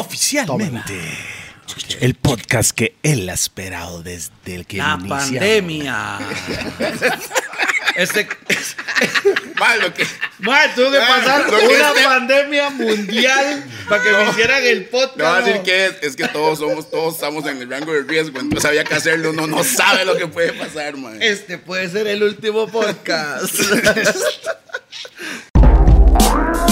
Oficialmente. El podcast que él ha esperado desde que La iniciamos. pandemia. este, Ma, lo que, Mae, tuvo que pasar Lo que una este- pandemia mundial para que me hicieran el podcast. a decir ¿no? que es, es que todos somos, todos estamos en el rango de riesgo, entonces había que hacerlo, uno no sabe lo que puede pasar, man. Este puede ser el último podcast.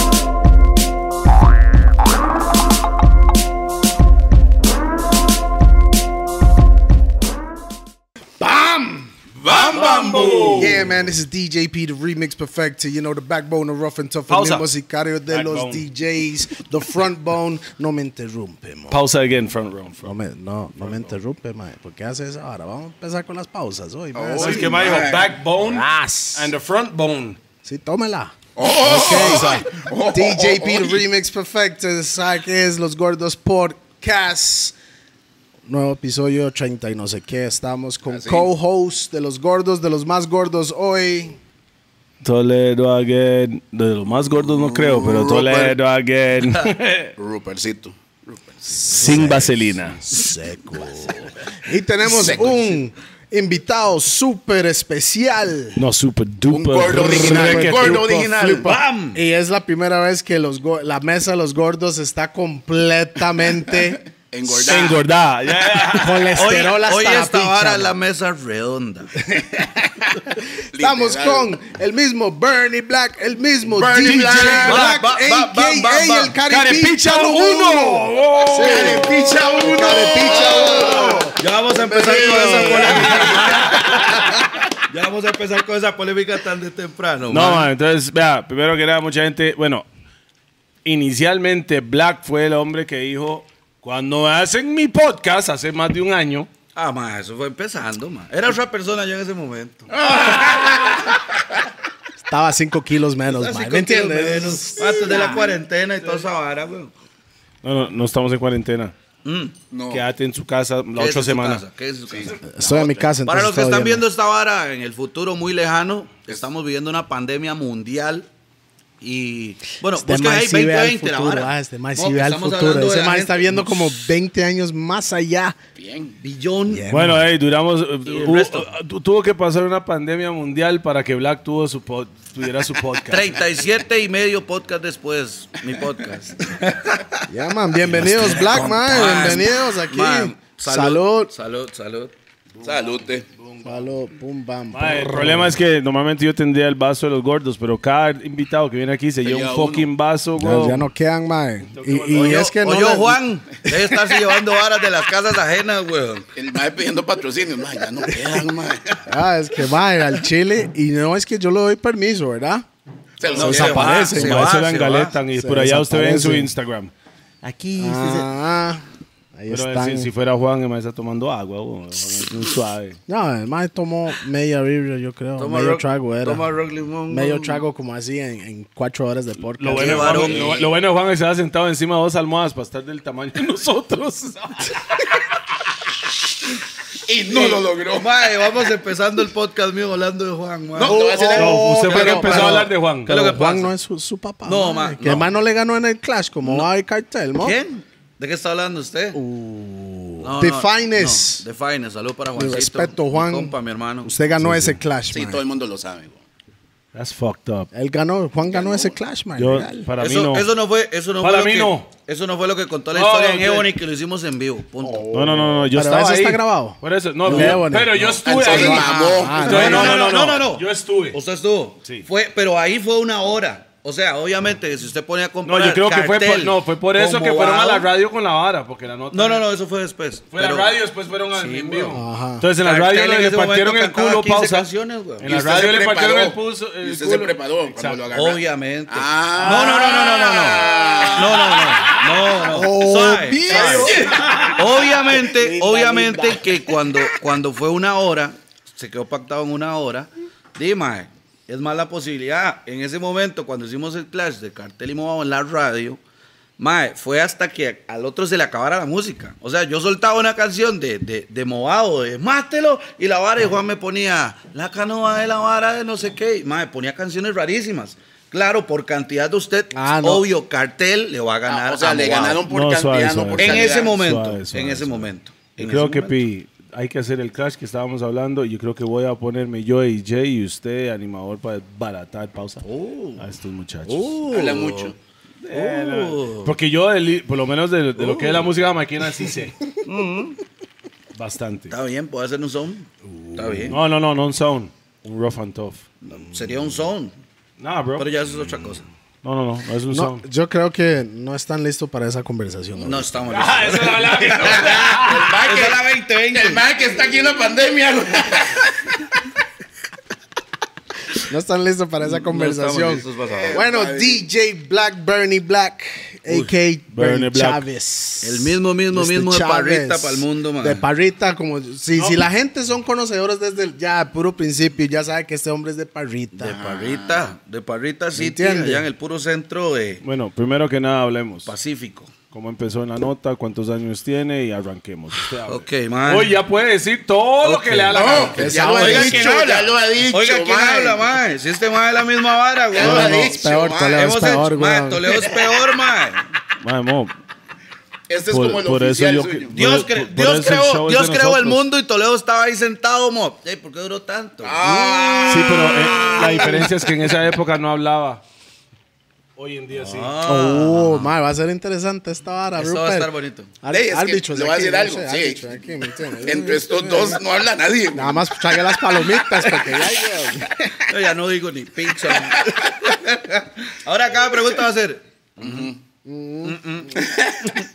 ¡Bam, bam! Yeah, man, this is DJP, the remix perfecto. You know, the backbone of Rough and Tough. Pausa. El musicario de los DJs. The front bone. No me interrumpe, mo. Pausa again, front row. No me, no, no me interrumpe, mae. ¿Por qué hace eso ahora? Vamos a empezar con las pausas hoy, mae. Oh, Sí, Es que me dijo Mae. backbone and the front bone. Sí, tómela. Oh, Ok, oh. DJP, the remix perfecto. ¿Sabe qué es Los Gordos Podcast? Nuevo episodio 30 y no sé qué. Estamos con Así. co-host de Los Gordos, de los más gordos hoy. Toledo again. De los más gordos no creo, pero Toledo again. Rupercito. Sin vaselina. Seco. Y tenemos Seco. un invitado súper especial. No, super duper. Un gordo original, un gordo original. ¡Bam! Y es la primera vez que los go- la mesa de los gordos está completamente Engordada. Engordada. ya. colesterol hasta hoy la esta picha, vara man. la mesa redonda. Estamos con el mismo Bernie Black, el mismo Bernie DJ Black. Black, ba. el Carepicha Carepicha uno. uno. Sí. Carepicha uno. Carepicha uno. Ya vamos a empezar con esa polémica. ya vamos a empezar con esa polémica tan de temprano. No, man, entonces, vea, primero que nada, mucha gente, bueno, inicialmente Black fue el hombre que dijo, cuando hacen mi podcast hace más de un año, Ah, ma, eso fue empezando, ma. Era otra persona yo en ese momento. Estaba 5 kilos menos, man. con ¿Me entiendes? menos. Antes de la cuarentena y toda esa vara, weón. no, no, no estamos en cuarentena, Mm. No. quédate en su casa la ocho semanas. casa. Estoy en mi casa, Para los que están viendo esta vara en el futuro muy lejano, estamos viviendo una pandemia mundial. Y bueno, Este mae ahí sí ve al 2020 la futuro, vara. ah, este mae sí ve al futuro. Ese mae está viendo como 20 años más allá. Bien. billón. Bueno, hey, duramos, uh, uh, tuvo que pasar una pandemia mundial para que Black tuvo su pod- tuviera su podcast. 37 y medio podcast después, mi podcast. Ya, man, bienvenidos, Black, man. Bienvenidos aquí. Man, salud. Salud, salud. Salute. Salud, pum, bam. Mae, el problema es que normalmente yo tendría el vaso de los gordos, pero cada invitado que viene aquí se lleva un fucking vaso, Ya, ya no quedan, man. Y, y Oye, es que no. oye, le- Juan, debe estarse llevando varas de las casas ajenas, weón. El mae pidiendo patrocinio. Ma, ya no quedan, ma. Ah, es que va al Chile y no es que yo le doy permiso, ¿verdad? Se No, los se Desaparecen, Se mae, va, se se engaletan y por allá usted ve en su desaparecen. Instagram. Aquí, Ah, ahí Pero están. si, si fuera Juan, el mae está tomando agua, es un suave. No, el mae tomó media biblia, yo creo. Toma medio rock- trago era. Toma rock limón. medio trago como así en, en cuatro horas de podcast. Lo bueno. Juan, lo, lo bueno de Juan es que se ha sentado encima de dos almohadas para estar del tamaño de nosotros. Y no lo logró. Mae, vamos empezando el podcast mío hablando de Juan. No. No, usted fue que pero- empezó pero- a hablar de Juan. ¿Qué es lo Pero que Juan pasa? no es su, su papá. No, mae, ma, Que no. no le ganó en el Clash como va el cartel, ¿no? ¿Quién? ¿De qué está hablando usted? Uh, No, The no, Finest. no, The Finest. Salud para Mi Juancito. respeto, mi Juan. compa, mi hermano. Usted ganó ese Clash, Sí, mae. todo el mundo lo sabe. güey. That's fucked up. Él ganó, Juan ganó ese Clash, man. Yo, para eso, mí no. eso no fue, eso no Para fue mí lo que, no. Eso no fue lo que contó la No, historia no, en Ebony que lo hicimos en vivo. Punto. No, no, no, no, yo Pero estaba eso ahí. está grabado. Por eso, no, No, pero yo No, estuve ahí. Ah, no, no, no, no, no. Yo estuve. Usted estuvo. Sí. Fue, pero ahí fue una hora. O sea, obviamente, si usted pone a No, yo creo que fue por, no, fue por eso que fueron a la radio con la vara, porque la nota. No, no, no, eso fue después. Fue la Pero radio, después fueron al Sí, en vivo. weón. Ajá. Entonces en la radio en le, partieron el culo 15 pausa. En la radio le partieron el pulso. Y usted culo. se preparó cuando Exacto. lo agarró. Obviamente. Ah. No, no, no, no, no, no, no. No, no, no. no. Suave, suave. Obviamente, obviamente que cuando, cuando fue una hora, se quedó pactado en una hora, dime, es más la posibilidad. En ese momento, cuando hicimos el clash de Cartel y Movado en la radio, mae, fue hasta que al otro se le acabara la música. O sea, yo soltaba una canción de, de, de Movado, de Mátelo, y la vara, y Juan me ponía la canoa de la vara de no sé qué. y, Mae, ponía canciones rarísimas. Claro, por cantidad de usted, Ah, no. obvio, cartel le va a ganar. Ah, o sea, a le ganaron por No, cantidad, suave, no suave. por En ese momento, Suave, suave, en ese suave. momento. Yo creo ese que momento. Pi, hay que hacer el clash que estábamos hablando y yo creo que voy a ponerme yo y Jay y usted animador para baratar pausa a estos muchachos. Habla mucho. Eh, la- Porque yo, del- por lo menos de, de lo que es la música maquina, sí sé. Bastante. Está bien, puede hacer un son. Está bien. No, no, no, no un sound. Un rough and tough. Sería un son. Nah, bro. Pero ya eso es otra cosa. No, no, no, no es un No, sound. yo creo que no están listos para esa conversación. No estamos Ah, listos. El mae Esa es la 2020. El mae que está aquí en la pandemia. güey. No están listos para esa conversación. listos bueno, DJ Black Bernie Black, Bernie Black. Chávez. El mismo, mismo, Mr. mismo de Chávez. Parrita para el mundo, man. De Parrita, como si, si la gente son conocedores desde el ya puro principio, ya sabe que este hombre es de Parrita. De Parrita. De Parrita City, allá en el puro centro de Bueno, primero que nada hablemos. Pacífico. ¿Cómo empezó en la nota? ¿Cuántos años tiene? Y arranquemos. Usted hable. Ok, man. Hoy ya puede decir todo lo que le da la gana. que ya lo ha dicho, ya lo ha dicho. Oiga, ¿quién mae. habla, mae? Si este mae es la misma vara, güey. Ya lo ha no, dicho, es peor, mae. Toledo. Hemos es peor, hecho, mae, weón. Toledo es peor, mae. Mae, mo, Este es Por- como el por eso oficial yo suyo. que- Dios, Por- cre- por Dios eso el creó, show es Dios de creó el nosotros. mundo y Toledo estaba ahí sentado, mo. Ey, ¿Por qué duró tanto? Ah, Sí, pero eh, la diferencia es que en esa época no hablaba. Hoy en día sí. Oh, mae, va a ser interesante esta vara, Esto va a Rupert. estar bonito. Al- Ey, es que árbitros le voy a decir no algo, sé, sí. Entre estos dos no habla nadie. Nada más traiga las palomitas porque ya, Yo ya no digo ni pizza. Ahora cada pregunta va a ser.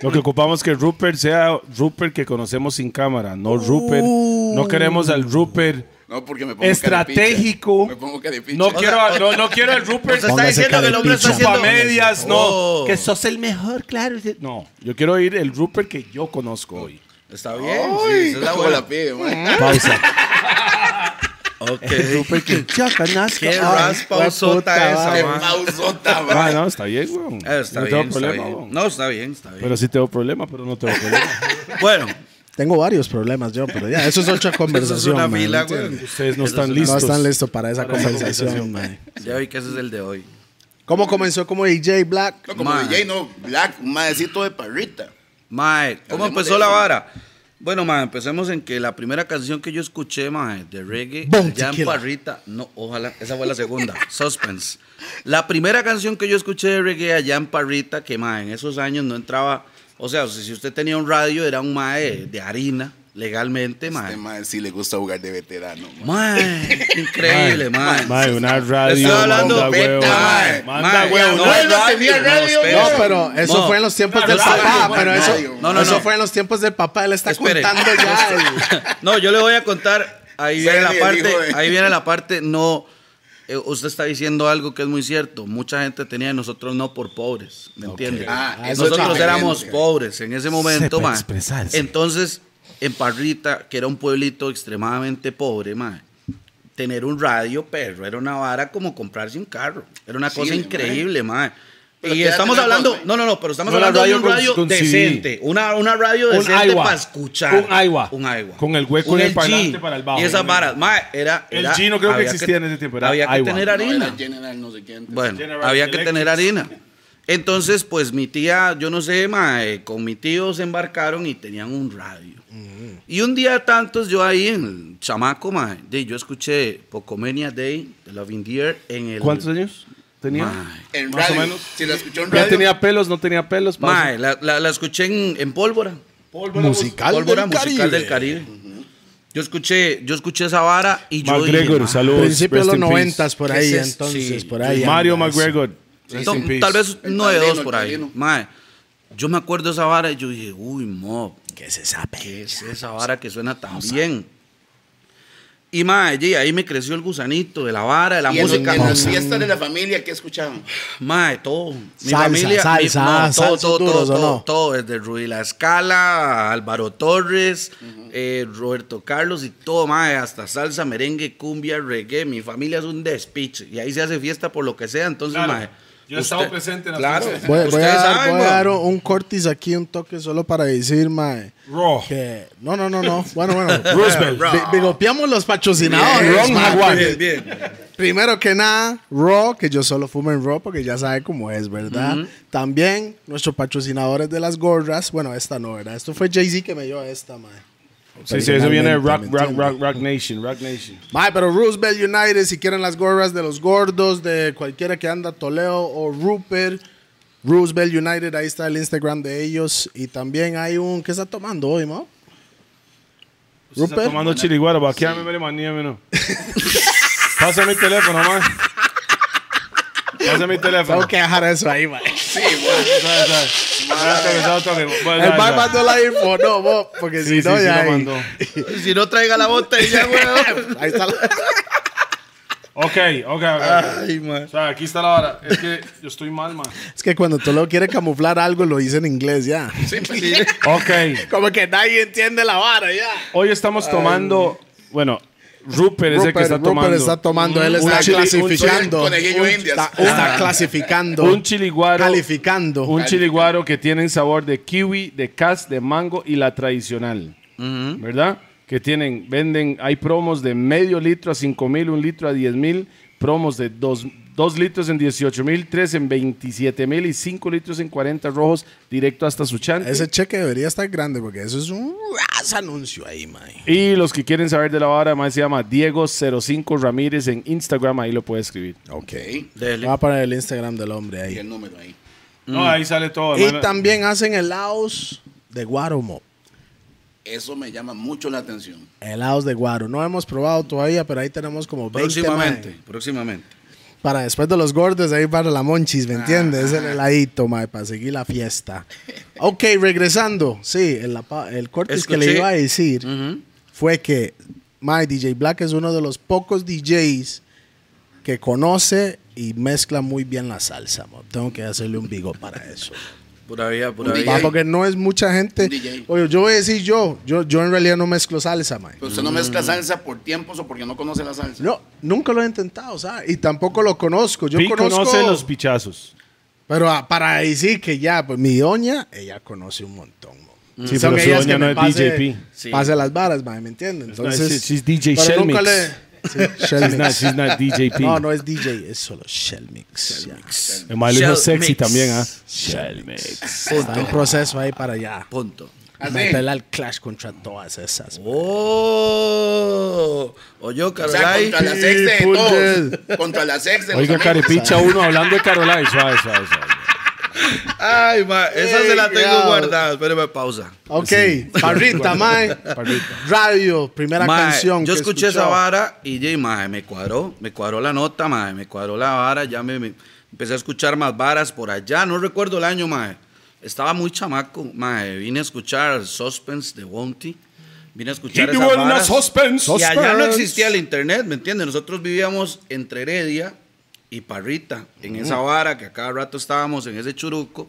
Lo que ocupamos es que Rupert sea Rupert que conocemos sin cámara, no Rupert. No queremos al Rupert No, porque me pongo estratégico. Me pongo. No sea, quiero, no, no quiero el Rupert O sea, está diciendo que el hombre está haciendo. medias, no. Oh. Que sos el mejor, claro. No, yo quiero ir el Rupert que yo conozco hoy. Está bien. sí, Ay, esa es la buena. pide. Pausa. Ok. El Rupert que yo conozco. Qué puta esa, Qué man. pausota, Ah, no, está bien, weón. Eh, Está no bien, tengo está problema, bien. weón. No, está bien, está bien. Pero sí tengo problema, pero no tengo problema. Bueno, Tengo varios problemas yo, pero ya, eso es otra eso es conversación. una man, fila, güey. Ustedes no Eso están es- listos. No están listos para esa Para conversación, man. Ya vi que ese es el de hoy. ¿Cómo comenzó como DJ Black? No, como Mae. DJ, no. Black, un maecito de parrita. Mae, ¿cómo Hablemos empezó la vara? Bueno, mae, empecemos en que la primera canción que yo escuché, mae, de reggae, Bounty ya en. Parrita, no, ojalá, esa fue la segunda, Suspense. La primera canción que yo escuché de reggae allá en Parrita, que mae, en esos años no entraba, o sea, si usted tenía un radio, era un mae de harina, legalmente, mae. Este mae sí le gusta jugar de veterano. mae. Mae, increíble, mae. Mae, una radio. Estoy hablando- manda huevo. Mae. Manda Mae, huevo. no, no, él no radio, tenía radio. No, pero eso No. fue en los tiempos del papá, radio, pero eso. No, no, eso no. fue en los tiempos del papá, él está Espere. contando ya. No, yo le voy a contar. Ahí viene la parte. Ahí viene la parte. No. Eh, usted está diciendo algo que es muy cierto. Mucha gente tenía y nosotros no por pobres. ¿Me entiende? Ah, nosotros éramos bien. pobres en ese momento, ma. Entonces, en Parrita, que era un pueblito extremadamente pobre, ma, tener un radio, perro, era una vara como comprarse un carro. Era una Sí, cosa ma. increíble, ma. Pero Y ¿qué edad estamos hablando, no, no, no, pero estamos No era hablando de un radio con decente. Una, una radio decente para escuchar. Un Aiwa. Un Aiwa. Con el hueco Un en el parlante para el bajo. Y esas varas, ma, era, El era- G no creo que había existía en ese tiempo, era había que tener No, harina. era General, no sé quién. Bueno, General había que Electric. tener harina. Entonces, pues mi tía, yo no sé, ma, eh, con mi tío se embarcaron y tenían un radio. Y un día de tantos, yo ahí en el chamaco, ma, de, yo escuché Pocomenia Day de la Vindier en el. ¿Cuántos años tenía? En Más o radio. menos. Si la escuchó en ¿Ya radio. tenía pelos? ¿No tenía pelos? Pausa. ma, la, la- la escuché en, en pólvora. Musical Pólvora del musical Caribe. del Caribe. Yo escuché, yo escuché esa vara y yo McGregor, dije, ma, saludos. Principio de rest los in peace. noventas por ¿Qué ahí, es entonces, Sí. por ahí. Mario anda. McGregor. rest in peace. tal vez El 9 padrino, 2 por el ahí. padrino. Mae, yo me acuerdo de esa vara y yo dije, uy, mob, ¿Qué se sabe? ¿qué es esa vara que suena tan bien? Y mae, y ahí me creció el gusanito de la vara, de la Y en, música. en las fiestas de la familia, ¿qué escuchaban? Mae, todo. Mi Salsa, familia. salsa, mi- no, todo, todo, duros, todo, ¿o todo, no? todo, desde Rudy La Escala, Álvaro Torres, eh, Roberto Carlos y todo, mae, hasta salsa, merengue, cumbia, reggae. Mi familia es un despiche y ahí se hace fiesta por lo que sea. Entonces, Claro. mae, Yo he estado presente en las Claro. Voy, voy a Ustedes dar, saben, voy a weón. dar un cortis aquí, un toque solo para decir, mae. Raw. Que, no, no, no, no. Bueno, bueno. Roosevelt. Bi- Bigopeamos los patrocinadores. Ron mae. Jaguar. Bien, bien. Primero que nada, Raw, que yo solo fumo en Raw porque ya sabe cómo es, ¿verdad? También nuestros patrocinadores de las gorras. Bueno, esta no, ¿verdad? Esto fue Jay-Z que me dio esta, mae. Sí, sí, eso viene de rock, ¿me rock, rock, rock Nation, Rock Nation. Mae, pero Roosevelt United, si quieren las gorras de los gordos, de cualquiera que anda Toledo o Rupert, Roosevelt United, ahí está el Instagram de ellos. Y también hay un, ¿qué está tomando hoy, mo? Está Rupert. tomando chiliguaro, va a quedarme medio manía, no. Pasa mi teléfono, man. Pasa mi teléfono. Tengo que dejar eso ahí, mae. Sí, sabe. El sabe. mandó la info, no, mo, porque Sí, si no sí, sí, ya. lo ahí- mandó. Si no traiga la botella, weón. Ahí está la- Ok, ok, ok. Ay, man. O sea, aquí está la vara. Es que yo estoy mal, man. Es que cuando Toledo quiere camuflar algo, lo dice en inglés ya. Ok. Como que nadie entiende la vara ya. Hoy estamos tomando. Bueno, Rupert es el que está Rupert tomando. está tomando, él está clasificando. indias. Está, clasificando. Un chiliguaro. Calificando. Un chiliguaro que tiene sabor de kiwi, de cas, de mango y la tradicional. ¿Verdad? Que tienen, venden, hay promos de medio litro a 5 mil, un litro a 10 mil, promos de 2 litros en 18 mil, 3 en 27 mil y 5 litros en 40 rojos directo hasta su chante. Ese cheque debería estar grande porque eso es un ras anuncio ahí, man. Y los que quieren saber de la vara, más se llama Diego05 Ramírez en Instagram, ahí lo puede escribir. Ok. Dele. Voy a poner el Instagram del hombre Y ahí. el número ahí. No, ahí sale todo. Y hermano. también hacen helados de Guaromo. Eso me llama mucho la atención. Helados de Guaro. No hemos probado todavía, pero ahí tenemos como 20 Próximamente, mae. próximamente. Para después de los gordos, ahí para la monchis, ¿me entiendes? Es el heladito, mae, para seguir la fiesta. Ok, regresando. Sí, el, el cortes que le iba a decir fue que My DJ Black es uno de los pocos DJs que conoce y mezcla muy bien la salsa. mo. Tengo que hacerle un bigo para eso. Pura vida, pura Un vida. Va, DJ. porque no es mucha gente. DJ. Oye, yo voy a decir yo, yo, yo en realidad no mezclo salsa, man. Pero usted no mezcla salsa por tiempos o porque no conoce la salsa. No, nunca lo he intentado, ¿sabes? Y tampoco lo conozco. Yo Pi conozco. conoce los pichazos. Pero ah, para decir que ya, pues mi doña, ella conoce un montón. mo. Sí, Son pero su ellas doña no es pase, DJP. Sí. pase las varas, man, ¿me entienden? Entonces, she's- she's DJ pero nunca sí, Shell She's Mix. not, she's not DJP. No, no es DJ, es solo Shell Mix. ya. El lo dijo Shell sexy Mix. también, ¿ah? Shell Mix. Está en proceso ahí para allá. Punto. Meterle al clash contra todas esas. Oh, oyó, O sea, Carolai. contra la sex de todos. Contra la sex de los Oiga, amigos. Caripicha uno hablando de Carolina. Suave, suave, suave. Ay, ma, esa se la tengo Ey, guardada. Espérame, pausa. Ok, Parrita, mae. Radio, primera Mae, canción. Yo que escuché esa escuchó. vara y ya, mae, me cuadró, me cuadró la nota, mae, me cuadró la vara, ya me, me- empecé a escuchar más varas por allá, no recuerdo el año, mae. Estaba muy chamaco, mae, vine a escuchar Suspense de Wonty, vine a escuchar He esas varas. suspense. Y allá no existía el internet, ¿me entiendes? Nosotros vivíamos entre Heredia y Parrita, en esa vara que a cada rato estábamos en ese churuco.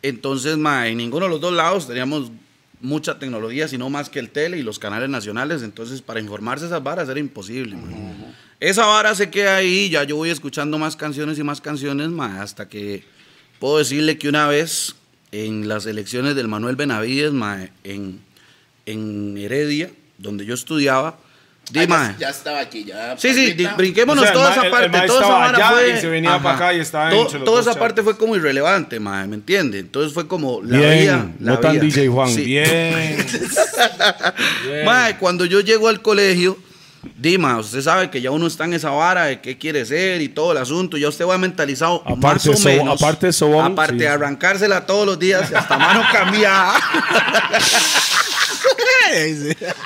Entonces, mae, en ninguno de los dos lados teníamos mucha tecnología, sino más que el tele y los canales nacionales. Entonces, para informarse esas varas era imposible, mae. Esa vara se queda ahí, ya yo voy escuchando más canciones y más canciones, mae, hasta que puedo decirle que una vez en las elecciones del Manuel Benavides, mae, en, en Heredia, donde yo estudiaba, di, mae, ya, ya estaba aquí, ya. Sí, sí, brinquémonos O sea, el toda esa parte. toda esa fue, y se venía pa' acá y estaba Toda esa parte fue como irrelevante, mae, ¿me entiende? Entonces fue como la Bien, vida. la no tan. DJ Juan. Sí. Bien. Bien. Mae, cuando yo llego al colegio, Dima, usted sabe que ya uno está en esa vara de qué quiere ser y todo el asunto. Ya usted va mentalizado Aparte más o menos. aparte de Aparte sí. de arrancársela todos los días hasta mano cambiada.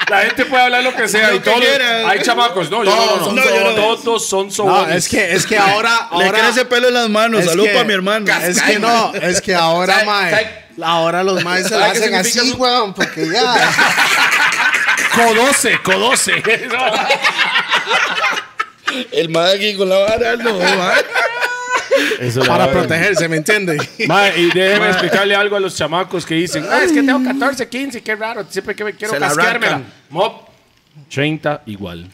La gente puede hablar lo que sea Lo y que todos. quiera. Hay chamacos. No, yo Todos no, son no. no. Todos son No, sobones. es que, es que ahora. Le ahora crece pelo en las manos. Salud que- para mi hermano. Es que no, es que ahora, ¿Sabe- mae. Ahora los maes se la ¿sabe qué hacen así, weón, porque ya. Codoce, codoce. El mae aquí con la vara, no, mae. Eso para protegerse, ¿me entiende? Y déjeme explicarle algo a los chamacos que dicen, ah, es que tengo 14, 15, qué raro, siempre que me quiero Se la casqueármela. Mop, 30 igual.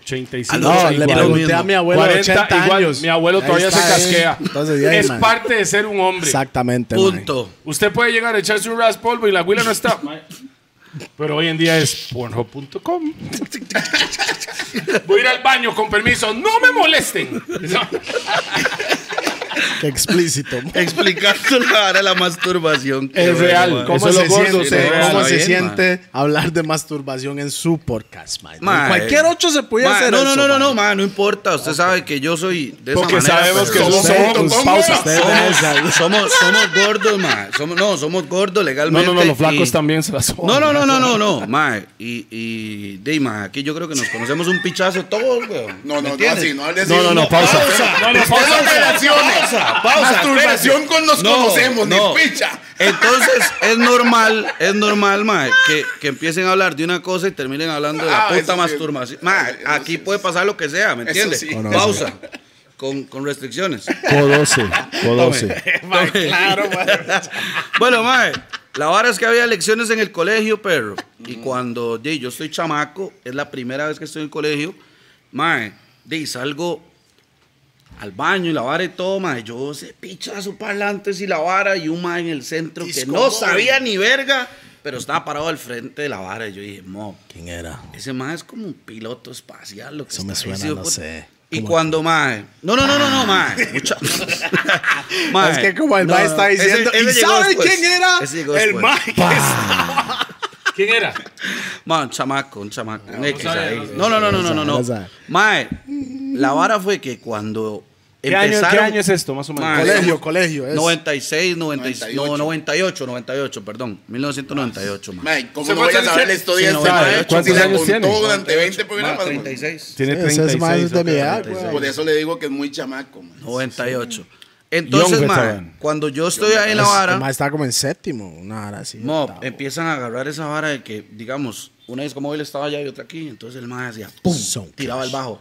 85. No, le igual. pregunté a mi abuelo de 40, 80 igual, años. mi abuelo todavía se casquea. Entonces, ya, es man. parte de ser un hombre. Exactamente, man. Punto. Usted puede llegar a echarse un raspolvo y la abuela no está. Pero hoy en día es pornhub.com. Voy a ir al baño con permiso. No me molesten. Qué explícito. Explicando de la masturbación. Es bueno, real. man. ¿Cómo ¿Cómo Eso se, gordo, cómo se bien, siente hablar de masturbación en su podcast, man? Ma, En cualquier otro se ma, hacer no, eso, no, no, no, man. no, ma, no importa. Usted sabe que yo soy de esa Porque manera. sabemos que pero somos somos- esa- somos, somos gordos, ma. Somos, no, somos gordos No, legalmente. no, no, los flacos y- también se las son. No, no, no, no, no, no, ma. Y, y, de, ma, aquí yo creo que nos conocemos un pichazo todos, weón. No, no, ¿Me no, así, no No, así, no, no, pausa. No, no, pausa. Pausa, pausa, Masturbación con nos No, conocemos, no. ni picha. Entonces, es normal, es normal, ma, que, que empiecen a hablar de una cosa y terminen hablando de la Ah, puta sí. masturbación. Ma, Eso aquí sí. puede pasar lo que sea, ¿me entiendes? sí. Pausa. Con, con restricciones. Codoce. Codoce. Claro, man. Bueno, mae, la vara es que había elecciones en el colegio, perro. Y cuando di, yo estoy chamaco, es la primera vez que estoy en el colegio, mae, di, salgo al baño y la vara y todo, mae. Yo sé pichazo parlantes y la vara y un mae en el centro que Disco no boy. sabía ni verga, pero estaba parado al frente de la vara. Y yo dije, mo, ¿Quién era? ese mae es como un piloto espacial. Lo que Eso me suena, diciendo, no puta. sé. Y Como- cuando mae. No, no, no, no, no, mae. Mucha- Mae, Es que como el no, mae no, está ese- diciendo, ese ¿y llegó sabe después. quién era? Ese El mae. ¿Quién era? Ma, un chamaco, un chamaco. un X sabe, ahí. no. No, no, no, no, no, no. No no. Mae, la vara fue que cuando ¿Qué año. ¿Qué año es esto, más o menos? Ma, Colegio, colegio. es- 96, 96, 98. no, 98, 98, perdón. 1998, ma. Mae, ¿cómo Se no voy a saber historia Sí, de este no, mae? ¿cuántos años tiene? contó durante 20 Ma, programas. mae. 36. Tiene Ese es 36. más de mi edad, 36. güey. Por eso le digo que es muy chamaco. mae. 98. Entonces, Young ma, veteran. cuando yo estoy ahí en la vara... El mae estaba como en séptimo, una hora así. Mo, octavo. empiezan a agarrar esa vara de que, digamos, una vez como él estaba allá y otra aquí, entonces el más hacía pum, tiraba el bajo,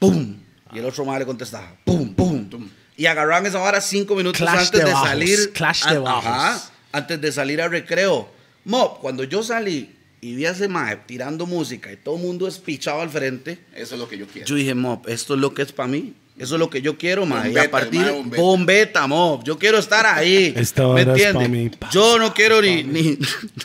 pum, y el otro más le contestaba, pum, pum, pum. Y agarraban esa vara cinco minutos Clash antes de de, salir. clash de bajos. Ajá, antes de salir al recreo. Mo, cuando yo salí y vi a ese mae tirando música y todo el mundo espichado al frente, Eso es lo que yo quiero. yo dije, Mob, esto es lo que es para mí. Eso es lo que yo quiero, ma. Y a partir hermano, bombeta. bombeta, Mob. Yo quiero estar ahí. Esta ¿Me entiendes? mí. Yo no quiero ni, ni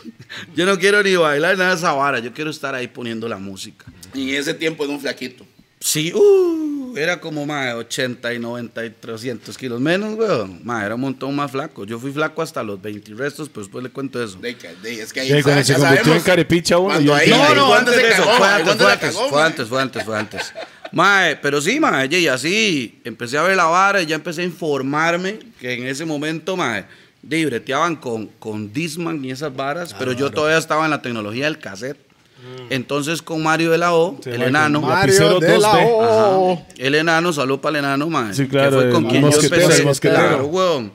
yo no quiero ni bailar nada de esa vara. Yo quiero estar ahí poniendo la música. Y en ese tiempo era un flaquito. Sí, uh, era como más de 80 y 90 y 300 kilos menos, weón. Ma, era un montón más flaco. Yo fui flaco hasta los 20 y restos, pero después le cuento eso. De que- de- es que ahí Sí, cuando ya se convirtió sabemos en carepicha uno, cuando ahí- No, no, fue antes de eso, cagó, fue antes, fue antes, cagó, fue antes, fue antes, fue antes. Mae, pero sí, mae, y así empecé a ver la vara y ya empecé a informarme que en ese momento, mae, de breteaban con, con Disman y esas varas, pero yo todavía estaba en la tecnología del cassette. Entonces con Mario de la O, Sí, el enano, Ma- Mario de la 2B. O. Ajá. El enano, salud para el enano, mae. Sí, claro, Que fue con el quien yo mosquetero, empecé. el mosquetero. Claro, weón.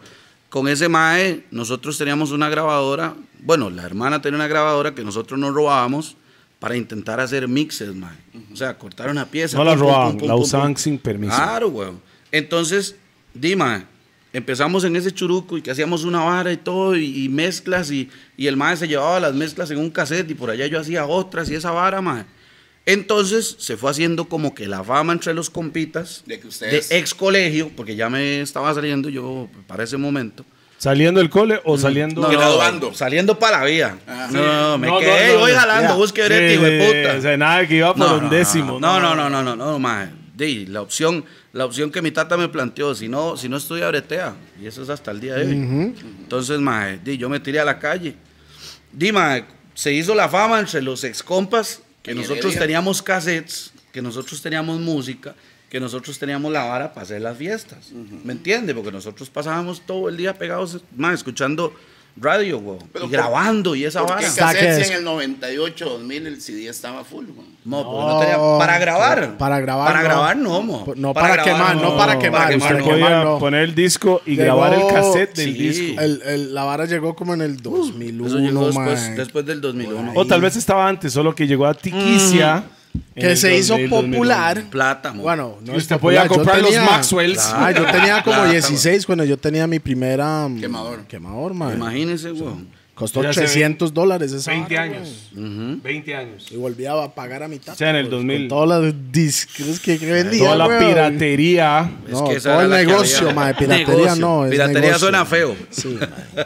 Con ese mae, nosotros teníamos una grabadora. Bueno, la hermana tenía una grabadora que nosotros nos robábamos para intentar hacer mixes, mae. O sea, cortar una pieza. No la pum, robaban, pum, pum, la pum, usaban pum. sin permiso. Claro, weón. Entonces, di, mae, empezamos en ese churuco y que hacíamos una vara y todo, y, y mezclas, y, y el mae se llevaba las mezclas en un cassette, y por allá yo hacía otras, y esa vara, mae. Entonces se fue haciendo como que la fama entre los compitas De que ustedes- de ex colegio, porque ya me estaba saliendo yo para ese momento. ¿Saliendo del cole o saliendo...? no, Graduando. saliendo para la vía. Ah. no, no, me No, no, quedé, no, voy no, jalando, busque Sí, brete, hijo de puta. o sea, nada que iba por No, un no, décimo. No, no, no, no, no, no, mae. La opción, la opción que mi tata me planteó, si no, si no estudia bretea, y eso es hasta el día de hoy. Entonces, mae, di, yo me tiré a la calle. Di, mae, se hizo la fama entre los ex compas, que nosotros Heredia. teníamos cassettes, que nosotros teníamos música, que nosotros teníamos la vara para hacer las fiestas. ¿Me entiende? Porque nosotros pasábamos todo el día pegados, mae, escuchando radio, güey, Pero y por- grabando y esa ¿Por vara. eso. en el 98, 2000 el CD estaba full? güey? No, porque no tenía- para grabar. Para grabar, Para no. grabar, no, mo. No para quemar, no para quemar, Usted para podía no. poner el disco y Llegó- grabar el cassette del Sí. disco. El, el- la vara llegó como en el 2001, Eso llegó después, después del 2001. O tal vez estaba antes, solo que llegó a Tiquicia. en que se hizo 2000, 2001. popular. Plata, mo. Bueno, no Y es usted popular, podía yo comprar los tenía- Maxwells. Ah, yo tenía como Plata, 16 cuando yo tenía mi primera... mm, Quemador. Quemador, man. Imagínese, güey. Costó Ya hace 300 dólares esa 20 vara, años. 20 años. Y volvía a pagar a mitad. O sea, en el pues, 2000. Con todas las discos que, que vendía, Toda la piratería. No, que esa todo el que negocio, mae. Piratería Negocio. no. Es Piratería negocio. suena feo. Sí.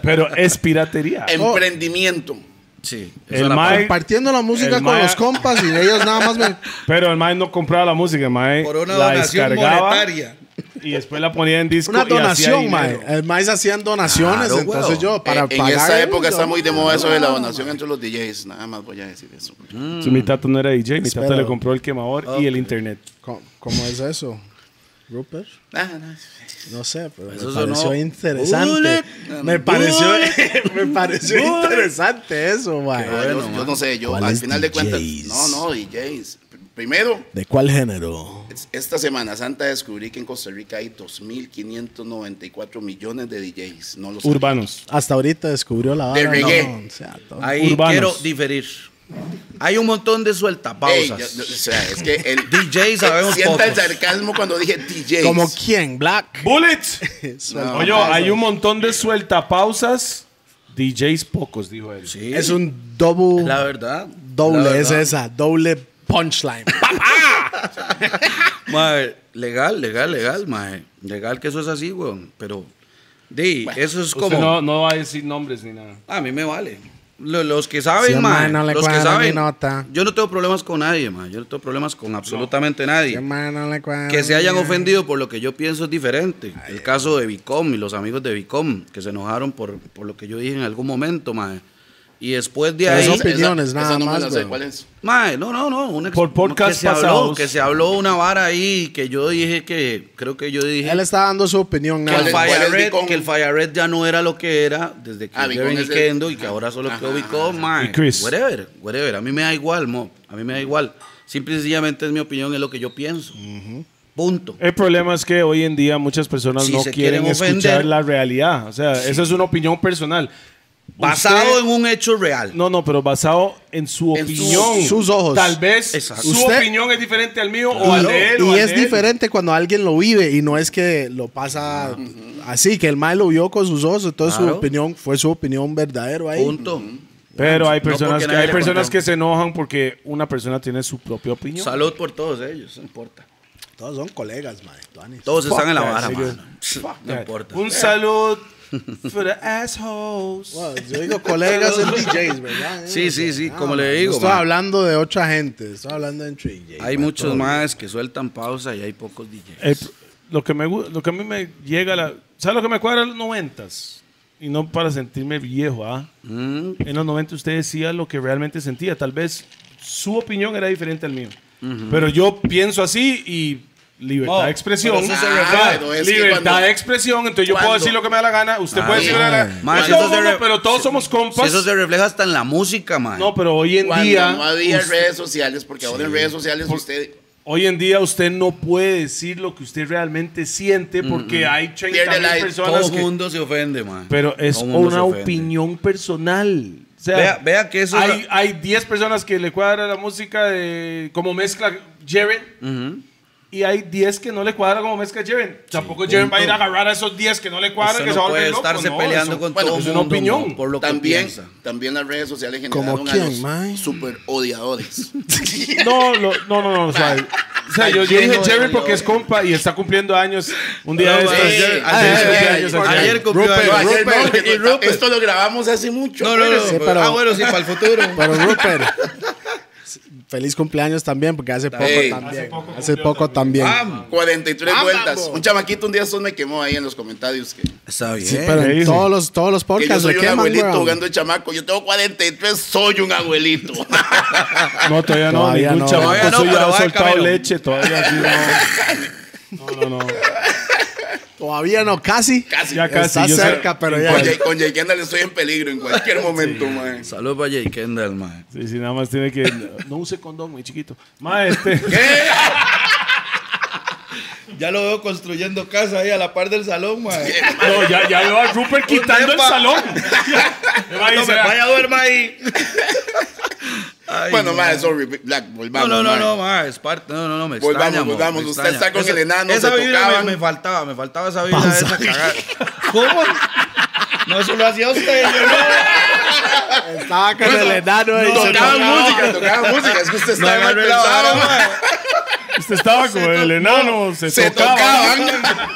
Pero es piratería. Emprendimiento. Sí. El feo. Compartiendo la música con los compas y ellos nada más me. Pero el mae no compraba la música, el Por una la donación descargaba monetaria. y después la ponía en disco Una y donación, mae. dinero. El maíz hacían donaciones, Claro, entonces yo, para Eh, en pagar. esa época yo- está muy de moda eso de la donación entre los DJs. Nada más voy a decir eso. Sí, mi tata no era DJ, mi Espera. le compró el quemador y el internet. ¿Cómo, cómo es eso? ¿Rupert? Ah, no. No sé, pero Eso me sonó- pareció interesante. Bullet. Me pareció, me pareció interesante eso, mae. Ah, yo, yo no sé, yo ¿Cuál al final de cuentas. DJs? No, no, DJs. Primero, ¿De cuál género? es- esta Semana Santa descubrí que en Costa Rica hay 2.594 millones de DJs. No lo sabía. Urbanos. Hasta ahorita descubrió la De vara. reggae. no, o sea, todo- Ahí Urbanos. quiero diferir. Hay un montón de Ey, sueltapausas. yo- yo- o sea, es que el DJ sabemos Sienta el pocos. sarcasmo cuando dije DJs. ¿Como quién? ¿Black? ¡Bullet! Suelta Oye, pausas. hay un montón de sueltapausas. DJs pocos, dijo él. Sí. Es un double, La verdad. doble, La es verdad. esa, doble punchline. Mae, legal, legal, legal, mae. Legal que eso es así, weón. Pero, di, eso es como. no, no va a decir nombres ni nada. A mí me vale. Lo- Los que saben, Sí, no los que saben. nota. Yo no tengo problemas con nadie, mae. Yo no tengo problemas con absolutamente nadie. Que se hayan ofendido por lo que yo pienso es diferente. El caso de Vicom y los amigos de Vicom, que se enojaron por, por lo que yo dije en algún momento, mae. Y después de ahí. son Esa- opiniones, esa nada no me más, la sé. ¿Cuál es? Mae, no, no, no. un ex- Por podcast que se habló, pasados. que se habló una vara ahí que yo dije que creo que yo dije Él está dando su opinión. que nada el, más. cuál Fire Red, que el Fire Red ya no era lo que era desde que Ah, es el- Kendo y que ahora solo Ajá, quedó ajá, Vicom, mae. Y Chris. Whatever, whatever. A mí me da igual, mo. A mí me da igual. Simple y sencillamente es mi opinión, es lo que yo pienso. Punto. El problema es que hoy en día muchas personas Si no quieren, quieren escuchar la realidad. O sea, esa es una opinión personal. Basado Usted- en un hecho real. No, no, pero basado en su En su- opinión. sus ojos. Tal vez Exacto. su Usted- opinión es diferente al mío o al de él. o y al es él. diferente cuando alguien lo vive y no es que lo pasa así, que el mal lo vio con sus ojos, entonces su opinión fue su opinión verdadero ahí. Punto. Pero hay personas, que, hay personas que se enojan porque una persona tiene su propia opinión. Salud por todos ellos, no importa. Todos son colegas, man. Todos están en la vara, mano. No importa. Un salud for the assholes. Bueno, yo digo colegas en DJs, ¿verdad? Sí, sí, sí, Ah, como le man, digo, No estoy man. hablando de otra gente, estoy hablando entre DJs. Hay man, muchos más que sueltan pausa y hay pocos DJs. El lo, que me, lo que a mí me llega, a la, ¿sabes lo que me cuadra en los noventas? Y no para sentirme viejo, ¿ah? Mm, En los 90 usted decía lo que realmente sentía. Tal vez su opinión era diferente al mío. Pero yo pienso así y libertad de expresión. eso se Ah, libertad cuando- de expresión. Entonces yo puedo decir lo que me da la gana. Usted Ah, puede decir lo que da la gana. No todo pero todos somos Si compas. eso se refleja hasta en la música, man. no, pero hoy en Cuando día. no había usted- redes sociales, porque ahora en redes sociales usted Hoy en día usted no puede decir lo que usted realmente siente porque hay 30 Pierde la- mil Todo personas el que... mundo se ofende, man. Pero es Todo una opinión personal. O sea, Vea- vea que eso es hay, hay 10 personas que le cuadra la música de como mezcla Jaren Ujú. Y hay 10 que no le cuadra como mezcla Jaren. Tampoco Jaren va a ir a agarrar a esos 10 que no le cuadran Usted que se no va a volver puede loco. estarse No, peleando eso- con bueno, todo es una mundo, opinión. por lo que también, piensa. también las redes sociales ¿Como generaron a quién, los mae? super odiadores. No, lo- no, no, no. O sea, o sea, yo, yo dije Jaren porque es compa y está cumpliendo años. Un día No, de estos. ayer- cumplió años. No, no, que- esto lo grabamos hace mucho. No, no, no. Sí, pero- ah, bueno, sí, para el futuro. Pero Rupert, feliz cumpleaños también, porque hace poco Ey. también. Hace poco Hace poco también. Bam. 43 Ah, vueltas. Un chamaquito un día estos me quemó ahí en los comentarios que, Está bien. Sí, pero ¿qué en dice? todos los, todos los que yo podcasts soy le un queman, abuelito jugando de chamaco. Yo tengo 43, soy un abuelito. No, todavía no. Todavía ningún no. chamaco Todavía no, de soltado camino. leche. Todavía sí, no. No, no, no. Todavía no, casi. Casi. Ya casi. Está sé- cerca, pero ya. Con Jay, con Jay Kendall estoy en peligro en cualquier momento, mae. Saludos para Jay Kendall, man. Sí, sí, nada más tiene que. No use condón, muy chiquito. Más este. Ya lo veo construyendo casa ahí a la par del salón, man. No, ya, ya veo a Rupert quitando el salón. Me va a No, decir, me vaya a duerma ahí. Ay, Bueno, no. mae, sorry, Black, No, volvamos. no, no, mae. no, ma, es parte. No, no, no, me Volvamos, extraña. volvamos. me Usted extraña. está con el enano, Esa se vibra me, tocaban. me faltaba, me faltaba esa vibra de esa cagada. ¿Cómo? No, eso lo hacía usted. yo no. Estaba con el enano ahí. se Tocaba música, tocaba música. Es que usted No está mal pensado, mae. Usted estaba con el enano, se, Se tocaba. tocaban.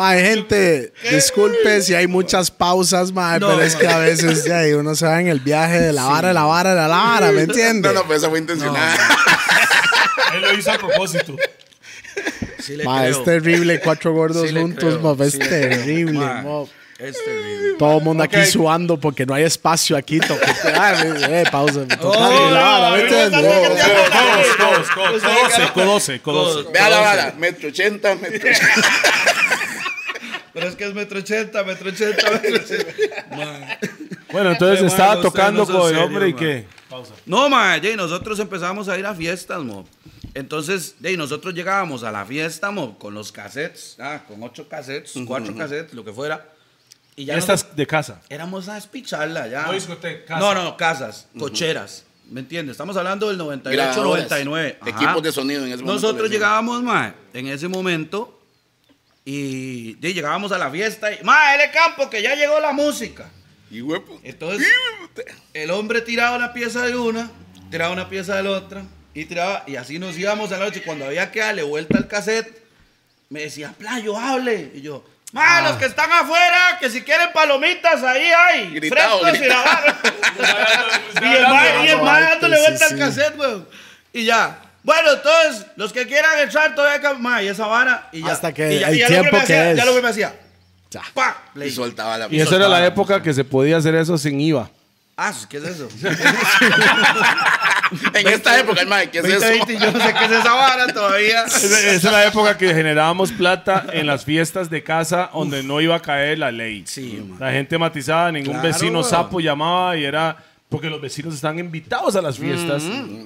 Mae, gente, disculpe si hay muchas pausas, mae, No, pero es que a veces ya, uno se va en el viaje de la vara, de la vara, la vara, ¿me entiende? No, no, pues esa fue intencionada. Él lo hizo a propósito. Sí le Mae, creo. es terrible, cuatro gordos Sí juntos, creo, mae, es sí terrible, Mae, mo. Es terrible. Todo el mundo Ok. aquí sudando porque no hay espacio aquí. toque- Ah, eh, pausa, me toca Oh, la vara, ¿me no, entiende? no, no, Oh, no, Codos, codos, codos, codoce, codoce. Vea la vara, metro ochenta, metro ochenta. Pero es que es metro ochenta, metro ochenta, metro ochenta. Mae. Bueno, entonces Ay, estaba ustedes tocando no con el hombre y man. qué. No, ma, y nosotros empezamos a ir a fiestas, mo. Entonces, de nosotros llegábamos a la fiesta, mo, con los cassettes, ah, con ocho cassettes, cuatro cassettes, lo que fuera. Y ya Estas nosotros de casa. éramos a despicharla ya. No discoteca, casa. No, no, casas, cocheras. ¿Me entiendes? Estamos hablando del 98, Grabadoras, 99. Ajá. equipos de sonido en ese momento Nosotros llegábamos, ma, en ese momento y llegábamos a la fiesta y, ma, L Campo, que ya llegó la música. Y huevo. Entonces, el hombre tiraba una pieza de una, tiraba una pieza de la otra, y tiraba, y así nos íbamos a la noche. Cuando había que darle vuelta al cassette, me decía, Playo, hable. Y yo, ma, los que están afuera, que si quieren palomitas, ahí hay. Gritado, frescos y la vara". y el el ma dándole vuelta sí. al cassette, weón. Y ya. Bueno, entonces, los que quieran entrar todavía, ma, y esa vara, y ya. Hasta que y ya, el y ya tiempo lo que me que hacía, es. Ya lo que me hacía. Ya. Pa, Y soltaba la Y esa era la época que se podía hacer eso sin IVA. Ah, ¿qué es eso? En esta época, el mae, ¿qué es eso? 2020, yo no sé qué es esa vara todavía. Esa es la época que generábamos plata en las fiestas de casa donde no iba a caer la ley. Sí, man. La gente matizada, ningún Claro, vecino sapo llamaba y era porque los vecinos están invitados a las fiestas.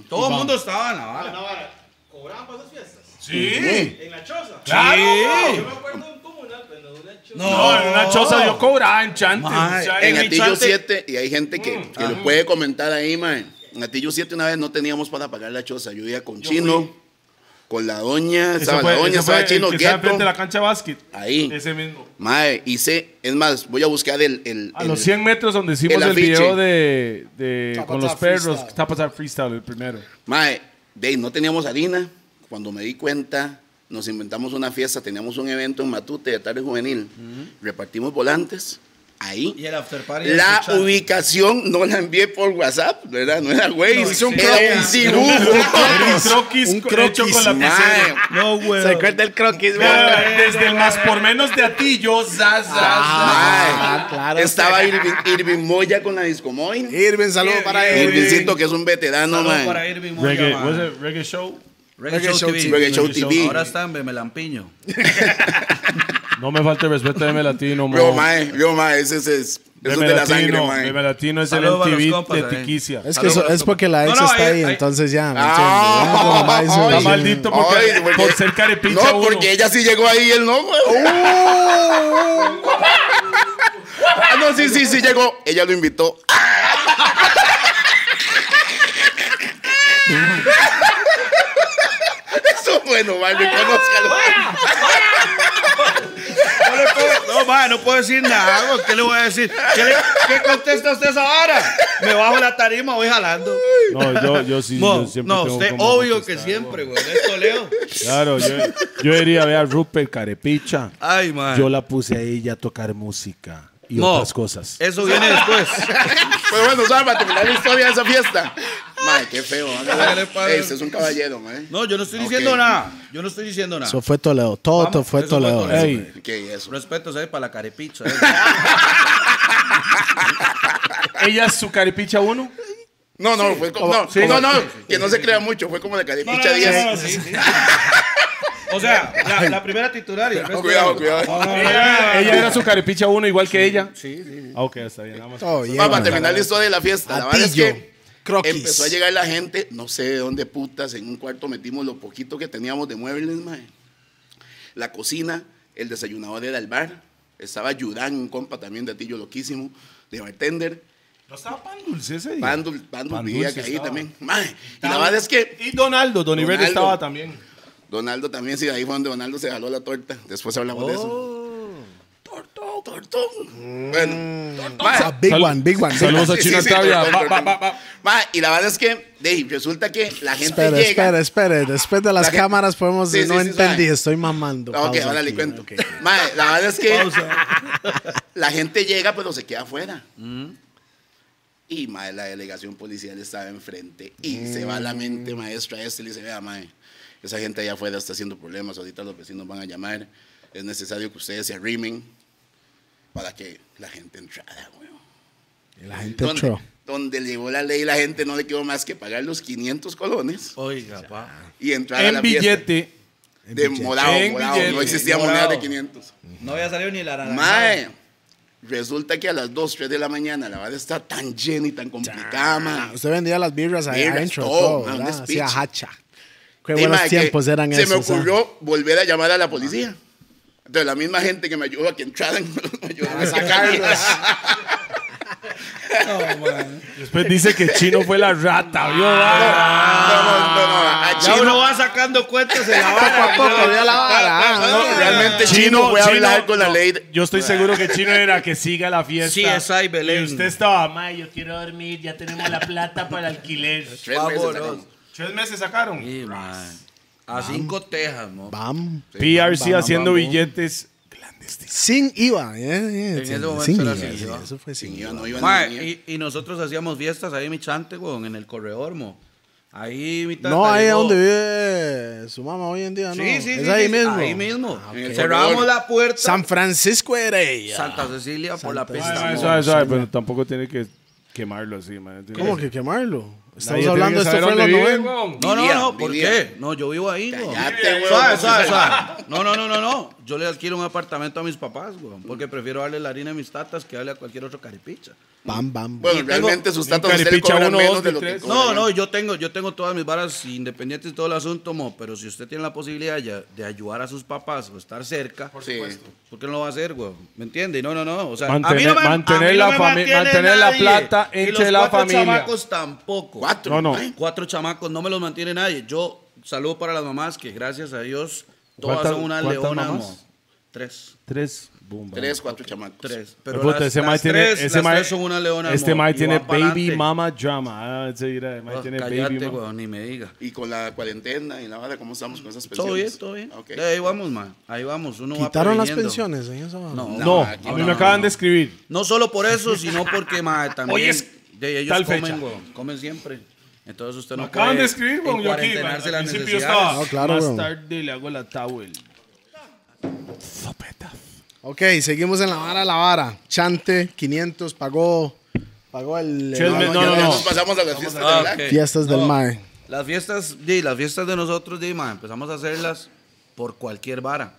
Todo el mundo estaba en la vara. ¿Cobraban para esas fiestas? Sí. ¿En la choza? Claro. Sí. Yo me acuerdo de un comunal, pero de una choza. No, en una choza yo cobraba en o sea, En Atillo Chante- 7, y hay gente que, que lo puede comentar ahí, mae. En Atillo 7 una vez no teníamos para pagar la choza. Yo iba con Chino, con la doña, estaba fue- la doña, fue estaba el Chino, que estaba Gueto. enfrente de la cancha de básquet. Ahí. Ese mismo. Mae, hice, es más, voy a buscar el... el, A el- los 100 metros donde hicimos el el, video de, de con los perros. Freestyle. Tapa Tap Freestyle, el primero. Mae, de no teníamos harina. Cuando me di cuenta, nos inventamos una fiesta, teníamos un evento en Matute de tarde juvenil. Repartimos volantes. Ahí. Y el after party. La ubicación no la envié por WhatsApp, ¿verdad? No era güey, No, hice un croquis dibujo. Un croquis, Un croquis, hecho con la lapicera. No, güey. Se acuerda el croquis, Vea, Desde el más por menos de Atillo, zaz, mae, Ah, claro. Estaba Irving, Irving Moya con la Discomoy. Irving, saludos para Irving. Irvingcito, que es un veterano, Saludos mae. para Irving Moya, Reggae, man. was it reggae show? Reggae Reggae Show Show TV. TV. Reggae Show. TV. Ahora está en Bemelampiño. No me falte el respeto de Melatino, mo. Yo, mae, yo, mae, ese es, es, eso es de la sangre, Melatino, mae. Melatino es el Saludos los MTV compas, de eh. Tiquicia. Es que Saludos eso- es porque la ex No, no, está ahí- ahí, ahí- entonces ya, ¿me Ah, entiendes? Hizo- Está maldito porque, ay, porque- por ser carepicha No, uno. porque ella sí llegó ahí él no, güey. Ah, no, sí, sí, sí llegó. Ella lo invitó. Eso es bueno, man, reconózcalo. No, le puedo, no, ma, no puedo decir nada. güey. ¿Qué le voy a decir? ¿Qué, le- qué contesta usted vara? Me bajo la tarima, voy jalando. No, yo, yo sí, Mo, yo siempre no, tengo usted como obvio que siempre, güey. Esto leo. Claro, yo, yo diría, a ver a Rupert Carepicha. Ay, man. Yo la puse a ella a tocar música y Mo, otras cosas. Eso viene después. Pero bueno, ¿sabes? Para terminar la historia de esa fiesta. Madre, qué feo. Ese es un caballero, man. No, yo no estoy diciendo nada. Yo no estoy diciendo nada. Eso fue Toledo. Todo Vamos, fue eso fue Toledo. Toledo. Ey, ¿Qué es eso? Respeto, ¿sabes? Para la carepicha. ¿eh? ¿Ella es su Carepicha 1? No, no, fue como. No, Sí. no, no, que no se crea mucho. Fue como de caripicha No, no, no, 10. no, no, sí, sí. O sea, la, la primera titular y el resto. Cuidado, cuidado. Ella, ella era su Carepicha 1 igual que ella. Sí, sí. Ah, ok, está bien. Nada más. Para man. terminar la historia de la fiesta. La verdad es que croquis. empezó a llegar la gente, no sé de dónde putas, en un cuarto metimos lo poquito que teníamos de muebles, mae. La cocina, el desayunador era el bar. Estaba Yurán, un compa también de Atillo loquísimo, de bartender. ¿No estaba Pan Dulce ese día? Pandul, Pandul Pan vivía Dulce ahí estaba. también. Mae, Y la verdad es que Y Donaldo, Don Iber estaba también. Donaldo también, sí, ahí fue donde Donaldo se jaló la torta. Después hablamos de eso. tortón. Bueno, Ah, mae, big Sal- one, big one. Saludos a Sí, Chino sí, sí, tortón, tortón. y la verdad es que de, ahí, resulta que la gente Espera, llega. espera, espera. Después de las La gente- cámaras podemos... Sí, sí, no sí, entendí, sabe. estoy mamando. Ok, Pausa ahora le cuento. Ok. Mae, la verdad es que la gente llega, pero se queda afuera. Y mae, la delegación policial estaba enfrente. Y se va la mente maestra este y le dice, vea, mae, esa gente allá afuera está haciendo problemas. Ahorita los vecinos van a llamar. Es necesario que ustedes se arrimen para que la gente entrara, weón. La gente Donde, entró. donde llegó la ley, la gente no le quedó más que pagar los 500 colones Oiga, pa. y entrar a En la fiesta. billete. De morado, En morado. billete. No existía Morado. moneda de 500. No había salido ni la naranja. Mae, resulta que a las 2, 3 de la mañana la vara está tan llena y tan complicada, mae. usted vendía las birras ahí Birras, adentro, todo, todo, man, un hacha. Qué buenos tiempos eran Se esos. me ¿ah? ocurrió volver a llamar a la policía. Entonces la misma gente que me ayudó a que entraran, me ayudó a sacarlos. Después dice que Chino fue la rata. ¿vio? Va. No, no, no, no. A Ya Chino, uno va sacando cuentas en la Poco a vara. poco vio la vara. ah, no, ah. realmente Chino, fue a hablar con la no, ley. de- Yo estoy seguro que Chino era que siga la fiesta. Sí, esa y Belén. Y usted estaba, ma, yo quiero dormir, ya tenemos la plata para el alquiler. Tres meses Vámonos. Tres meses sacaron. Sí. A cinco tejas, ¿no? Bam. PRC Bam, haciendo bam, bam. billetes clandestinos. Sin IVA. eh, eh, En ese momento sin era IVA, sin sí, IVA. Eso fue sin Sin IVA. IVA, no iba y, y nosotros hacíamos fiestas ahí en mi chante, weón, en el corredor, mo. Ahí mi tata No, ahí es donde vive su mamá hoy en día, ¿no? Sí, sí, Es sí. ahí sí, mismo. Ahí mismo. Ah, Cerramos la puerta. San Francisco era ella. Santa Cecilia por la pista. Mo. Suave, suave, pero tampoco tiene que quemarlo así, man. ¿Cómo que quemarlo? Estamos hablando, que esto fue en los saber dónde 90. vive, weón. No, no, no, ¿por vivía. qué? No, yo vivo ahí, güey. Cállate, güey. Suave, suave, suave. No, no, no, no, no. Yo le alquilo un apartamento a mis papás, güey. Porque prefiero darle la harina a mis tatas que darle a cualquier otro caripicha. Bam, bam. Bueno, realmente sus tatas usted le caripicha cobran uno, menos dos, de de lo que tres. No, no, yo tengo, yo tengo todas mis varas independientes y todo el asunto, mo, pero si usted tiene la posibilidad ya de ayudar a sus papás o estar cerca, Sí. ¿por qué no lo va a hacer, güey? ¿Me entiende? No, no, no. O sea, a Mantener- mí no me, mantener a mí la no me fami- mantiene mantener la plata Y entre los la familia. tampoco. Cuatro. No, no. Cuatro chamacos no me los mantiene nadie. Yo saludo para las mamás que gracias a Dios todas ¿Cuántas- son unas cuántas leonas. mamás? mo. Tres. Tres. Boom. Tres, cuatro chamacos. Tres. Pero Puta, las, ese las mae tiene, tres, ese las tres son una leona. Este mae tiene baby mama drama. Ah, ese mira, Oh, tiene cállate, baby mama. weón, ni me diga. Y con la cuarentena y la vara, ¿cómo estamos con esas pensiones? Todo bien, todo bien. Ok. De ahí vamos, man. Ahí vamos. Uno va ¿Quitaron las pensiones en eso? No, no. No, a mí no, me no, acaban no. de escribir. No solo por eso, sino porque, mae, también. Hoy es de ellos tal comen, fecha. weón, Comen siempre. Entonces usted no acaban puede de escribir, weón. Yo aquí, encuarentenarse al las principio yo necesidades. estaba. No, claro, Más weón. tarde le hago la towel. Ok, seguimos en la vara, la vara. Chante, 500, pagó, pagó el... Tres el- Ya no, no, no. nos pasamos a las fiestas Ah, de Black. ok. Fiestas del No, mae. Las fiestas, di, las fiestas de nosotros, di, mae, empezamos a hacerlas por cualquier vara.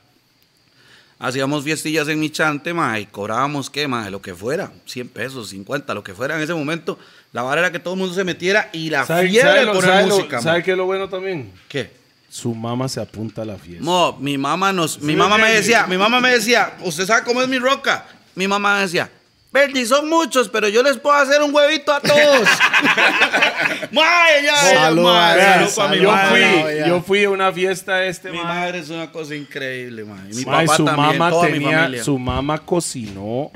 Hacíamos fiestillas en mi chante, mae, y cobrábamos, ¿qué, mae? Lo que fuera, 100 pesos, 50, lo que fuera en ese momento. La vara era que todo el mundo se metiera y la ¿Sabe, fiebre sabe de poner sabe música, sabe mae. qué es lo bueno también? ¿Qué? Su mamá se apunta a la fiesta. Mo, mi mamá nos, mi mamá me decía, mi mamá me decía, ¿usted sabe cómo es mi roca? Mi mamá me decía, Verdi, son muchos, pero yo les puedo hacer un huevito a todos. Ya, Salud, salud mi yo, madre. fui, ya. yo fui a una fiesta este Mi mae. madre es una cosa increíble. Y Mi Mae, papá su también, mamá toda mi tenía, familia. su mamá cocinó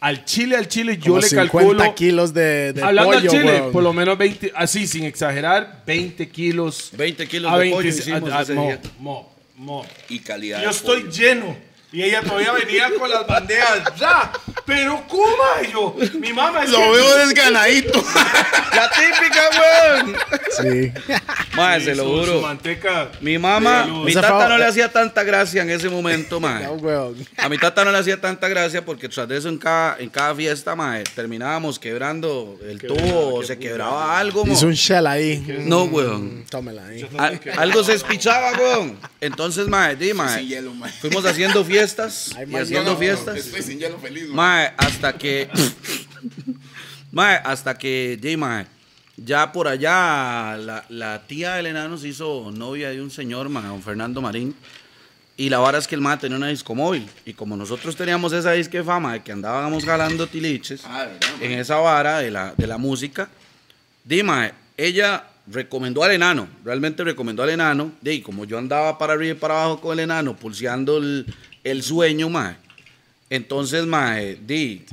al chile, al chile, yo Como le 50 calculo. kilos de, de Hablando pollo, al chile, weón. por lo menos 20, así sin exagerar, 20 kilos. 20 kilos a de 20, pollo hicimos a- a- ese mo, día. mo, mo. Y calidad. Yo de estoy pollo. lleno. Y ella todavía venía con las bandejas ya. Pero Kuma, yo, mi mamá es Lo que- veo desganadito. La típica, weón. Sí. Mae, se lo juro. manteca. Mi mamá, mi tata no le hacía tanta gracia en ese momento, mae. No, weón. A mi tata no le hacía tanta gracia porque tras de eso en cada, en cada fiesta, mae, terminábamos quebrando el tubo o se quebraba algo, mo. Hizo un shell ahí. No, weón. Tómela ahí. Al- algo se espichaba, weón. Entonces, mae, di, mae. Sin hielo, mae. Fuimos haciendo fiestas Ay, y haciendo no, fiestas. Estoy sin hielo feliz, mae. Hasta que. mae, hasta que. di, mae, ya por allá, la, la tía del enano se hizo novia de un señor, mae, don Fernando Marín. Y la vara es que el mae tenía una discomóvil. Y como nosotros teníamos esa disque fama de que andábamos jalando tiliches Ah, en esa vara de la, de la música, di, mae, ella recomendó al enano, realmente recomendó al enano. Di, como yo andaba para arriba y para abajo con el enano, pulseando el, el sueño, mae. Entonces, mae, di,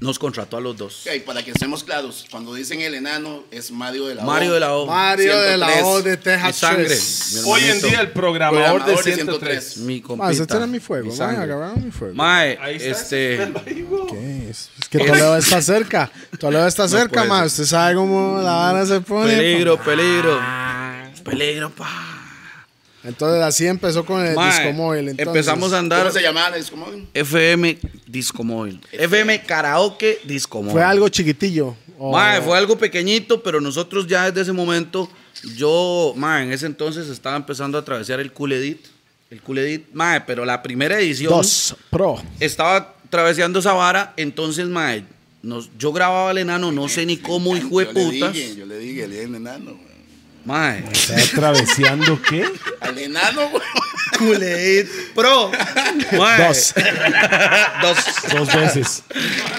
nos contrató a los dos. Ok, para que estemos claros, cuando dicen el enano, es Mario de la O. Mario de la O. Mario de la 103. O de Mi Texas. sangre. Mi Hoy en día el programador, Programador de de 103. 103. Mi tiene mi fuego. mi Ma, sangre. agarraron mi fuego. Mae, Ahí está. este... ¿Qué es? Es que Toledo está cerca. Toledo está cerca, puede ma. ser. Usted sabe cómo la vara se pone. Peligro, peligro. Peligro, pa. Entonces así empezó con el Mae, disco móvil. entonces. empezamos a andar ¿Cómo se llamaba la disco móvil? FM Disco Móvil. FM Karaoke Disco Móvil. Fue algo chiquitillo. o- Mae, fue algo pequeñito, pero nosotros ya desde ese momento, yo, mae, en ese entonces estaba empezando a atravesar el Cool Edit. El Cool Edit, mae, pero la primera edición Dos Pro. estaba traveseando esa vara, entonces, mae, nos, yo grababa al enano, no sé ni cómo, hijo de Yo le putas. dije, yo le dije, el enano. Mae, ¿Está traveseando qué? Al enano, güey. Pro. Mae. Dos. Dos. Dos veces.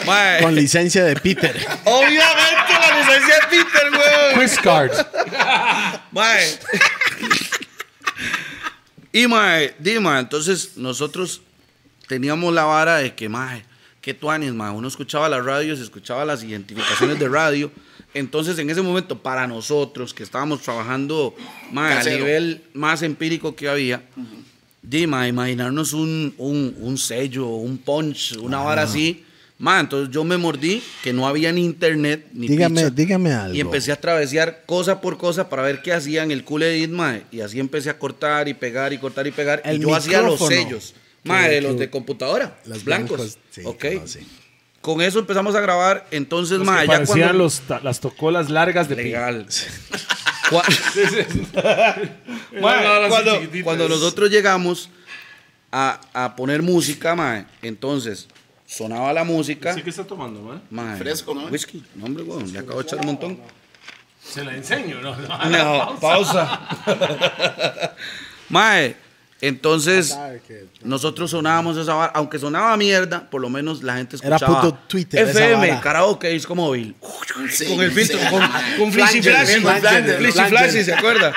Mae. Con licencia de Peter. Obviamente la licencia de Peter, weón. Quiz card. Mae. y mae, di mae, entonces nosotros teníamos la vara de que mae, que tuanis, mae, uno escuchaba las radios, escuchaba las identificaciones de radio. Entonces, en ese momento, para nosotros que estábamos trabajando mae, a nivel más empírico que había, di, mae, imaginarnos un, un, un sello, un punch, una vara así. Mae, entonces yo me mordí que no había ni internet, ni Dígame, dígame algo. Y empecé a travesear cosa por cosa para ver qué hacían el cool edit, mae. Y así empecé a cortar y pegar y cortar y pegar. El y yo hacía los sellos, mae, de los de computadora, Las blancos. blancas, sí, ok. claro, sí. Con eso empezamos a grabar. Entonces, Los mae, que ya parecían cuando. los ta- las tocolas largas de. Legal. Cuando, cuando nosotros llegamos a, a poner música, mae, entonces sonaba la música. ¿Sí que está tomando, man? mae, Fresco, ¿no? Whisky. No, hombre, weón, le acabo de echar un montón. Se la enseño, ¿no? No, pausa. Mae, entonces que- nosotros sonábamos esa vara, aunque sonaba mierda, por lo menos la gente Era escuchaba. puto Twitter FM, karaoke, disco móvil. Sí, con el filtro, sí. con, con Flashy, Flanger. Flashy, ¿se acuerda?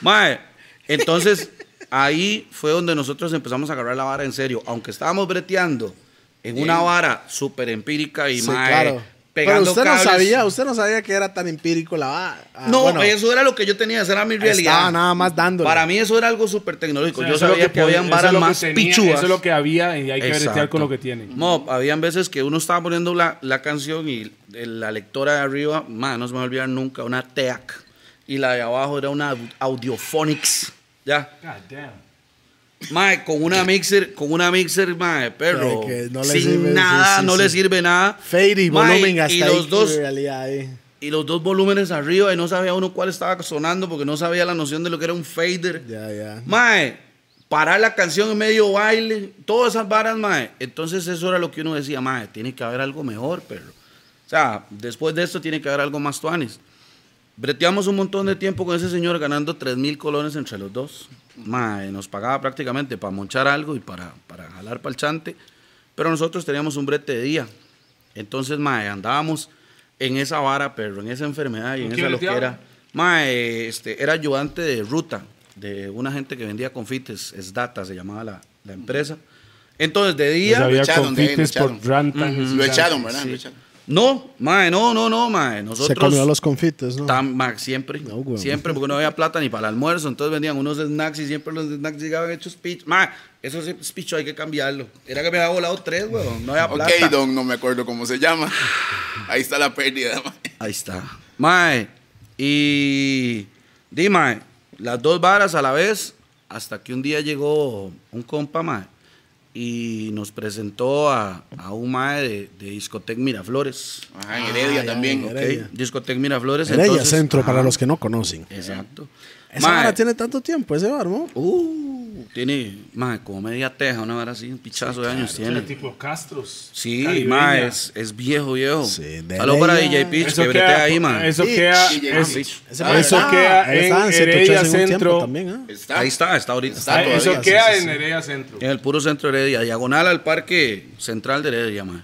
Mae, entonces ahí fue donde nosotros empezamos a agarrar la vara en serio, aunque estábamos breteando en una vara súper empírica y Sí, mae, claro. Pero pegando usted cables. no sabía, usted no sabía que era tan empírico la. Ah, No, bueno, eso era lo que yo tenía, esa era mi realidad. Estaba nada más dándole. Para mí eso era algo súper tecnológico. O sea, yo sabía que, podía- habían varas lo que más tenía, pichudas. Eso es lo que había y hay que bretear con lo que tienen. Mo, habían veces que uno estaba poniendo la, la canción y la lectora de arriba, man, no se me va a olvidar nunca, una TEAC. Y la de abajo era una Audiophonics. Ya. God damn. Mae, con una mixer, con una mixer, mae, perro. Que- no le sin sirve, nada, sí, sí, no sí. le sirve nada. Fade y Mae, volumen hasta y ahí, los dos en realidad, ahí. y los dos volúmenes arriba y no sabía uno cuál estaba sonando porque no sabía la noción de lo que era un fader. Ya, ya. Mae, parar la canción en medio baile, todas esas varas, mae. Entonces eso era lo que uno decía, mae, tiene que haber algo mejor, perro. O sea, después de esto tiene que haber algo más tuanis. Breteamos un montón de tiempo con ese señor ganando 3 mil colones entre los dos. Mae, nos pagaba prácticamente para monchar algo y para, para jalar para el chante. Pero nosotros teníamos un brete de día. Entonces, mae, andábamos en esa vara, perro, en esa enfermedad y en ¿Con esa loquera. Mae, este, era ayudante de ruta de una gente que vendía confites, es Data, se llamaba la, la empresa. Entonces, de Pues día... había echaron de ahí, confites lo por echaron. rantan. Lo echaron, ¿verdad? Sí. Lo echaron. No, mae, no, no, no, mae. Nosotros... Se comió los confites, ¿no? Tan, mae, siempre, No, güey. siempre, porque no había plata ni para el almuerzo, entonces vendían unos snacks y siempre los snacks llegaban hechos pitch. Mae, eso ese speech hay que cambiarlo. Era que me había volado tres, weón, no había plata. Ok, don, no me acuerdo cómo se llama. Ahí está la pérdida. mae. Ahí está. Mae, y di, mae, las dos varas a la vez, hasta que un día llegó un compa, mae, y nos presentó a, a un mae de, de Discotec Miraflores. Ajá, en Heredia Ah, también. en. Heredia. Discotec Miraflores. Heredia entonces- Centro, para los que no conocen. Exacto. Esa Mae, tiene tanto tiempo, ese bar, ¿no? Uh, tiene, mae, como media teja, una vara así, un pichazo de años tiene. tipo Castros. Sí, mae, es, es viejo, viejo. Sí, de Saludos para. DJ Pitch, Eso que bretea queda, ahí, mae. eso queda, DJ es- Ah, eso está- queda en 103 Heredia Centro. también, ¿ah? Está. Ahí está, está ahorita. Está Ah, todavía, eso queda sí, en sí. Heredia Centro. En el puro centro de Heredia, diagonal al parque central de Heredia, mae.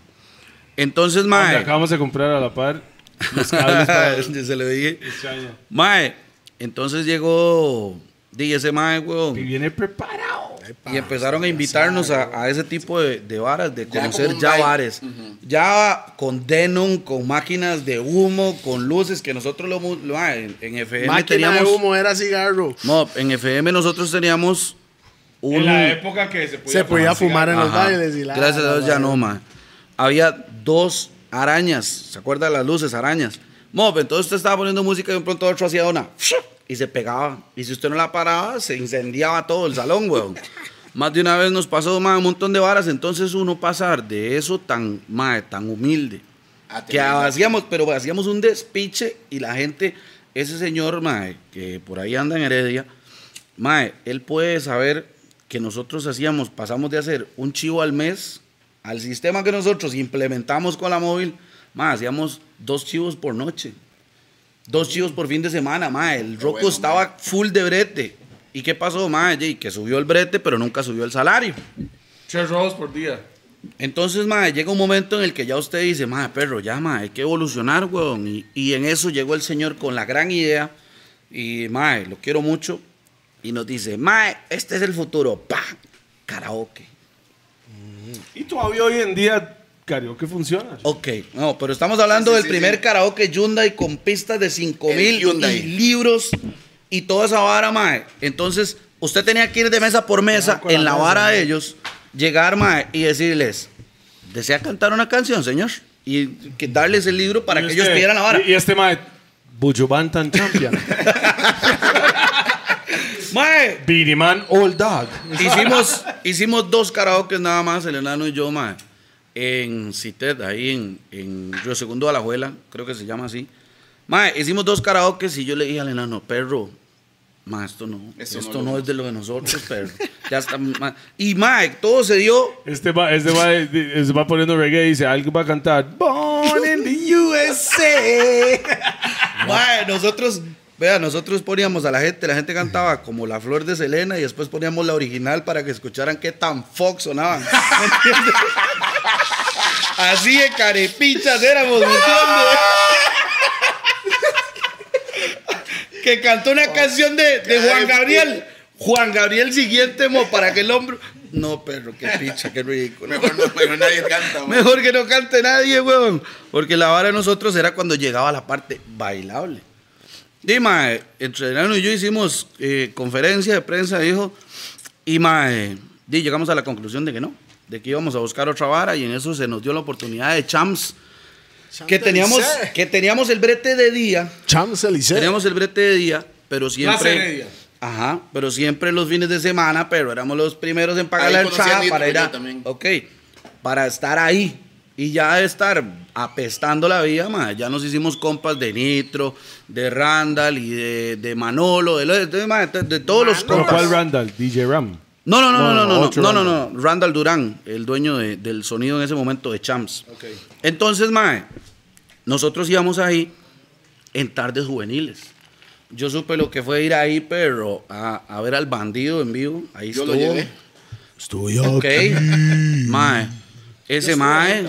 Entonces, mae. acabamos de comprar a la par los cables para se le dije. Extraño. Mae, entonces llegó. Dije ese mae, Y weón. viene preparado. Y empezaron a invitarnos a, a ese tipo de, de varas, de conocer ya bares. Ya con Denon, con máquinas de humo, con luces, que nosotros lo, lo- en, en FM Máquina teníamos... de humo era cigarro. No, en FM nosotros teníamos un... En la época que se podía, Se podía fumar en los bailes y la. Gracias a Dios ya no, ma. Había dos arañas, ¿se acuerda de las luces, arañas? Mo, entonces usted estaba poniendo música y de pronto otro hacía una y se pegaba. Y si usted no la paraba, se incendiaba todo el salón, weón. Más de una vez nos pasó, ma, un montón de varas. Entonces uno pasar de eso tan, ma, tan humilde. A Que hacíamos, pero hacíamos un despiche y la gente, ese señor, mae, que por ahí anda en Heredia, mae, él puede saber que nosotros hacíamos, pasamos de hacer un chivo al mes al sistema que nosotros implementamos con la móvil, mae, hacíamos dos chivos por noche, dos chivos por fin de semana, mae, el roco bueno, estaba full de brete. ¿Y qué pasó, mae? Que subió el brete, pero nunca subió el salario. Tres robos por día. Entonces, mae, llega un momento en el que ya usted dice, mae, perro, ya, mae, hay que evolucionar, weón. Y, y en eso llegó el señor con la gran idea. Y, mae, lo quiero mucho. Y nos dice, mae, este es el futuro. ¡Pah! Karaoke. Y todavía hoy en día karaoke funciona. Ok, no, pero estamos hablando Sí, sí, del sí, primer sí. karaoke Hyundai con pistas de 5 El mil Hyundai. y libros y toda esa vara, mae. Entonces, usted tenía que ir de mesa por mesa en la mesa, vara mae. de ellos, llegar, mae, y decirles, ¿desea cantar una canción, señor? Y que darles el libro para Y que este- ellos pidieran la vara. Y, y este mae, Bujubantan Champion. Mae, Beanie Man Old Dog. hicimos, hicimos dos karaokes nada más, el enano y yo, mae, en Citet, ahí en, en Río Segundo de la Juela, creo que se llama así. Mae, hicimos dos karaokes y yo le dije al enano, perro, mae, esto no, Esto esto, no es de lo de nosotros, perro. ya está, mae. Y mae, todo se dio. Este va, este va, este va poniendo reggae y dice, alguien va a cantar Born in the USA. Mae, nosotros, vea, nosotros poníamos a la gente, la gente cantaba como la flor de Selena y después poníamos la original para que escucharan qué tan fox sonaban. ¿Me entiendes? Así de carepichas éramos, ¿me que cantó una canción de, de Juan Gabriel. Juan Gabriel siguiente, mo, para que el hombro. No, perro, qué picha, qué ridículo. Mejor, no, mejor nadie canta. man. Mejor que no cante nadie, weón. Porque la vara de nosotros era cuando llegaba la parte bailable. Dime, entre Enano y yo hicimos eh, conferencia de prensa, dijo. Y mae, di, llegamos a la conclusión de que no, de que íbamos a buscar otra vara y en eso se nos dio la oportunidad de Champs. Que teníamos, que teníamos el brete de día, Champs-Élysées. teníamos el brete de día, pero siempre. Ajá, pero siempre los fines de semana, pero éramos los primeros en pagar Ahí la entrada para ir a. también. Ok, para estar ahí. Y ya estar apestando la vida, ma, ya nos hicimos compas de Nitro, de Randall y de, de Manolo, de, lo- de- de- de todos los ¿Pero compas. cuál Randall? DJ Ram. No, no, no, no, no, no, otro no, no, no, Randall Durán, el dueño de- del sonido en ese momento de Champs. Entonces, mae, nosotros íbamos ahí en tardes juveniles. Yo supe lo que fue ir ahí, pero a, a ver al bandido en vivo. Ahí Yo estuvo. lo llevé. Estoy Ok. aquí. Mae. Ese mae.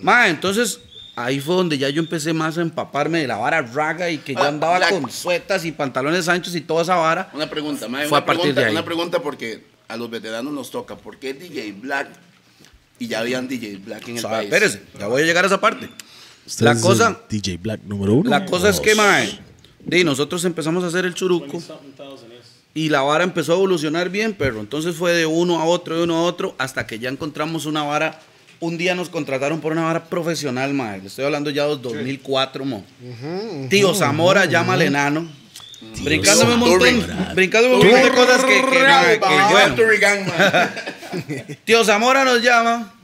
Mae, entonces ahí fue donde ya yo empecé más a empaparme de la vara raga y que ya Ah, andaba la- con suetas y pantalones anchos y toda esa vara. Una pregunta, mae, Fue una a partir pregunta, de ahí. una pregunta porque a los veteranos nos toca. ¿Por qué DJ Black? Y ya habían DJ Black en O el sea, país. espérese, ya voy a llegar a esa parte. Usted La es cosa- DJ Black número uno. La cosa es que, mae, di, nosotros empezamos a hacer el churuco y la vara empezó a evolucionar bien, pero entonces fue de uno a otro, de uno a otro, hasta que ya encontramos una vara. Un día nos contrataron por una vara profesional, mae. Le estoy hablando ya de 2004, mo. Tío Zamora llama al enano. Brincándome un montón, brincándome un montón de cosas que. Tío Zamora nos llama,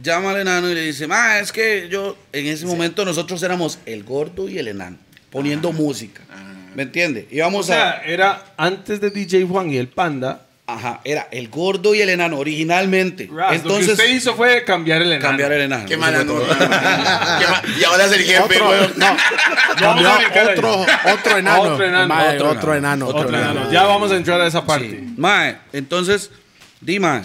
llama al enano y le dice, ma, es que yo, en ese momento nosotros éramos el gordo y el enano, poniendo música. ¿Me entiende? O Íbamos sea, a... era antes de DJ Juan y el Panda. Ajá, era el gordo y el enano originalmente. Raz, lo que Entonces, usted hizo fue cambiar el enano. cambiar el enano. Qué mala nota. Y ahora es el jefe, Otro, no, cambió otro, otro enano. Otro enano, Mae, otro otro enano, enano. Otro Otro enano. enano. Ya vamos a entrar a esa parte. Sí. Mae, entonces, di, mae,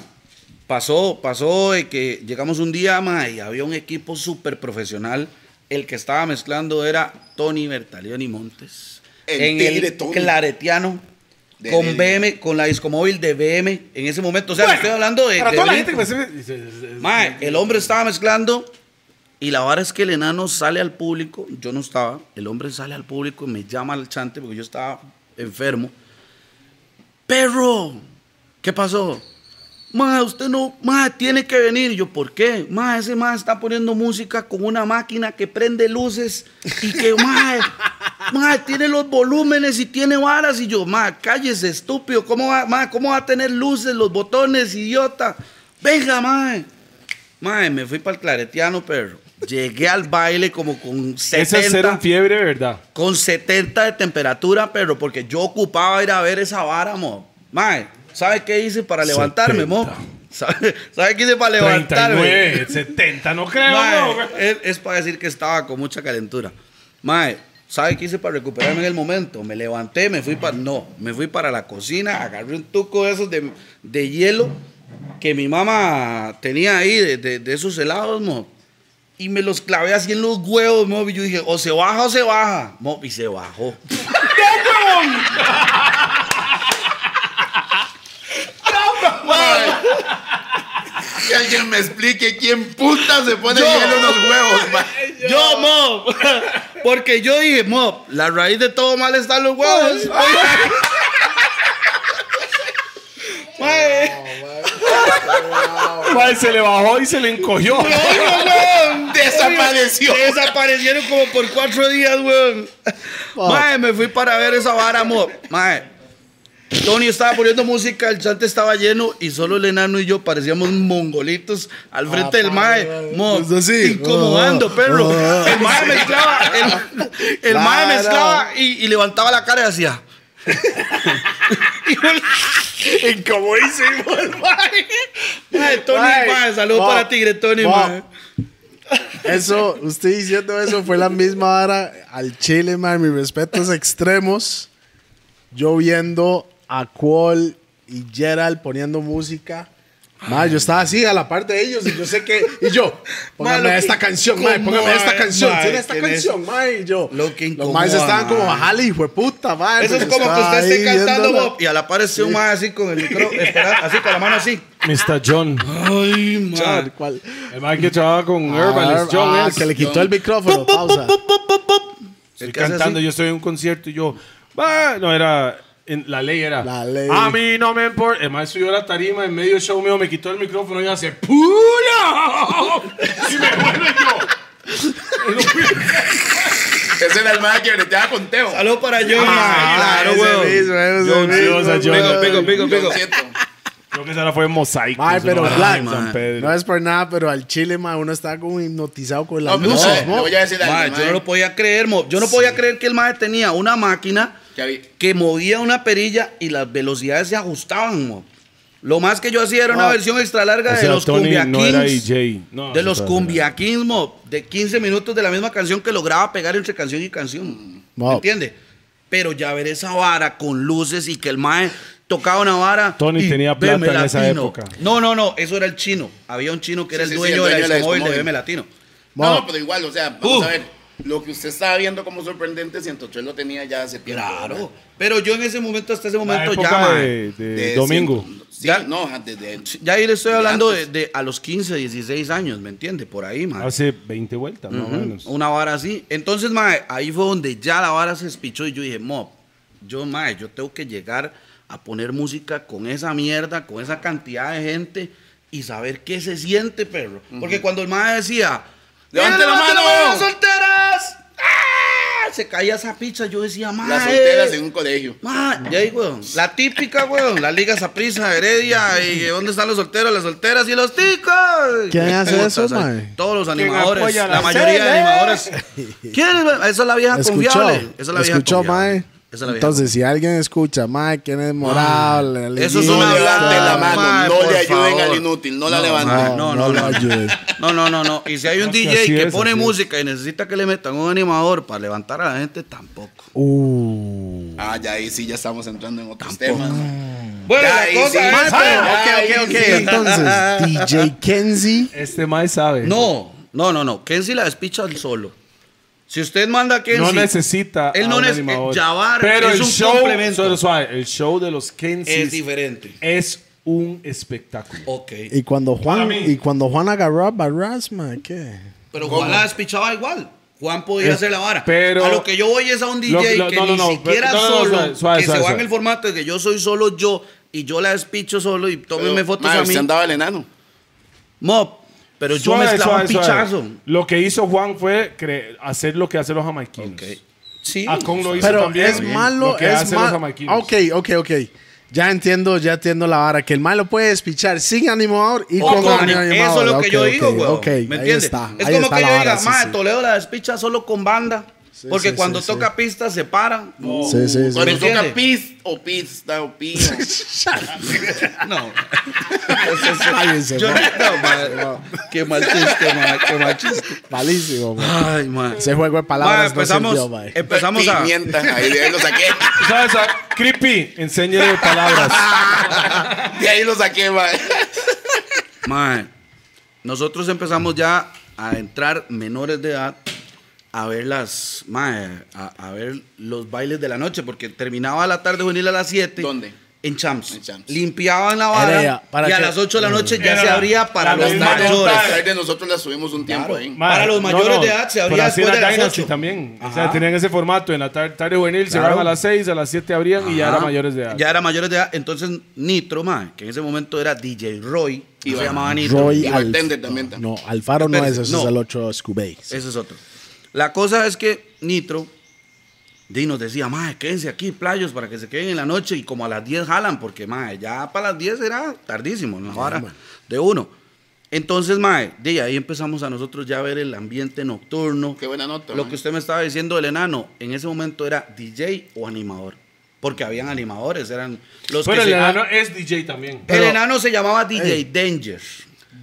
pasó, pasó de que llegamos un día, mae, y había un equipo súper profesional. El que estaba mezclando era Tony Bertalioni Montes. El en tigre el Tony. claretiano. De- con de- BM, con la discomóvil de BM en ese momento. O sea, le estoy hablando de. Para toda la gente que me Mae, el hombre estaba mezclando y la vara es que el enano sale al público, yo no estaba, el hombre sale al público y me llama al chante porque yo estaba enfermo. Perro, ¿qué pasó? Mae, usted no, mae, tiene que venir. Y yo, ¿por qué? Mae, ese mae está poniendo música con una máquina que prende luces y que, mae, mae, tiene los volúmenes y tiene varas. Y yo, mae, cállese, estúpido. ¿Cómo va, ¿cómo va a tener luces, los botones, idiota? Venga, mae. Mae, me fui para el claretiano, perro. Llegué al baile como con Esas eran 70, fiebre, ¿verdad? con 70 de temperatura, perro, porque yo ocupaba ir a ver esa vara, mo. Mae, ¿sabe qué hice para levantarme, mo? 70. ¿Sabe, ¿sabe qué hice para levantarme? 39, 70, no creo, Mae, no. es, es para decir que estaba con mucha calentura. Mae, ¿sabe qué hice para recuperarme en el momento? Me levanté, me fui para... No, me fui para la cocina, agarré un tuco de esos de, de hielo que mi mamá tenía ahí, de, de- de esos helados, mo. Y me los clavé así en los huevos, mo. Y yo dije, o se baja o se baja. Mo, y se bajó. Que alguien me explique quién puta se pone Yo. hielo en los huevos, ma. Yo, mo. Porque yo dije, mo, la raíz de todo mal están los huevos. Mae. Mae, se le bajó y se le encogió. Oiga, weón. Desapareció. Oiga, Desaparecieron como por cuatro días, weón. Mae, me fui para ver esa vara, mo. Mae. Tony estaba poniendo música, el chante estaba lleno y solo el enano y yo parecíamos mongolitos al frente del mae. Mo, Pues así. incomodando, Oh, perro. oh. El mae mezclaba, el, el mae mezclaba y, y levantaba la cara y hacía. Incomodísimo el mae. Mae, Tony, Mae, mae, saludos para Tigre Tony, mae. Eso, usted diciendo eso fue la misma vara al Chile, man. Mis respetos extremos. Yo viendo a Qual y Gerald poniendo música. Ma, yo estaba así a la parte de ellos y yo sé que. Y yo, póngame Ma, esta que canción, ma, incomoda, póngame esta canción, tiene esta canción, ma. Y yo, Lo que los incomoda, más estaban como, bajale, hijo de puta, ma. Eso es como que usted esté cantando. Bob, y a la par esté un mae así con el micrófono, así con la mano así. Mr. John. Ay, Char, ¿cuál? El mae que trabaja con Ah, Herbalist, John ah, es. que le quitó el micrófono, pausa. Estoy cantando, yo estoy en un concierto y yo, "Va", no era, en- la ley era, La ley. a mí no me importa, el maestro subió a la tarima en medio del show mío, me quitó el micrófono y hace, ¡Pulo! Y me vuelve yo. Ese era el mae que breteaba con Teo. Saludos para John, Ah. Claro, John. Pico, pico, pico. Creo que esa fue mosaico. Mae, eso pero no, Black, San mae. Pedro. No es por nada, pero al Chile, ma, uno está como hipnotizado con las No, luces, no, le voy a decir algo, Mae, mae. yo no lo podía creer, mo. Yo no podía creer que el mae tenía una máquina Que movía una perilla y las velocidades se ajustaban, mo. Lo más que yo hacía era una Ah. versión extra larga O de los Tony Cumbia no era de los Cumbia Kings, mo, de 15 minutos de la misma canción que lograba pegar entre canción y canción. ¿Me Wow. entiende? Pero ya ver esa vara con luces y que el mae tocaba una vara. Tony y tenía plata BM en esa Latino. época. No, no, no, eso era el chino. Había un chino que era Sí, el sí, sí, dueño, el de dueño la de la Discomóvil de. BM Latino. No, Mo. no, pero igual, o sea, vamos Uh. a ver. Lo que usted estaba viendo como sorprendente, 103 lo tenía ya hace tiempo. Claro. ¿verdad? Pero yo en ese momento, hasta ese La momento, época ya, de, de De domingo. Sí, Ya- no, desde. Ya ahí le estoy de hablando de, a los 15, 16 años, ¿me entiende? Por ahí, mae. Hace 20 vueltas, más o menos. Una vara así. Entonces, mae, ahí fue donde ya la vara se espichó y yo dije, mo, yo, mae, yo tengo que llegar a poner música con esa mierda, con esa cantidad de gente y saber qué se siente, perro. Porque cuando el mae decía, ¡Levante "¡Eh, la mano!" las solteras! ¡Ah! Se caía esa pizza, yo decía, mae. Las solteras en un colegio. Ma, ya ahí, weón. La típica, weón. La Liga Saprisa, Heredia. ¿Y dónde están los solteros, las solteras y los ticos? ¿Quién hace eso, mae? Todos los ¿Quién animadores. La la mayoría de animadores. ¿Quién es? weón? Esa es la vieja Escuchó, confiable. Esa es la vieja escuchó, confiable. mae. Esa la Entonces, si alguien escucha, mae, ¿quién es morado? La eso es No una liguista. levante la mano, no le ayuden favor. al inútil, no la No, levanten. No, No, no, no, no. No, no, no, no. Y si hay un No, DJ que es, pone música y necesita que le metan un animador para levantar a la gente, tampoco. Uh. Ah, ya ahí sí ya estamos entrando en otros Tampoco. temas. Bueno, Ya, la ahí cosa sí. es, Mae, pero- ya, ok, ok, ok. Entonces, DJ Kenzie. Este mae sabe. No, no, no, no. Kenzie la despicha al solo. Si usted manda a Kenzie, No necesita Él no necesita. Pero es el un show, complemento. suave, el show de los Kensis es diferente. es un espectáculo. Ok. Y cuando Juan, y cuando Juan agarró a Barras, ma, ¿qué? Pero Juan la despichaba igual. Juan podía Es- hacer la vara. pero- a lo que yo voy es a un DJ Lo- lo- que no, no, ni no, siquiera no, no, no, solo, suave, suave, que suave, se va en el formato de que yo soy solo yo y yo la despicho solo y tómenme Pero, fotos mae, a mí. andaba el enano. Mob, pero yo Suave, mezclaba un suave. pichazo. Lo que hizo Juan fue cre- hacer lo que hacen los jamaiquinos. Ok. Sí. Acon lo hizo Pero también. es malo, Lo que es hacen los malo. jamaiquinos. Ok, ok, ok. Ya entiendo, ya entiendo la vara. Que el malo puede despichar sin animador y O con, con animador. ani- Eso es lo que Ok, yo ok, digo, güey. ok, ¿Me ahí entiendes? está, es ahí como está que la yo vara, diga, sí, "Mae, sí. Toledo la despicha solo con banda. Porque sí, cuando sí, toca sí. pista se paran. Sí, sí, sí. ¿Me Cuando toca entiende? pis o pista o pi. No. Cállense, Yo ma. no, mae. Qué mal chiste, mae. Qué mal chiste. Malísimo, ma. Ay, mae. Ese juego de palabras empezamos, no sirvió, empezamos a... Pimienta, ahí de ahí lo saqué. ¿Sabes? ah, Creepy, enséñale palabras. De ahí lo saqué, mae. Mae, nosotros empezamos ya a entrar menores de edad a ver las, mae, a, a ver los bailes de la noche, porque terminaba la tarde juvenil a las 7. ¿Dónde? En Champs. En Champs. Limpiaban la vara ya, para y a que- las 8 de la noche ya Era se la- abría para la los misma mayores. de nosotros la subimos un tiempo ahí. Ma, Para los mayores de edad se abría pero así después era de las Dynasty ocho. también. O Ajá. sea, tenían ese formato. En la tar- tarde juvenil se Claro. van a las 6, a las 7 abrían y ya Ajá. eran mayores de edad. Ya era mayores de edad. Entonces Nitro, mae, que en ese momento era DJ Roy, y se llamaba Nitro. Roy Y Alf- bartender también. también. No, Alfaro no es, Espérese, no. es el otro Scubay. Ese es otro. La cosa es que Nitro di, nos decía, mae, quédense aquí, playos, para que se queden en la noche. Y como a las 10 jalan, porque, mae, ya para las 10 era tardísimo, en la hora de uno. Entonces, mae, de ahí empezamos a nosotros ya a ver el ambiente nocturno. Qué buena nota, Lo mae. que usted me estaba diciendo del enano, en ese momento era DJ o animador. Porque habían animadores, eran los Pero que el se- enano es DJ también. El enano se llamaba DJ Danger.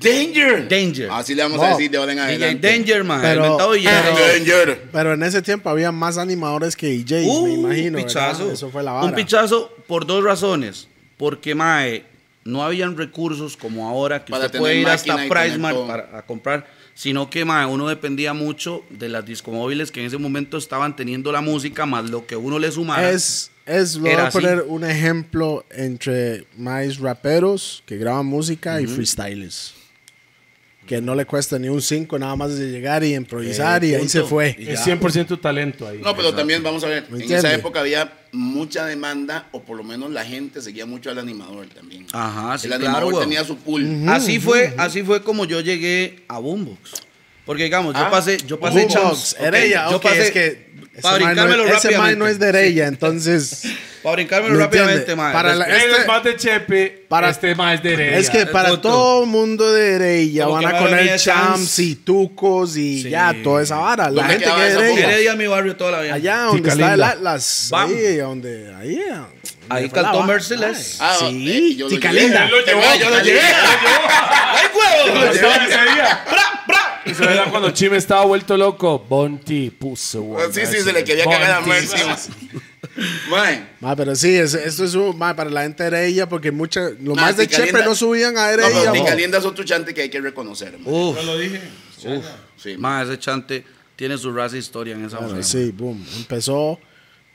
Danger. Danger. Así le vamos No. a decir de ahora en adelante. Danger, man. Pero- Danger. Pero en ese tiempo había más animadores que DJs, Uh, me imagino. Un ¿verdad? pichazo. Eso fue la vara. Un pichazo por dos razones. Porque, mae, no habían recursos como ahora que Para usted puede ir hasta todo. para a comprar. Sino que, mae, uno dependía mucho de las discomóviles que en ese momento estaban teniendo la música, más lo que uno le sumara. Es, es, lo voy Era a poner así. un ejemplo entre más raperos que graban música y freestylers. Que no le cuesta ni un 5 nada más de llegar y improvisar Eh, y ahí se fue. Es ya. 100% talento ahí. No, pero también vamos a ver. ¿Me En entiende? esa época había mucha demanda, o por lo menos la gente seguía mucho al animador también. Ajá, sí, El claro, animador weón. tenía su pool. Así fue, así fue como yo llegué a Boombox. Porque digamos, yo Ah, pasé, yo pasé Boombox, ok, Heredia, yo ok, pasé es que para man no brincármelo es- ese man rápidamente. no es de Heredia, entonces Para brincármelo ¿Me rápidamente, mae. Para la- este- es más de Chepe, para- este más es de Heredia. es que para punto. todo mundo de Heredia Como van a poner champs y tucos y Sí. ya toda esa vara. La ¿Dónde gente que es de Heredia? Heredia, mi barrio toda la vida. allá donde está el. Atlas, ahí donde ahí Ahí cantó. Merciless. Ah, Sí, eh, yo lo chica llevé. linda. Él lo llevó, yo lo llevé. ¡Ay, huevo! Yo estaba ese día. Eso era cuando Chime estaba vuelto loco. Bonti puso. one Sí, sí, se le quería cagar a. Mercy. Mae, Ma, pero sí, es- esto es un, ma, para la gente de Heredia, porque mucha, lo Ma, más de Chepe no subían a no, Heredia. pero mo. Tica Linda es otro chante que hay que reconocer. Uf, Yo lo dije. Sí, mae. mae, ese chante tiene su raza historia en esa Bueno, sí, boom. Empezó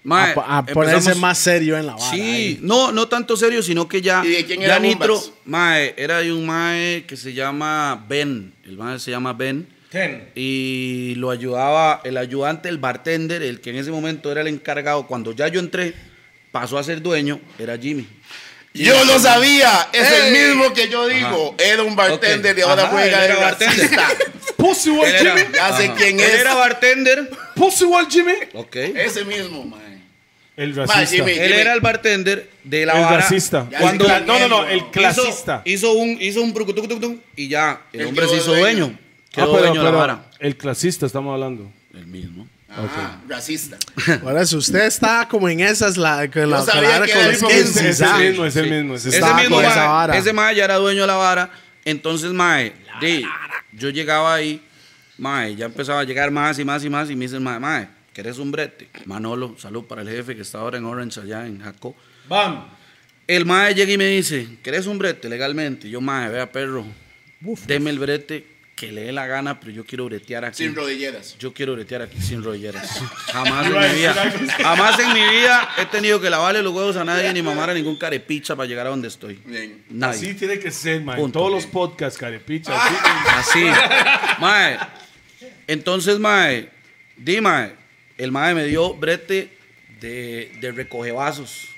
Mae, a, ponerse más serio en la vara. Sí, ahí. no, no tanto serio, sino que ya, ¿Y de quién ya era Nitro, mae, era de un mae que se llama Ben, el mae se llama Ben, Ten. y lo ayudaba el ayudante, el bartender, el que en ese momento era el encargado, cuando ya yo entré, pasó a ser dueño, era Jimmy. Yo lo sabía, es ¡Ey! el mismo que yo digo. Era un bartender Ok. y ahora Ajá, juega de bartender. racista. Pussy Wall Jimmy. Ya sé Ajá. quién Él es. era bartender, Pussy Wall Jimmy. ok. Ese mismo, mae. El racista. Jimmy. Él era el bartender de la El vara. racista. Cuando no, no, no, el clasista. Hizo, hizo un, hizo un y ya, el Él hombre se hizo dueño. dueño. Ah, Quedó pero- dueño de la pero vara. El clasista estamos hablando. El mismo. Ajá, racista. Por eso usted está como en esas, la, que la, sabía palabra que con los el mismo, Kensis, es el mismo, es el mismo. es el Ese Estaba mismo con esa mae, vara. ese mae ya era dueño de la vara. Entonces, mae, di, yo llegaba ahí, mae, ya empezaba a llegar más y más y más y me dicen, mae, mae, ¿querés un brete? Manolo, salud para el jefe que está ahora en Orange allá en Jaco. Bam. El mae llega y me dice, ¿querés un brete legalmente? Y yo, mae, vea perro, deme el brete que le dé la gana, pero yo quiero bretear aquí. Sin rodilleras. Yo quiero bretear aquí sin rolleras. Jamás en mi vida. Jamás en mi vida he tenido que lavarle los huevos a nadie ni mamar a ningún carepicha para llegar a donde estoy. Bien. Nadie. Así tiene que ser, man. En Punto. todos los podcasts, carepicha. Así. Mae. Entonces, mae, di, mae, el mae me dio brete de, de recoge vasos,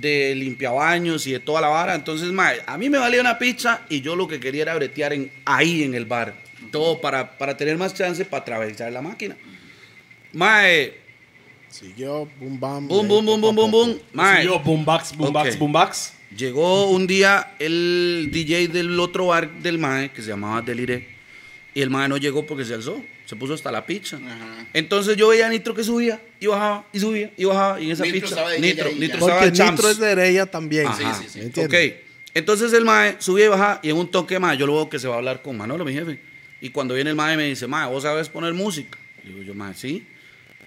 de limpiabaños y de toda la vara. Entonces, mae, a mí me valía una pizza y yo lo que quería era bretear en, ahí en el bar. Todo para, para tener más chance para atravesar la máquina. Mae, Siguió, boom, bam. boom, boom, boom, boom, boom, boom. Mae, Yo, boombox, boombox, Ok. boombox. Llegó un día el DJ del otro bar del MAE, que se llamaba Delire, y el MAE no llegó porque se alzó, se puso hasta la picha. Entonces yo veía a Nitro que subía, y bajaba, y subía, y bajaba, y en esa Nitro picha. estaba Nitro, ahí Nitro estaba Porque. Nitro es de Heredia también. Ajá. Sí, sí. Ok, entonces el MAE subía y bajaba, y en un toque MAE, yo lo veo que se va a hablar con Manolo, mi jefe. Y cuando viene el MAE me dice, MAE, ¿vos sabes poner música? Y digo yo, MAE, sí.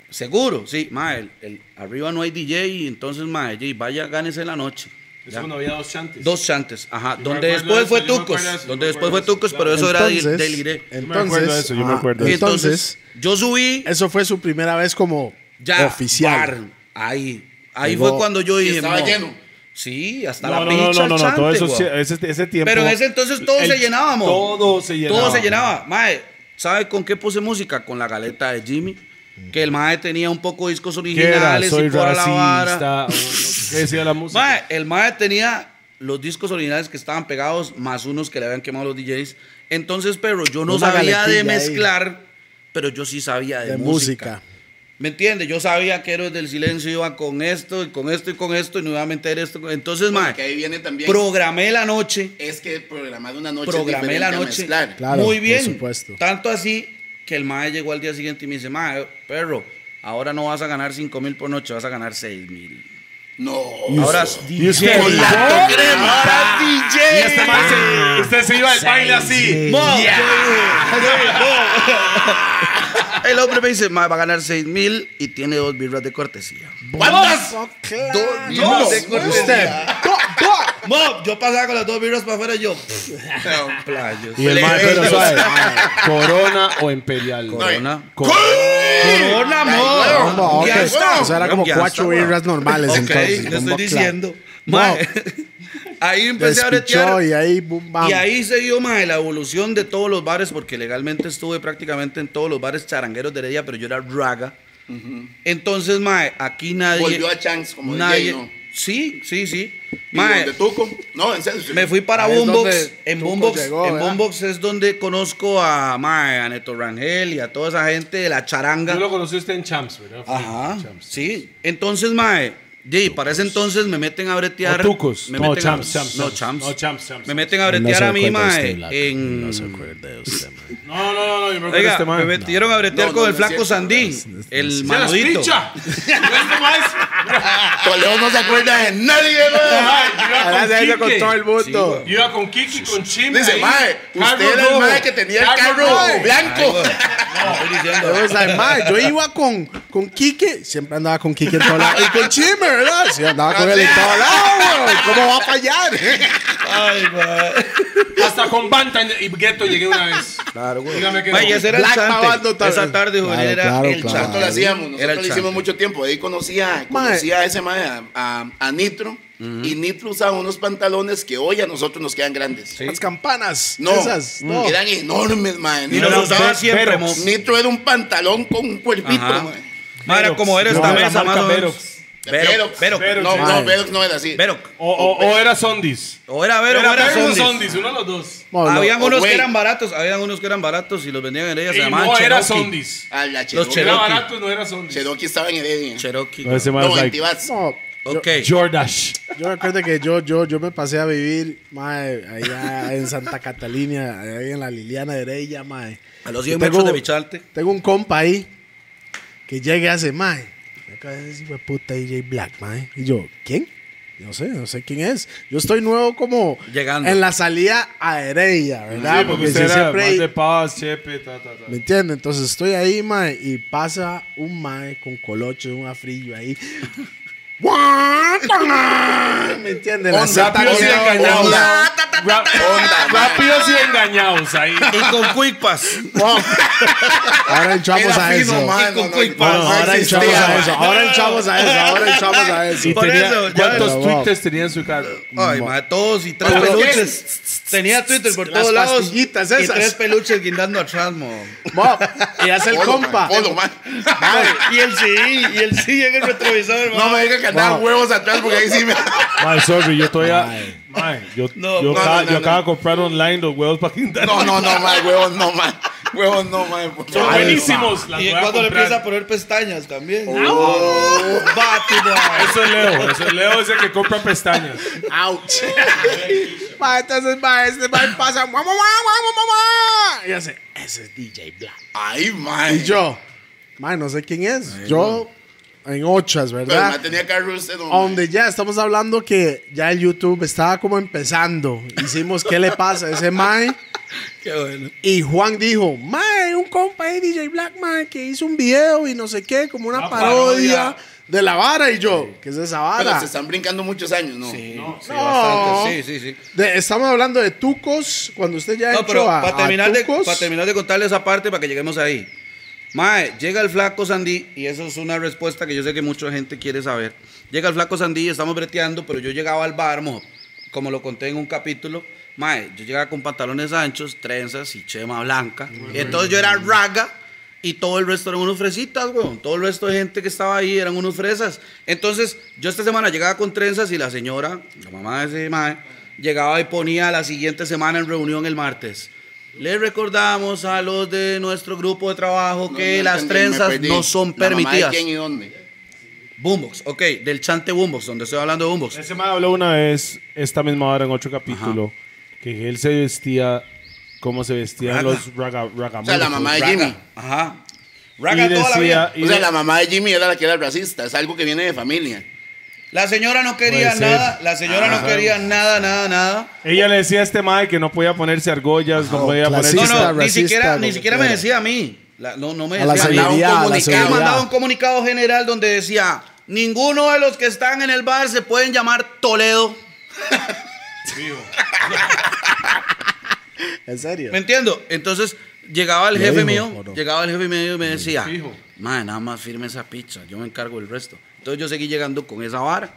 Seguro, sí, MAE, el, el- arriba no hay DJ, y entonces MAE, "Jay, vaya, gánese la noche. Es Ya. cuando había dos chantes. Dos chantes, ajá. donde después de fue eso, Tucos. eso, donde después fue Tucos, eso, pero eso era de, Entonces, deliré. Yo me acuerdo de entonces, eso, yo me ajá, acuerdo de Y eso. entonces, yo subí Eso fue su primera vez como ya oficial. bar, ahí. Ahí Llegó- fue cuando yo dije. estaba "Mo". lleno. Sí, hasta No, la no, pincha no, no, no, no, chante, todo eso, ese, ese tiempo. Pero en ese entonces todo el- se llenaba, mo. Todo se llenaba. Todo se llenaba. Mae, ¿sabe con qué puse música? Con la galeta de Jimmy. Que el mae tenía un poco de discos ¿Qué era? originales Soy y por la racista. no, ¿Qué decía la música? Mae, el Mae tenía los discos originales que estaban pegados, más unos que le habían quemado los DJs. Entonces, pero yo no Una sabía de ahí. mezclar, pero yo sí sabía de, de música. música. ¿Me entiendes? Yo sabía que Héroes del Silencio iba con esto, y con esto, y con esto, y nuevamente era esto. Entonces, Bueno, Mae, que ahí viene también. programé la noche, es que programar una noche programé es la a noche. Claro, muy por bien. supuesto. Tanto así que el Mae llegó al día siguiente y me dice, Mae, perro, ahora no vas a ganar 5 mil por noche, vas a ganar 6 mil. No. Ahora Y usted- DJ. Ahora DJ. Y este man se- usted se iba al baile así. Mo, mo. El hombre me dice, "Mae, va a ganar 6 mil y tiene dos birras de cortesía. ¿Cuántas? Dos Dos. birras de cortesía. Mo, yo pasaba con las dos birras para afuera y yo. Y el man, pero suave. Corona o Imperial. Corona. Co- Corona, mo. Bomba, ok. Ya está. O sea, era como cuatro birras normales, Ok, entonces, le bomba estoy diciendo. Mae, Ahí empecé a bretear. y ahí, boom, bam. Y ahí se dio mae, la evolución de todos los bares, porque legalmente estuve prácticamente en todos los bares charangueros de Heredia, pero yo era raga. Entonces, mae, aquí nadie. Volvió a Chance como nadie, DJ, ¿no? Sí, sí, sí. ¿Y Mae, donde Tuco? No, en serio. sí. me fui para Boombox. En Tuco Boombox, llegó, en. Boombox es donde conozco a mae, a Neto Rangel y a toda esa gente de la charanga. Yo lo conocí usted en Champs, ¿verdad? Ajá, Champs. sí. Entonces, mae, y para ese entonces me meten a bretear. O Tucos. Me No, meten Champs, a, Champs, No, Champs. No, Champs, Champs. Me meten a No bretear se a mí, mae, Black. en... No se acuerda de usted, man. No, no, no, no, yo me acuerdo de este me man. metieron a bretear No, con no, el no flaco cierto, Sandín, el ¡Se las manudito. pincha! ¿Este Toledo no se acuerda de nadie, güey. Ay, yo iba con Quique. todo el mundo. Sí. Yo iba con Kiki, con Chime. Dice, mae, usted era el mae que tenía el carro blanco. No, estoy diciendo. Mae, yo iba con, Quique, siempre andaba con Quique en todo lado. Y con Chime, ¿verdad? Sí, andaba con lado, güey. ¿Cómo va a fallar? Ay, güey. Hasta con Banta y Ghetto llegué una vez. Claro, güey. Dígame que no. ese era el chante. Esa tarde, Claro, era claro, el claro. chante. Nosotros lo hacíamos, Era nosotros el lo hicimos mucho tiempo. Ahí conocía, conocía a ese mae, a, a- a Nitro. Y Nitro usaba unos pantalones que hoy a nosotros nos quedan grandes. Sí. Las campanas. No, Esas. No. eran enormes, mae. Y Nitro, los usaba siempre. Nitro era un pantalón con un cuerpito. Mae, era como era esta mesa, más marca o menos. Verox. No, no, Verox no era así. Verox. O, o, o era Sondis. O era Verox, Era o era Sondis. Sondis, uno de los dos. No, Habían unos que eran baratos, habían unos que eran baratos y los vendían en ella, se llamaban no era. Sondis. Ah, la Los Cherokee. Era Cherokee. barato, no era Sondis. Cherokee estaba en Heredia. Cherokee. No, ese No, like. No, Ok. Jordash. Yo recuerdo que yo, yo, yo me pasé a vivir, mae, allá en Santa Catalina, ahí en la Liliana de Heredia, mae. A los 100 Tengo- metros de Bichalte. Tengo un compa ahí que llega y hace, mae. Acá es hijo de puta DJ Black, mae. Y yo, ¿quién? No sé, no sé quién es. Yo estoy nuevo como Llegando. en la salida a Heredia, ¿verdad? Sí, porque usted yo era siempre más de paz, chepe, ta, ta, ta. ¿Me entiendes? Entonces estoy ahí, mae, y pasa un mae con colocho, un afrillo ahí. ¿Me entiendes? La Onda, seta rápido que- y engañado. Onda. Ra- rápidos y engañados ahí. Y con Quick Pass. Ahora Era a eso. Y con Ahora entramos a eso. Ahora entramos a eso. Ahora entramos a eso. Y Por tenía- eso, ¿Cuántos Wow. twitters tenía en su casa? Ay, todos y tres peluches. Tenía Twitter por Las todos lados. Y tres peluches guindando atrás, mo. Mo, y hace el compa. Y el sí, y el sí en el retrovisor, No me diga que andaban Wow. huevos atrás porque ahí sí me. Mae, sorry, yo todavía. Mae, yo, No, yo, no, no, yo acabo de comprar online los huevos para quintar. No, no, no, mae, huevos no, mae. Huevos no, mae. Son buenísimos. Y a cuando le empieza a poner pestañas también. Oh. Eso es Leo. Eso es Leo, ese que compra pestañas. Ouch. Ma, entonces, ma, este ma pasa. "Mua, mua, mua, mua, mua, mua". Y hace, ese es DJ Black. Ay, mae. Y yo, ma, no sé quién es. Yo, en ochas, Pero ¿verdad? mae tenía carro usted, no. mae. Donde ya estamos hablando que ya el YouTube estaba como empezando. Hicimos, ¿qué le pasa a ese Mae? Qué bueno. Y Juan dijo, Mae, un compa ahí, DJ Black, Mae, que hizo un video y no sé qué, como una Una parodia, parodia. de la vara. Y yo, ¿qué es esa Pero vara? se están brincando muchos años, ¿no? Sí, sí, No. bastante. Sí, sí, sí. De- estamos hablando de Tucos, cuando usted ya No, entró pero a, para a terminar, de, Tucos. para terminar de contarle esa parte, para que lleguemos ahí. Mae, llega el flaco Sandí, y eso es una respuesta que yo sé que mucha gente quiere saber. Llega el flaco Sandí, estamos breteando, pero yo llegaba al bar, mo, como lo conté en un capítulo. Mae, yo llegaba con pantalones anchos, trenzas y chema blanca. Entonces yo era raga y todo el resto eran unos fresitas, weón. Todo el resto de gente que estaba ahí eran unos fresas. Entonces, yo esta semana llegaba con trenzas y la señora, la mamá de ese mae, llegaba y ponía la siguiente semana en reunión el martes. Le recordamos a los de nuestro grupo de trabajo No, que no las entendí, me trenzas no son ¿La mamá de permitidas. quién y dónde? Boombox, ok, del chante Boombox, donde estoy hablando de Boombox. Ese me habló una vez, esta misma hora en otro capítulo, que él se vestía como se vestían Raga. los raga, ragamuffins. O sea, la mamá de Raga, Jimmy. Ajá. Y Raga toda la decía, vida. y O sea, de- la mamá de Jimmy era la que era racista. Es algo que viene de familia. La señora no quería nada, la señora no Ajá. quería nada, nada, nada. ella le decía a este mae que no podía ponerse argollas, no podía ponerse... No, Racista, no, ni siquiera, ni siquiera me decía a mí. La- no, no me A la decía a mí. Mandaba un seguridad, la comunicado. Mandaba un comunicado general donde decía, ninguno de los que están en el bar se pueden llamar Toledo. ¿En serio? ¿Me entiendo? Entonces llegaba el ¿Lo jefe dijo mío, no? llegaba el jefe mío y me decía. "Mae, nada más firme esa pizza, yo me encargo del resto. Entonces yo seguí llegando con esa vara,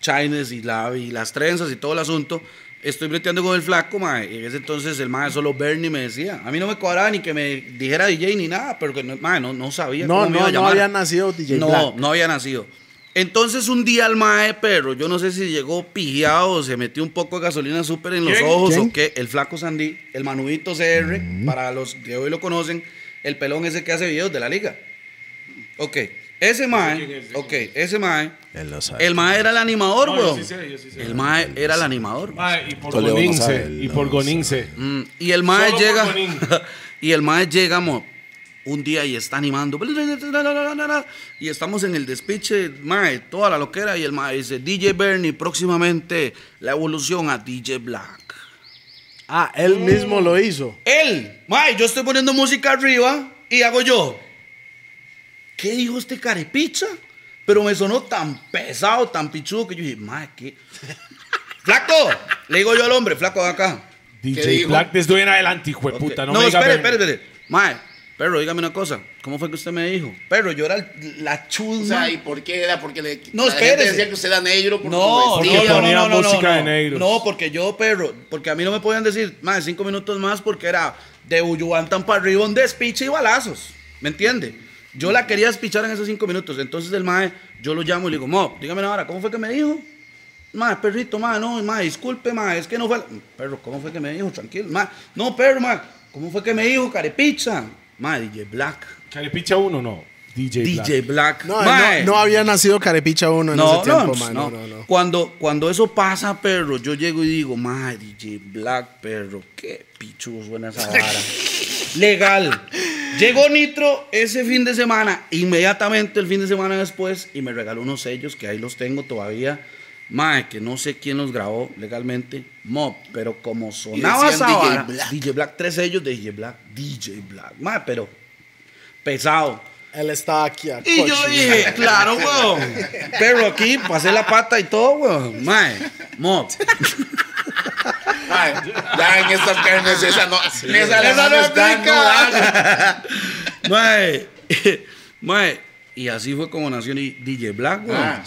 chines y, la, y las trenzas y todo el asunto. Estoy breteando con el flaco, mae, y en ese entonces el mae solo Bernie me decía, a mí no me cuadraba ni que me dijera DJ ni nada, pero que no, mae, no, no sabía No, cómo me iba no, había nacido DJ No, Black. no había nacido. Entonces un día el mae perro, yo no sé si llegó pijeado o se metió un poco de gasolina súper en los ¿Quién? ojos ¿Quién? o qué, el flaco Sandy, el manudito CR, para los que hoy lo conocen, el pelón ese que hace videos de la liga. Ok, ese mae, ok, ese mae, Él lo sabe. el mae era el animador, No, yo weón. sí sé, yo sí sé. El mae era el animador. Mae, y por Toledo no Gonince, sabe, y no por sabe. Gonince. Mm, y el mae Solo por llega. Bonín. y el mae llega, mo, un día y está animando. Y estamos en el despiche, mae, toda la loquera. Y el mae dice: DJ Bernie, próximamente la evolución a DJ Black. Ah, él mismo lo hizo. Él, mae, yo estoy poniendo música arriba y hago yo. ¿Qué dijo este carepicha? Pero me sonó tan pesado, tan pichudo que yo dije, mae, ¿qué? ¡Flaco! Le digo yo al hombre, flaco, ven acá. DJ? Black desde hoy en adelante, hijo de puta. No, No, me espere, espere, espere. Mae, perro, dígame una cosa. ¿Cómo fue que usted me dijo? Perro, yo era el- la chusma. O sea, ¿y por qué era? Porque le, No, la gente espérese. decía que usted era negro por no, Porque no, ponía no, no, no, música no. de negros. No, porque yo, perro, porque a mí no me podían decir, más cinco minutos más porque era de Uyuantan para arriba un despiche y balazos. ¿Me entiende? Yo la quería despichar en esos cinco minutos. Entonces el mae, yo lo llamo y le digo, Mo, dígame ahora, ¿cómo fue que me dijo? Mae, perrito, mae, no, mae, disculpe, mae, es que no fue. Perro, ¿cómo fue que me dijo? Tranquilo, mae. No, perro, mae, ¿cómo fue que me dijo? Carepicha. Mae, DJ Black. Caripicha 1, no. DJ, DJ Black. No, Mae. no, no había nacido Carepicha uno en No, ese tiempo, no, man. no. No, no, no. Cuando, cuando eso pasa, perro, yo llego y digo, madre, DJ Black, perro, qué pichudo suena esa vara. Legal. Llegó Nitro ese fin de semana, inmediatamente el fin de semana después, y me regaló unos sellos que ahí los tengo todavía. Mae, que no sé quién los grabó legalmente. Mo, pero como sonaba esa DJ Black. DJ Black, tres sellos de DJ Black, DJ Black. Mae, pero pesado. Él estaba aquí a Y yo dije, claro, weón. Pero aquí pasé la pata y todo, weón. Mae, mo. Ya en estas carnes esa no, esa, Esa no aplica. Mae, mae, y así fue como nació DJ Black, weón. Ah.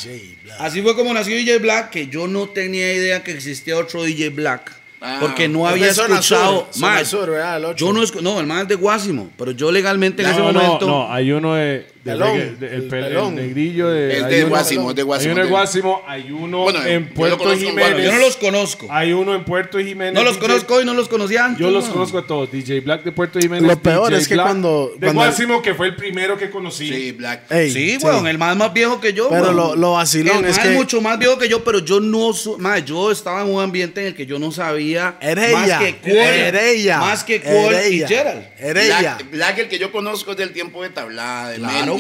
Así fue como nació DJ Black, que yo no tenía idea que existía otro DJ Black. Ah. porque no había escuchado. ocho. yo no No, el es de Guásimo, pero yo legalmente en ese No, no, momento. no, hay uno de Pelón, reggae- de- el, el pel- el pelón. negrillo de. Es hay de uno- Guásimo, es de Guásimo. Hay uno hay Bueno, yo en Puerto conozco, Jiménez. Bueno, yo no los conozco. Hay uno en Puerto Jiménez. No los DJ conozco y no los conocía antes. Yo los conozco a todos. DJ Black de Puerto Jiménez. Lo peor DJ es que Black cuando- De cuando- Guásimo, que fue el primero que conocí. Sí, Black. Ey, Sí, weón, el más más viejo que yo. Pero weón. lo- lo vacilón El es que- mucho más viejo que yo, pero yo no. mae, yo estaba en un ambiente en el que yo no sabía. Era más ella, que Cuol. era ella, Más que era Cuol y ella, Gerald. Era ella. Black, Black, el que yo conozco es del tiempo de tablada, de Claro,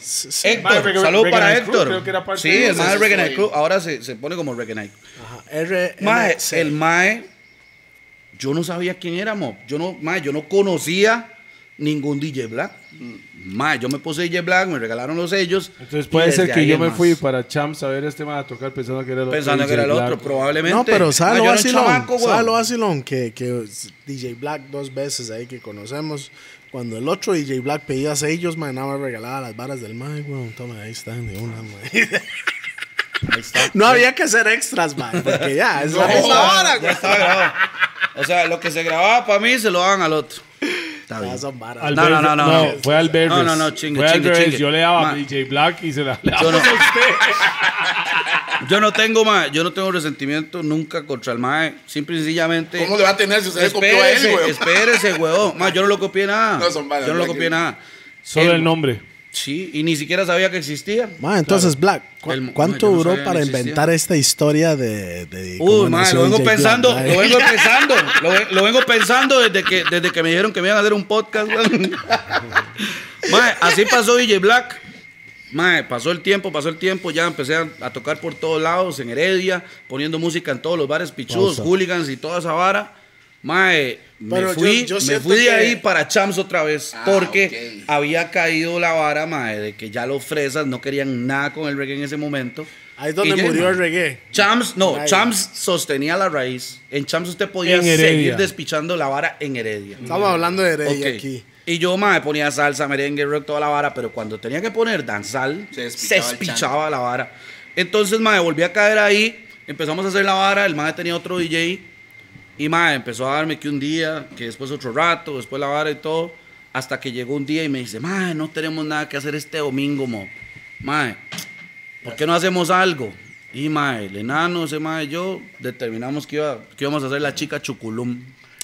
Sí. Héctor, saludos para Héctor. creo que era parte sí, de el mae. Night Crew. Ahora se, se pone como Reggae Night. Ajá, R- Mae, el Mae, yo no sabía quién era. Yo no, mae, yo no conocía ningún DJ Black. Mae, yo me puse DJ Black, me regalaron los sellos. Entonces puede ser que yo me fui para Champs a ver este man a tocar pensando que era el otro. Pensando que era el otro, probablemente. No, pero Mae, ¿sabes yo lo era un vacilón? chamaco, ¿Sabes weón. lo vacilón? Que, que DJ Black dos veces ahí que conocemos. Cuando el otro DJ Black pedía sellos, man, nada más regalaba las varas del mic, weón. Toma, ahí están de una, man. Ahí está. No había que hacer extras, man, porque ya, es la No, misma vara, Ya estaba grabado. O sea, lo que se grababa para mí se lo daban al otro. Está bien. Son varas. No, no, no, no, no. Fue al Berres. No, no, no, chingue, Fue chingue. Yo le daba a DJ Black y se la le Yo no- daba a usted. Yo no tengo más, yo no tengo resentimiento nunca contra el mae. Simple y sencillamente. ¿Cómo le va a tener si usted le copió a él, Espérese, weón? espérese, huevón. Ma, yo no lo copié nada. No, son varas, yo no lo copié nada. Solo el nombre. Sí, y ni siquiera sabía que existía. Man, entonces, Black, ¿cu- El- ¿cuánto no duró para inventar esta historia de. de mae, nació lo vengo pensando, Black, lo vengo pensando, lo, ve- lo vengo pensando desde que, desde que me dijeron que me iban a hacer un podcast. Mae, así pasó DJ Black. Mae, pasó el tiempo, pasó el tiempo, ya empecé a, a tocar por todos lados, en Heredia, poniendo música en todos los bares pichudos, hooligans y toda esa vara. Mae, Pero me yo- fui, yo me siento fui de que- ahí para Champs otra vez, Ah, porque ok. había caído la vara, mae, de que ya los fresas no querían nada con el reggae en ese momento. Ahí es donde ya, murió el reggae. Champs, no, Ahí. Champs sostenía la raíz. En Champs usted podía seguir despichando la vara en Heredia. Estamos hablando de Heredia Ok. aquí. Y yo, mae, ponía salsa, merengue, rock, toda la vara, pero cuando tenía que poner danzal, Se se despichaba la vara. Entonces, mae, volví a caer ahí, empezamos a hacer la vara, el mae tenía otro DJ, y mae, empezó a darme que un día, que después otro rato, después la vara y todo, hasta que llegó un día y me dice, mae, no tenemos nada que hacer este domingo, mo. Mae, ¿por qué no hacemos algo? Y mae, el enano, ese mae yo, determinamos que, iba, que íbamos a hacer la chica chuculum.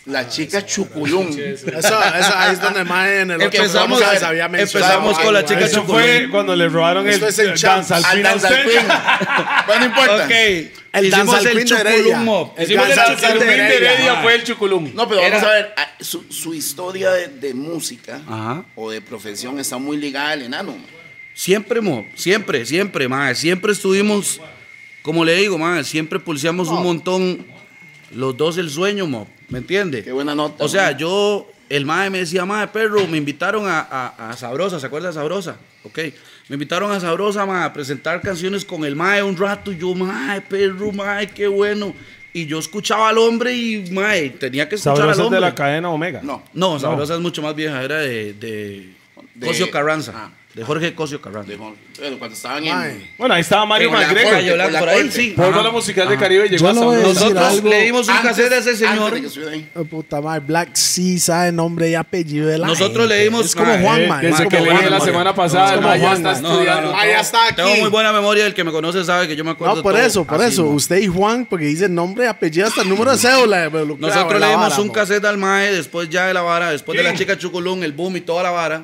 La chica Chuculum. Eso, eso ahí es donde Mae en el otro Empezamos, ver, se había empezamos con la chica. Eso Chuculum. fue cuando le robaron el es Champs. Danza al. Queen. Bueno, no importa. Ok. El Hicimos Danza al el Queen de Heredia. chuculum mob. El el de Heredia, fue el chuculum. No, pero vamos Era- a ver, ah, su, su historia de, de música Ajá. o de profesión está muy ligada al enano. man. Siempre, mo, siempre, siempre, mae. Siempre estuvimos, como le digo, mae, siempre pulseamos un montón los dos el sueño, mo. ¿Me entiende? Qué buena nota. O sea, man. yo, el mae me decía, mae, perro, me invitaron a, a- a Sabrosa, ¿se acuerda de Sabrosa? Ok. Me invitaron a Sabrosa, mae, a presentar canciones con el mae un rato. Y yo, mae, perro, mae, qué bueno. Y yo escuchaba al hombre y, mae, tenía que escuchar al Sabrosas hombre. de la cadena Omega. No. No, Sabrosa es mucho más vieja, era de, de, De- Cosio Carranza. ah. De Jorge Cosio Carranza. De- bueno, cuando estaban en. Bueno, ahí estaba Mario McGregor. con la por ahí, sí. Por la musical de Caribe llegó Nosotros le dimos un cassette a ese señor. Oh, puta madre, Black sí sabe nombre y apellido de la Nosotros gente. leímos, Es como Juan, Eh, man. ese como que le dije la man. semana pasada, el como mae ya Juan, está estudiando. está aquí. Tengo muy buena memoria, el que me conoce sabe que yo me acuerdo No, por eso, por eso. Usted y Juan, porque dice nombre, apellido, hasta el número de cédula. Nosotros le dimos un cassette al mae, después ya de la vara, después de la chica Chuculún, el boom y toda la vara.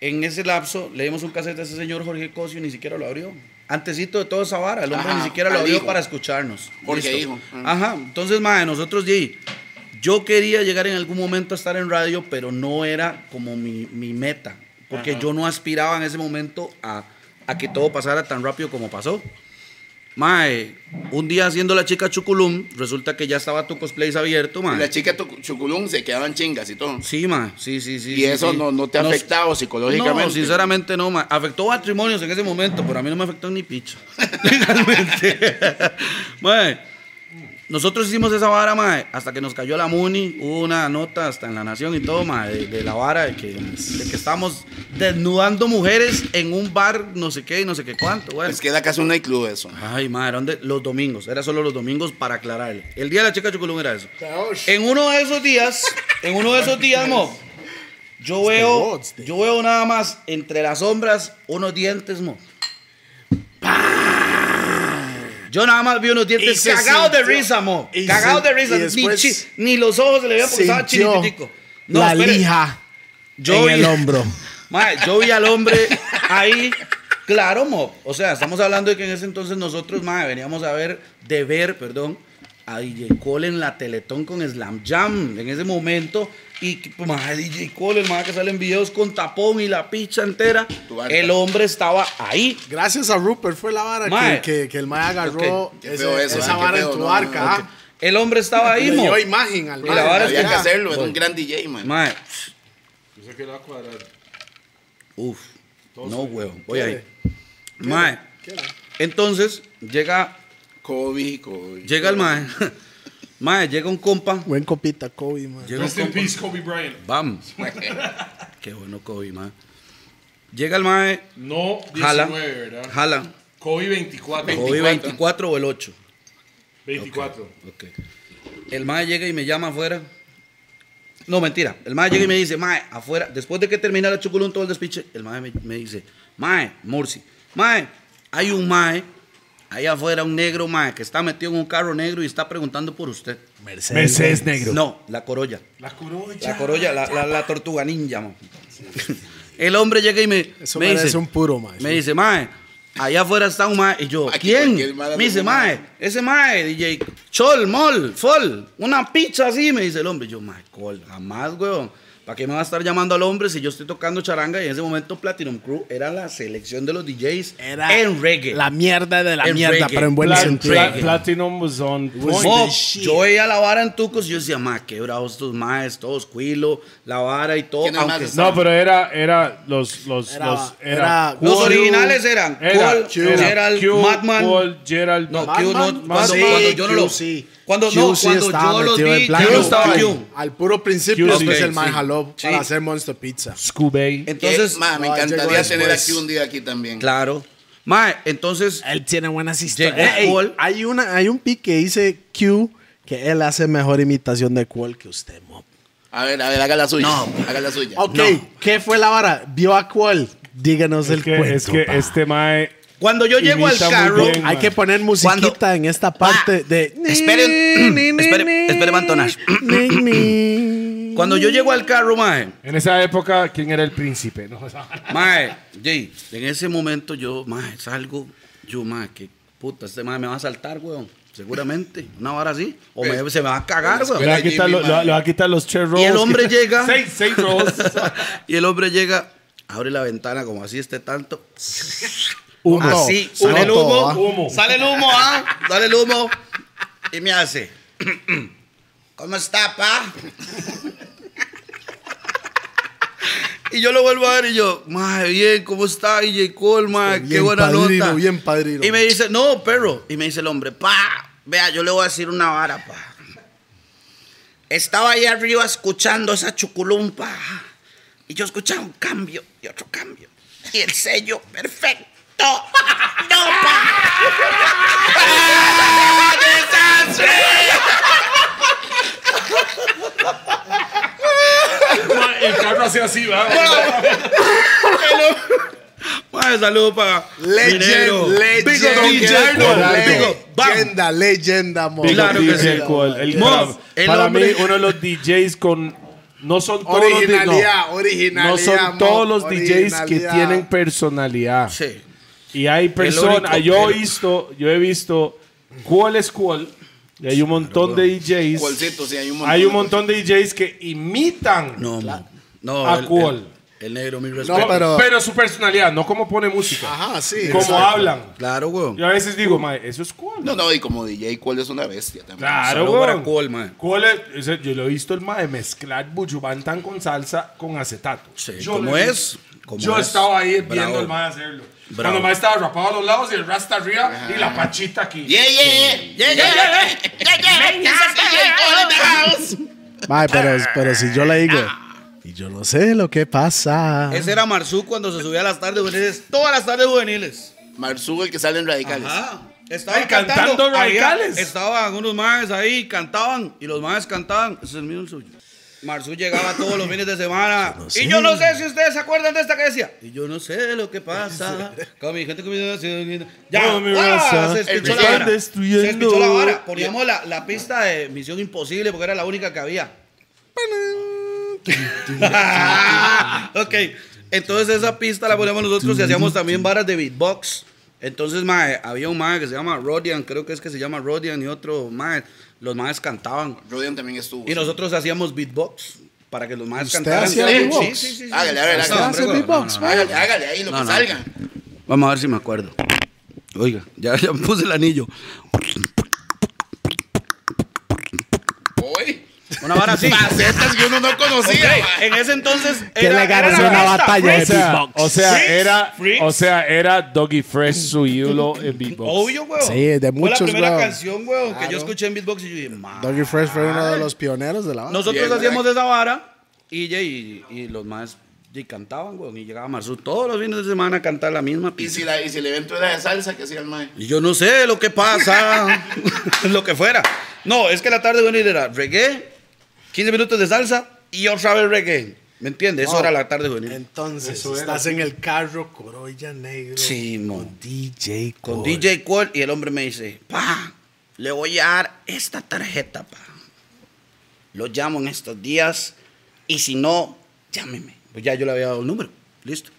En ese lapso le dimos un cassette a ese señor Jorge Cosio y ni siquiera lo abrió. Antesito de toda esa vara, el hombre Ajá, ni siquiera lo abrió hijo. para escucharnos. Hijo. Mm. Ajá, entonces mae, nosotros sí, yo quería llegar en algún momento a estar en radio, pero no era como mi, mi meta, porque yo no aspiraba en ese momento a, a que todo pasara tan rápido como pasó. Mae, un día haciendo la chica Chuculum, resulta que ya estaba tu cosplays abierto, Y mae. la chica Chuculum se quedaban chingas y todo. Sí, ma, sí, sí, sí. y sí, eso sí. no, no te ha afectado psicológicamente. No, sinceramente no, ma. Afectó matrimonios en ese momento, pero a mí no me afectó ni picho. Legalmente. Ma, nosotros hicimos esa vara, mae, hasta que nos cayó la Muni, hubo una nota hasta en La Nación y todo, mae, de, de la vara de que, de que estamos desnudando mujeres en un bar, no sé qué y no sé qué cuánto, güey. Es que era casi un nightclub eso. Ay, madre, ¿dónde? Los domingos. Era solo los domingos para aclararle. El día de la chica Chuculum era eso. En uno de esos días, en uno de esos días, mo, yo veo, yo veo nada más entre las sombras unos dientes, mo. Yo nada más vi unos dientes cagados de risa, mo. Cagados de risa. Ni, chi- ni los ojos se le veían porque estaba Sintió chiquitico. No, la espere. lija Yo en vi- el hombro. Mae, yo vi al hombre ahí, claro, mo. O sea, estamos hablando de que en ese entonces nosotros, mae, veníamos a ver, de ver, perdón, a DJ Cole en la Teletón con Slam Jam en ese momento. Y, pues, mae, DJ Cole, el mae que sale en videos con tapón y la picha entera. El hombre estaba ahí. Gracias a Rupert fue la vara que, que, que el mae agarró Ok. Qué ese- eso, esa vara en tu no, arca. no, ah. El hombre estaba ahí, mo. dio imagen al Y la vara es Había que- que hacerlo, era Voy. un gran DJ, man. Mae, Yo sé que le va a cuadrar. Uf, no, huevo. Voy ahí. Mae, entonces llega, Kobe, Kobe. llega el mae. Mae, llega un compa. Buen copita, Kobe. Llega un Rest in compa. peace, Kobe Bryant. Vamos. Qué bueno Kobe, mae. Llega el mae, No 19, jala, ¿verdad? jala. Kobe 24. Kobe 24 o el 8. 24. Ok. El mae llega y me llama afuera. No, mentira. El mae llega y me dice, mae, afuera, después de que termina la chuculón todo el despiche, el mae me, me dice, mae, Murci, mae, hay un mae, ahí afuera, un negro mae, que está metido en un carro negro y está preguntando por usted. Mercedes negro. No, la corolla. La corolla. La corolla, la, la, la tortuga ninja, mo. El hombre llega y me, Eso me dice, un puro, mae. me dice, mae, allá afuera está un mae. Y yo, Aquí ¿quién? mae Me dice, mae, ese mae, DJ, Chol, Mol, Fol, una pizza así, me dice el hombre. Y yo, mae, col, jamás, weón. ¿Para qué me va a estar llamando al hombre si yo estoy tocando charanga? Y en ese momento Platinum Crew era la selección de los DJs Era en reggae. La mierda de la En mierda, reggae. pero en buen Pla- sentido. Pla- reggae. Platinum was on point. Mo, the shit. yo veía la vara en Tucos y yo decía, ma, qué bravos estos maes, todos cuilo, la vara y todo. No, pero era, era los, los, Era- los, era- Los Q, originales eran era, Cole, era Gerald, Q, Madman. Cole, Gerald, No, Madman, Q no, cuando, sí, cuando yo no lo. Sí. Cuando, no, cuando yo los vi. Q Q estaba Q. Al puro principio, Q después sí, el man jaló Sí. para hacer Monster Pizza. Scooby. Entonces, ma, me no, encantaría tener aquí un día aquí también. claro. Mae, entonces, Él tiene buenas historias. Ey, ey, Cole. hay, una, hay un pic que dice Q que él hace mejor imitación de Cole que usted, mo. A ver, a ver, haga la suya. No. Haga la suya. Ok, No. ¿qué fue la vara? ¿Vio a Cole? Díganos el que, cuento. es que pa. este mae. Cuando yo llego al carro, bien. Hay que poner musiquita Cuando- en esta parte Pa, de... esperen, espere, espere, Mantonas. Cuando yo llego al carro, mae, En esa época, ¿quién era el príncipe? No, Mae, Jay, en ese momento yo, mae, salgo, yo, mae, que puta, este mae me va a saltar, weón. Seguramente, una hora así. O me- se me va a cagar, weón. le, va a Jimmy, quitar lo- le va- a quitar los cher rolls. Y el hombre llega. seis, seis rolls. Y el hombre llega, abre la ventana como así esté tanto. Humo. Así, Humo sale el humo, todo, ¿ah? Humo. Sale el humo, ¿ah? Sale el humo. Y me hace. ¿Cómo está, pa? Y yo lo vuelvo a ver y yo, mae, bien, ¿cómo está? Y J. Cole, mae, qué Bien buena padrino, nota. bien padrino. Y me dice, no, perro. Y me dice el hombre, pa, vea, yo le voy a decir una vara, pa. Estaba ahí arriba escuchando esa chuculumpa. Y yo escuchaba un cambio y otro cambio. Y el sello perfecto. ¡No, pa! el carro hacía así, ¿verdad? Mae, saludo para Legend, legend, Big up DJ legend, Cole, big up, bam. leyenda, leyenda, mo. Big Claro que sí. El- Mo, para el para hombre- mí, uno de los DJs con. No son todos los di- no. Originalidad, originalidad. No son todos los DJs que originalidad. tienen personalidad. Sí. Y hay personas, yo he visto, yo he visto cuál es cuál. Y hay un montón de DJs. Cualcito, sí, hay un montón. Hay un de montón de DJs que imitan. No, no. ¿A cuál? El, negro, mi respeto. No, pero- Pero su personalidad, no como pone música. Ajá, sí. como exacto. hablan. Claro, weón. Yo a veces digo, mae, eso es cuál. No, no, y como DJ, ¿cuál es una bestia también? Claro, para weón. Cole, mae. ¿Cuál es? Yo lo he visto el mae mezclar bujubantan con salsa con acetato. Sí, Yo ¿cómo es? Como Yo es. estaba ahí Bravo. viendo el mae hacerlo. Bravo. Cuando el mae estaba rapado a los lados y el rasta arriba y la pachita aquí. Yeah, yeah, yeah. Yeah, yeah, yeah. Yeah, yeah. The house. Mae, pero, pero si yo le digo, y yo no sé lo que pasa. Ese era Marzú cuando se subía a las tardes juveniles. Todas las tardes juveniles. Marzú, el que sale en Radicales. Ajá. Estaban Ay, cantando había- radicales. estaban unos maes ahí, cantaban. Y los maes cantaban. Ese es el mío, el suyo. Marzú llegaba todos los fines de semana. sé. Y yo no sé si ustedes se acuerdan de esta que decía. Y yo no sé lo que pasa. Con mi gente que me Ya, No, mi ¡ah! se espichó me la vara. destruyendo. Se espichó la vara. Poníamos la, la pista de Misión Imposible porque era la única que había. ok, entonces esa pista la poníamos nosotros y hacíamos también varas de beatbox. Entonces, mae, había un mae que se llama Rodian, creo que es que se llama Rodian y otro mae. Los maes cantaban. Rodian también estuvo. Y nosotros hacíamos beatbox para que los maes ¿Usted cantaran. hacía Sí, beatbox? Sí, sí, sí. sí. Hágale, hágale, No, hágale. hombre, ¿Hace güey, beatbox, no, no, no. Hágale, hágale ahí lo No, que no. salga. Vamos a ver si me acuerdo. Oiga, ya, ya me puse el anillo. Hoy. Una vara así. Facetas que uno no conocía. En ese entonces. Que era- le era la una batalla de O sea, beatbox. o sea, Freaks, era, freaks. o sea, era Doggy Fresh su ídolo en beatbox. Obvio, weón. Sí, de Fue muchos, la primera weón. canción, weón, que yo escuché en beatbox y yo dije, "Ma". Doggy Fresh fue uno de los pioneros de la banda. Nosotros hacíamos güey. esa vara y, y, y los más y cantaban, weón. Y llegaba Marzú todos los fines de semana a cantar la misma Y pista. si, la, y si el evento era de salsa, ¿qué hacía el mae? Y yo no sé lo que pasa, lo que fuera. No, es que la tarde juvenil era reggae, 15 minutos de salsa y otra vez reggae. ¿Me entiendes? Eso Oh. era la tarde juvenil. Entonces, estás en el carro, Corolla Negro. Sí, con DJ Con Cole. DJ Cole y el hombre me dice, pa, le voy a dar esta tarjeta, pa. Lo llamo en estos días y si no, llámeme. Pues ya yo le había dado el número. Listo.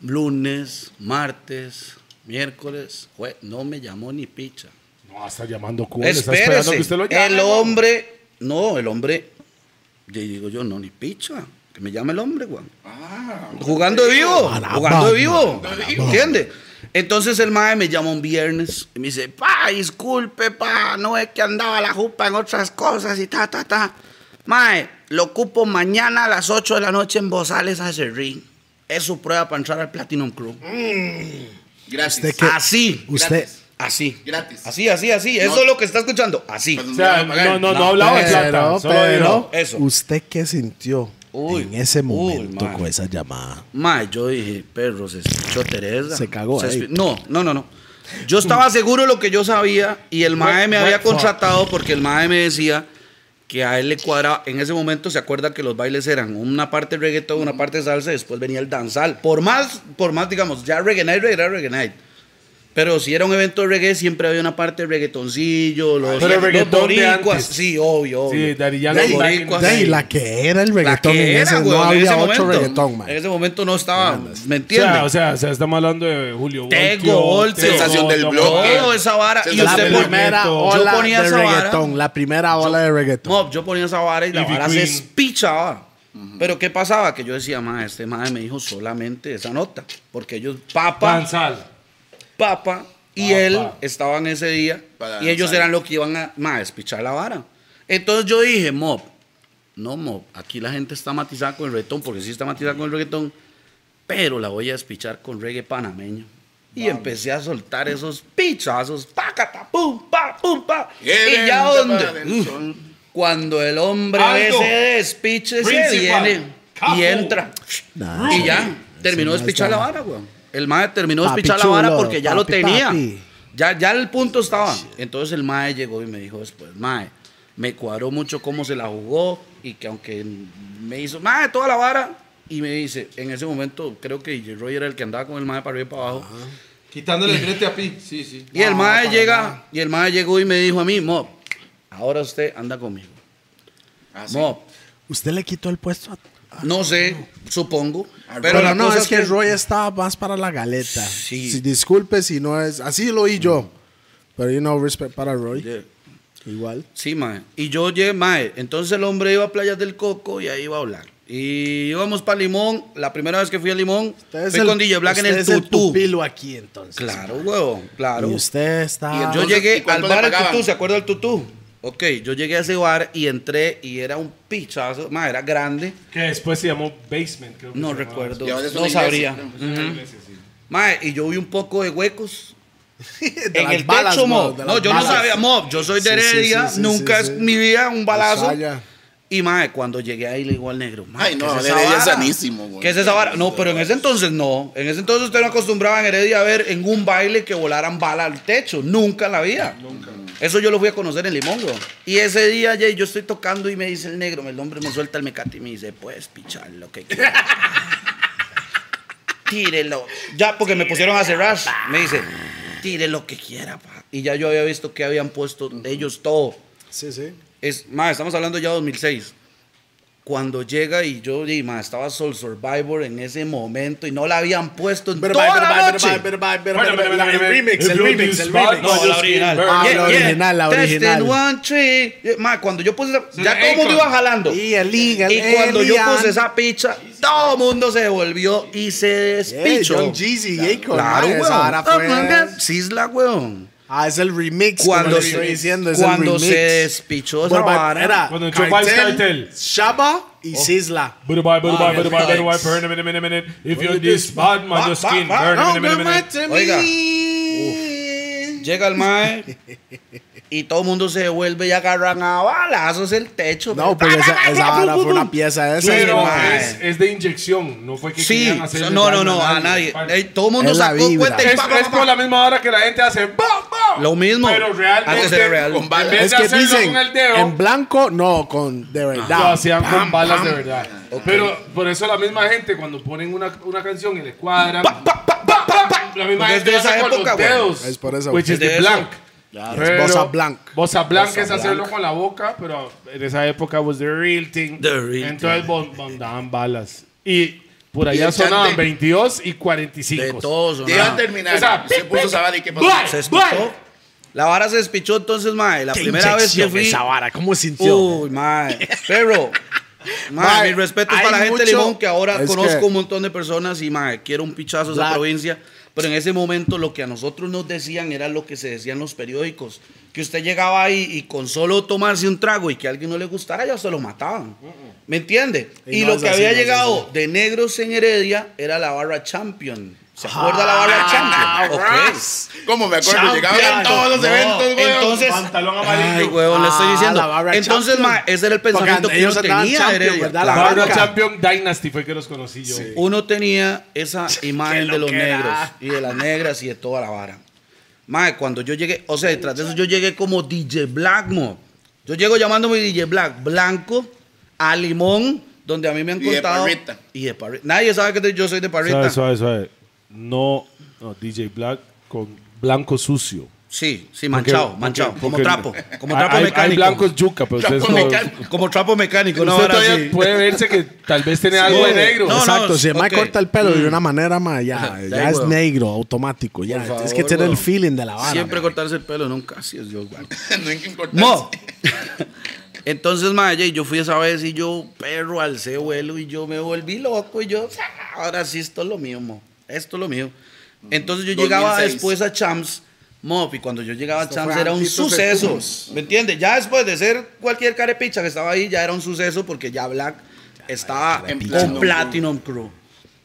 Lunes, martes, miércoles, no me llamó ni picha. No, está llamando. Está esperando Espérese. que usted lo llame. el ¿no? hombre, no, el hombre, y digo yo, no, ni picha. Que me llame el hombre, Juan. Ah, Jugando de vivo, jugando de vivo. ¿Entiendes? Entonces el mae me llama un viernes y me dice, pa, disculpe, pa, no es que andaba la jupa en otras cosas y ta, ta, ta. Mae, lo ocupo mañana a las 8 de la noche en Bozales a ese ring. Es su prueba para entrar al Platinum Club. gratis. Usted ¿Qué? Así. Usted. Así. Gratis. Así, así, así. Eso es lo que está escuchando. Así. Pues O sea, no, no, no, No, hablaba de pero, plata. Solo pero. Eso. ¿usted qué sintió Uy, en ese momento con esa llamada? Mae, yo dije, perro, se escuchó Teresa. Se cagó ahí. No, no, no, no. Yo estaba seguro de lo que yo sabía y el mae me había contratado porque el mae me decía que a él le cuadraba. En ese momento se acuerda que los bailes eran una parte reggaetón, una parte salsa y después venía el danzal. Por más, por más, digamos, ya reggae night, reggae, era reggae night. Pero si era un evento de reggae, siempre había una parte de reggaetoncillo, los, Pero los boricuas. Sí, obvio, obvio. Sí, Daddy Yankee Los boricuas. Sí. la que era el La reggaetón que en era, ese, no en había ese otro momento. reggaetón, man. En ese momento no estaba, ¿me O sea, entiendes? o sea, o sea, estamos hablando de Julio Tego, Voltio, Sensación del bloque. Todo esa vara. Y La usted Yo primera yo ola ponía de esa vara. reggaetón, la primera ola de reggaetón. No, yo ponía esa vara y la vara se espichaba. Pero ¿qué pasaba? Que yo decía, ma, este madre me dijo solamente esa nota. Porque ellos, papa, Danzal. Papa y Papa. él estaban ese día. Para y ellos eran los que iban a, ma, espichar la vara. Entonces yo dije, Mob, no, Mob, aquí la gente está matizada con el reggaetón, porque sí está matizada con el reggaetón, pero la voy a espichar con reggae panameño. Y empecé a soltar esos pichazos, pacata, pum, pa, pum, pa. Y ya donde, cuando el hombre ve Aldo. ese despiche, se viene Capo. y entra. Nah. Y ya, terminó de Sí, no espichar la vara, weón. El mae terminó de Papi espichar la vara porque ya lo tenía. papi. Ya, ya el punto estaba. Entonces el mae llegó y me dijo después, mae, me cuadró mucho cómo se la jugó y que aunque me hizo, mae, toda la vara. Y me dice, en ese momento creo que DJ Roy era el que andaba con el mae para arriba y para abajo. Quitándole el brete a Pi. Sí, sí. Y el mae llega, nada. y el mae llegó y me dijo a mí, Mob, ahora usted anda conmigo. Ah, sí. Mob, ¿Usted le quitó el puesto a no sé, supongo. Pero, Pero, no, es que, Roy estaba más para la galeta. Sí. Si, disculpe si no es. Así lo oí yo. Pero, you know, respect para Roy. Yeah. Igual. Sí, mae. Y yo llegué, mae. Entonces el hombre iba a Playas del Coco y ahí iba a hablar. Y íbamos para Limón. La primera vez que fui a Limón, Usted fui el- con DJ Black en el tutú. pupilo aquí, entonces. claro, huevón, claro. Y usted está. Y yo llegué ¿y al bar del tutú. ¿Se acuerda del tutú? Ok, yo llegué a ese bar y entré y era un pichazo, mae, era grande. Que después se llamó Basement, creo que No se recuerdo, no iglesia, sabría. iglesia, sí. Mae, y yo vi un poco de huecos De en las el balas, techo, mo, mo. de No, las yo balas. no sabía, mo. Yo soy de Heredia, sí, sí, nunca sí, es sí. mi vida un balazo. Y mae, cuando llegué ahí le digo al negro, mae, Ay, no, ¿qué es de esa Heredia es sanísimo, güey. ¿Qué es esa vara? No, pero en ese entonces no. En ese entonces usted no acostumbraba en Heredia a ver en un baile que volaran balas al techo. Nunca en la vida. Nunca. Eso yo lo fui a conocer en Limón, güey. Y ese día, Jay, yo estoy tocando y me dice el negro, el hombre me suelta el mecate y me dice, puedes pichar lo que quieras. Tírelo. Ya, porque me pusieron a cerrar. Me dice, tire lo que quiera, pa. Y ya yo había visto que habían puesto ellos todo. Sí, sí. Es, más, estamos hablando ya de 2006. Cuando llega y yo, y más, estaba Soul Survivor en ese momento y no la habían puesto en Pero toda la noche. El remix, el remix, el remix. No, la original. Ah, la original, la original. one, three. Ma, cuando yo puse esa, ya todo el mundo iba jalando. Y el Y cuando yo puse esa picha, todo el mundo se devolvió y se despichó. John Jeezy, Akon, Claro, weón. Oh. Sisla, weón. Ah, es el remix. Cuando se- estoy diciendo, es cuando el se remix. despichó esa vara. Era Cuando entró Vybz Kartel. Shaba y Sizzla. Bye, bye, bye, Ah, bye, bye, bye, bye, burn a minute, minute, minute. If you're this bad, man, your skin, burn a minute, minute, minute. Oiga. Llega el mae y todo el mundo se devuelve y agarran a balazos el techo. No, porque esa, esa vara fue una pieza de esa. Pero es, es de inyección, no fue que Sí, querían hacerle no, no, no, a nadie. todo el mundo sacó cuenta y Es, pa, pa, es por la misma hora que la gente hace ¡bam, bam! Lo mismo. Pero realmente Antes era real. con balas. En vez Es de que hacerlo dicen, con el dedo, en blanco, no, con de verdad. lo hacían con balas pam. de verdad. Pero por eso la misma gente cuando ponen una, una canción y le cuadran, la misma Porque es gente de esa con época, los güey. dedos. Es por eso. Which Es is de the blank. es bossa blanc. Bossa blanc Bossa es hacerlo blanc. con la boca, pero en esa época was the real thing. The real Entonces bon- bon- daban balas. Y por allá sonaban chante. 22 y 45. De todos. Iba a terminar. O sea, se puso Sabada y qué pasó. Se despichó. La vara se despichó entonces, mae. La Qué primera vez que fui. esa vara, ¿cómo sintió? Uy, mae. Pero. Mae, mi respeto es para la gente de mucho- Limón que ahora es conozco que- un montón de personas y mae, quiero un pichazo a esa provincia. Pero en ese momento lo que a nosotros nos decían era lo que se decía en los periódicos. Que usted llegaba ahí y con solo tomarse un trago y que a alguien no le gustara, ya se lo mataban. ¿Me entiende? Y Y, no lo es que así, había no es llegado de negros en Heredia era la barra Champion. ¿Se acuerda la barra Champion? Ok. ¿Cómo me acuerdo? Champion. Llegaban todos los No, eventos, güey. entonces, Pantalón amarillo. ay, huevón, le estoy Ah, diciendo. Entonces, ma, ese era el pensamiento Porque que uno tenía Champion. ¿verdad? La La barra. Champion Dynasty fue que los conocí yo. Uno tenía esa imagen de los negros y de las negras y de toda la vara. Mae, cuando yo llegué, o sea, detrás de eso yo llegué como DJ Black, mo. Yo llego llamándome DJ Black, blanco, a limón, donde a mí me han Y de contado. Parrita. Y de Parrita. Nadie sabe que yo soy de Parrita. Suave, suave, suave. No, no, DJ Black con blanco sucio. Sí, sí, manchado, Porque- manchado, porque- como porque- trapo, como trapo hay, mecánico. Hay blancos yuca, pero Trapo ustedes no-. Como trapo mecánico, una Usted todavía así. puede verse que tal vez tiene algo de Sí. negro. No, Exacto, si el mae ok. corta el pelo de una manera, mae, ya, Ya, es negro, automático. Ya, favor, que tener el feeling de la vara. Siempre mae. cortarse el pelo, nunca, así es guarde. No hay que cortarse. Mo. Entonces, madre, yo fui esa vez y yo, perro, alcé vuelo y yo me volví loco y yo, "Ah, ahora sí, esto es lo mío, mo. Esto es lo mío. Entonces yo llegaba 2006. después a Champs, mo, y cuando yo llegaba a Champs era un suceso. ¿Me entiendes? Ya después de ser cualquier carepicha que estaba ahí, ya era un suceso porque ya Black estaba En con Platinum Crew.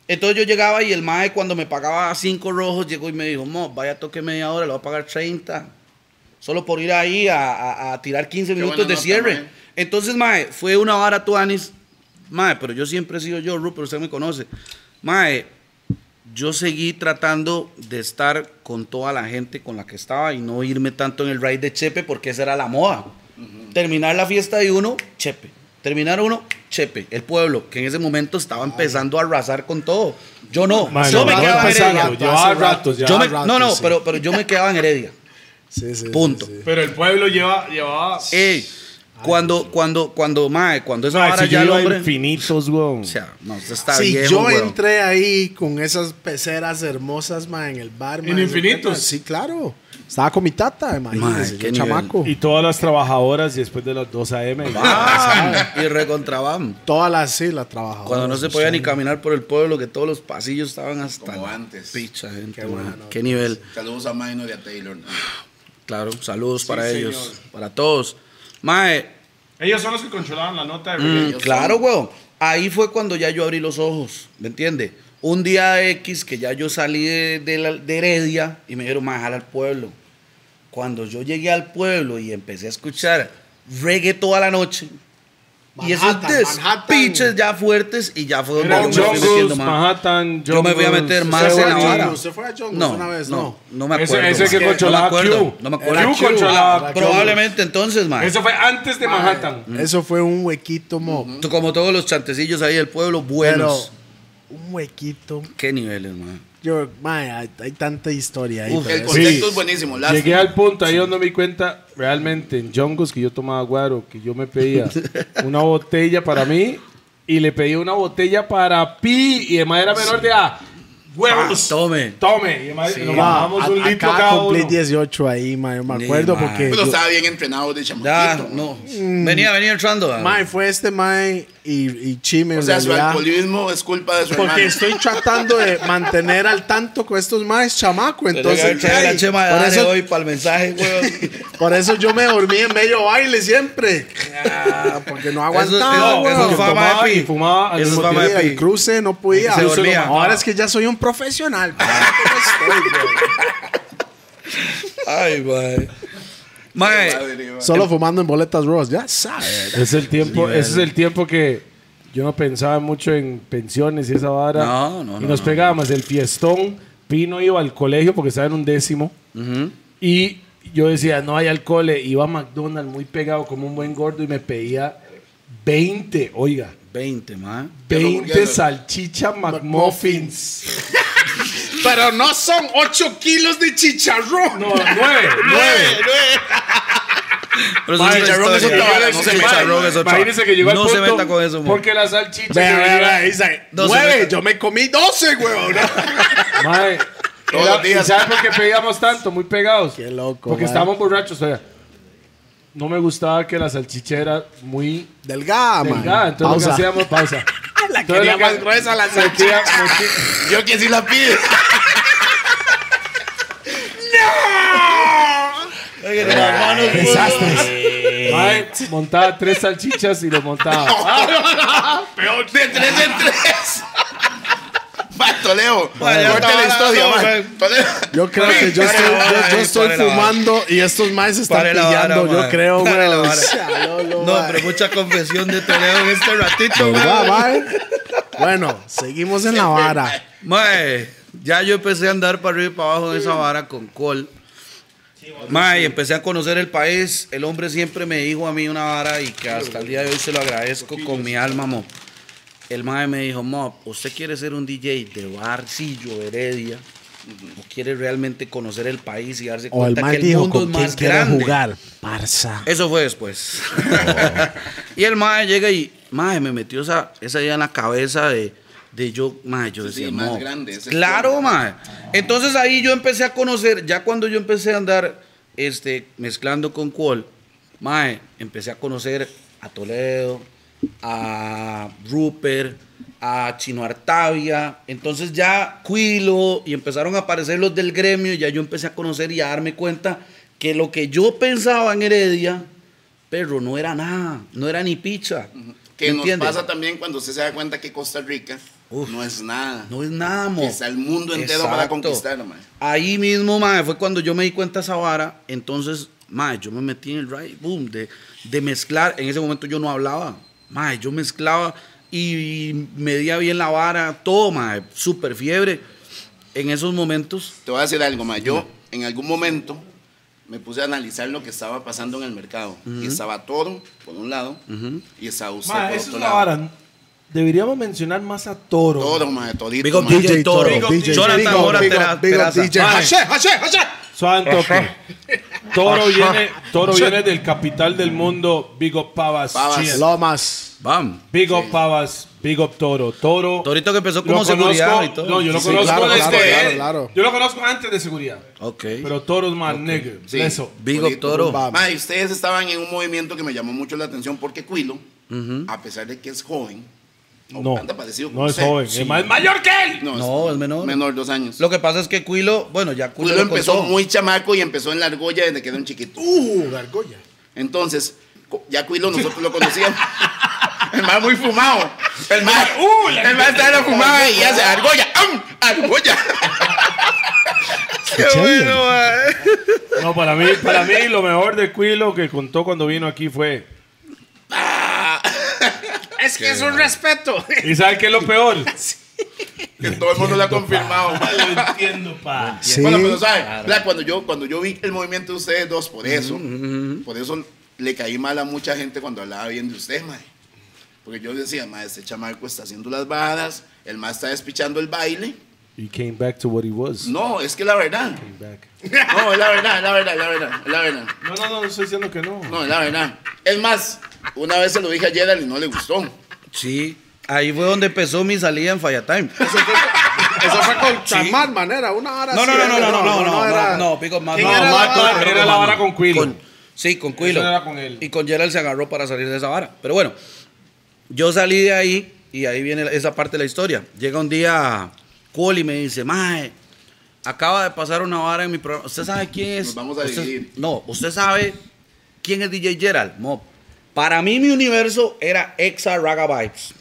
Entonces yo llegaba y el mae cuando me pagaba cinco rojos llegó y me dijo, mo, vaya toque media hora, le voy a pagar 30. Solo por ir ahí a, a- a tirar 15 Qué minutos de nota, cierre. mae. Entonces, mae, fue una vara tuanis. Mae, pero yo siempre he sido yo, Rupert, usted me conoce. Mae, yo seguí tratando de estar con toda la gente con la que estaba y no irme tanto en el ride de Chepe porque esa era la moda. Terminar la fiesta de uno, Chepe. Terminar uno, Chepe. El pueblo, que en ese momento estaba empezando a arrasar con todo. Yo no. Man, yo me quedaba en Heredia. ratos. Yo me- rato, no, no, sí. pero, pero yo me quedaba en Heredia. Sí, sí, Punto. sí, sí. Pero el pueblo lleva, llevaba. Ey, cuando, cuando, cuando, mae, cuando esa Mae, vara si ya yo hombre. infinitos, weón. O sea, no, usted está Si viejo, yo weón. entré ahí con esas peceras hermosas, ma, en el bar, ¿En Infinitos? Sí, claro. Estaba con mi tata, imagínese, qué chamaco. Y todas las trabajadoras y después de las 2 a.m. Y recontrabam. Todas las, sí, las trabajadoras. Cuando no se podía ni caminar por el pueblo, que todos los pasillos estaban hasta Como antes. Picha, gente. Qué man. bueno. Qué nivel. Saludos a Maino y a Taylor. Claro, saludos para señor. ellos, para todos. Mae, Ellos son los que controlaban la nota de Mm, claro, son- weón. Ahí fue cuando ya yo abrí los ojos, ¿me entiendes? Un día X que ya yo salí de, de la- de Heredia y me dijeron, más al pueblo. Cuando yo llegué al pueblo y empecé a escuchar reggae toda la noche, y esos Manhattan, despiches ya fuertes, y ya fue donde Era yo me fui metiendo Jungles, más. Manhattan, Yo me voy a meter ¿Usted más fue en la vara. ¿Usted fue a Jungles No, una vez? no, No. no me Ese- acuerdo. ese que Es no controlaba me acuerdo, Q. No me acuerdo. Q controlaba. Probablemente entonces, man. Eso fue antes de Manhattan. Eso fue un huequito, mo. Como todos los chantecillos ahí del pueblo, buenos. Pero un huequito. ¿Qué niveles, man? Yo, mae, hay, hay tanta historia ahí. Uf, El contexto Sí. es buenísimo. lástima. Llegué al punto ahí donde me di cuenta realmente en Jungles que yo tomaba guaro, que yo me pedía una botella para mí y le pedía una botella para Pi y además era menor de edad. Huevos. Ah, tome. Tome. Y además Sí. nos Ma, bajamos un a- litro acá cada cumplí uno. 18 ahí, mae, yo me acuerdo mae. porque... Pero yo- estaba bien entrenado de Ya, chamaquito. no. Venía, venía entrando. ah. Mae, fue este mae y, y Chime en O sea, su realidad. alcoholismo es culpa de su Porque hermano. estoy tratando de mantener al tanto con estos maes chamaco. Entonces, la ay, chema de por, eso, hoy para el mensaje, weón. por eso yo me dormí en medio baile siempre. Ah, porque no aguantaba, eso- weón. eso fama tomaba de Pi. y fumaba al Eso fama de. Pi. el cruce no podía. Se dormía. Ahora es que ya soy un profesional. Ah. Ay. Mae, man. Solo fumando en boletas Ross, ya sabes. Es el tiempo, ese es el tiempo que yo no pensaba mucho en pensiones y esa vara. No, no, Y no, nos no. pegábamos el fiestón. Pino iba al colegio porque estaba en un décimo. ujú. Y yo decía, no hay alcohol. Iba a McDonald's muy pegado como un buen gordo y me pedía 20, oiga, 20, mae. 20 hamburguesas. salchicha McMuffins. Pero no son 8 kilos de chicharrón. No, 9, 9. Pero eso Mae, es chicharrón es otra vara, no se meta, Chicharrón es otra Imagínense que llegó al No punto. se meta con eso, mae. Porque la salchicha. Vea, vea, vea, dice, No se nueve, meta. yo me comí 12, weón. Mae, Todos era- los días. ¿Y sabes por qué pedíamos tanto? Muy pegados. Qué loco, Porque mae. estábamos borrachos. O sea, no me gustaba que la salchicha era muy Delgada, man. delgada. Entonces lo Pausa. que hacíamos, pausa. La Entonces, quería que- más gruesa la salchicha. metía- Yo que sí la pide. Desastres. Montaba tres salchichas y lo montaba. Peor de tres en tres. Toledo. Corte la historia. Toledo. Yo creo que yo estoy, yo, yo eh, estoy fumando y estos maes están Pare la vara, pillando. yo creo, Pare la vara. Chalolo, No, pero mucha confesión de Toledo en este ratito, ¿Verdad, mae. mae? Bueno, seguimos en la vara. Mae, ya yo empecé a andar para arriba y para abajo de esa vara con Col. Mae, empecé a conocer el país. El hombre siempre me dijo a mí una vara y que hasta el día de hoy se lo agradezco con mi alma, mo. El mae me dijo, Mo, ¿usted quiere ser un DJ de Barcillo, Heredia? ¿O quiere realmente conocer el país y darse O el cuenta mae que el dijo mundo con es más quiere grande? jugar. Barça. Eso fue después. y el mae llega y, mae, me metió esa, esa idea en la cabeza de, de yo, mae, yo decía, sí, más "Mo, grande, Claro, todo". mae. Entonces ahí yo empecé a conocer, ya cuando yo empecé a andar este, mezclando con Qual, mae, empecé a conocer a Toledo, a Rupert, a Chino Artavia, entonces ya Quilo y empezaron a aparecer los del gremio y ya yo empecé a conocer y a darme cuenta que lo que yo pensaba en Heredia, pero no era nada, no era ni picha. Que ¿Me nos entiendes? pasa también cuando usted se da cuenta que Costa Rica Uf. no es nada. No es nada, mo. Está el mundo entero para conquistar, mae. Ahí mismo, mae, fue cuando yo me di cuenta de esa vara. Entonces, mae, yo me metí en el right boom de, de mezclar. En ese momento yo no hablaba. Mae, yo mezclaba y medía bien la vara, todo, mae, súper fiebre. En esos momentos, Te voy a decir algo, mae. Yo en algún momento me puse a analizar lo que estaba pasando en el mercado. Y estaba todo, por un lado, y estaba usted Ma, por eso es otro la lado. vara. Deberíamos mencionar más a Toro. Todo, mae, todito, Big up. DJ Toro, Jonathan Mora toque. Toro viene, Toro viene del capital del mundo. Big up Pavas. Pavas. Lomas. Bam. Big up Pavas. Big up Toro. Toro. Torito que empezó como seguridad y todo. No, yo lo conozco desde. Yo lo conozco antes de seguridad. Ok. Pero Toro es más negro. Eso. Big up Toro. Ustedes estaban en un movimiento que me llamó mucho la atención porque Quilo, a pesar de que es joven, No. anda parecido con No es usted. joven. Sí. Es más mayor que él. No, No, es menor. Menor, dos años. Lo que pasa es que Quilo, bueno, ya Quilo, Quilo lo empezó contó. muy chamaco y empezó en la argolla desde que era un chiquito. Uh, Gargoya. Entonces, co- ya Cuilo nosotros lo conocíamos. El más muy fumado. El más, Uh, el más estaba fumado y hace argolla. ¡am! ¡Argolla! Qué bueno, No, para mí, para mí lo mejor de Quilo que contó cuando vino aquí fue. Es que es un respeto. ¿Y sabe qué es lo peor? Que todo el mundo lo ha confirmado. Lo entiendo, pa. Sí. Bueno, pero ¿sabe? La- Cuando, yo, cuando yo vi el movimiento de ustedes dos, por eso, por eso le caí mal a mucha gente cuando hablaba bien de usted, mae. Porque yo decía, mae, este chamaco está haciendo las bajadas, el más está despichando el baile. He came back to what he was. No, es que la verdad. Came back. No, es la verdad, es la verdad, es la verdad, es la verdad. No, no, no, no estoy diciendo que no. No, es la verdad. Es más, una vez se lo dije a Gerald y no le gustó. Sí. Ahí fue donde empezó mi salida en Falla Time. Eso fue con Chamán, manera, una hora No, no, no, no, no, no, no, no, era- no, no, Pico más. ¿Quién no, era no, la vara? Era la vara con Quilo. Con- sí, con Quilo. Eso era con él. Y con Gerald se agarró para salir de esa vara. Pero bueno, yo salí de ahí y ahí viene esa parte de la historia. Llega un día Cole y me dice, Mae, acaba de pasar una vara en mi programa. ¿Usted sabe quién es? Nos vamos a Usted- dividir. No, ¿usted sabe quién es DJ Gerald? No. Para mí mi universo era Exa Raga Vibes.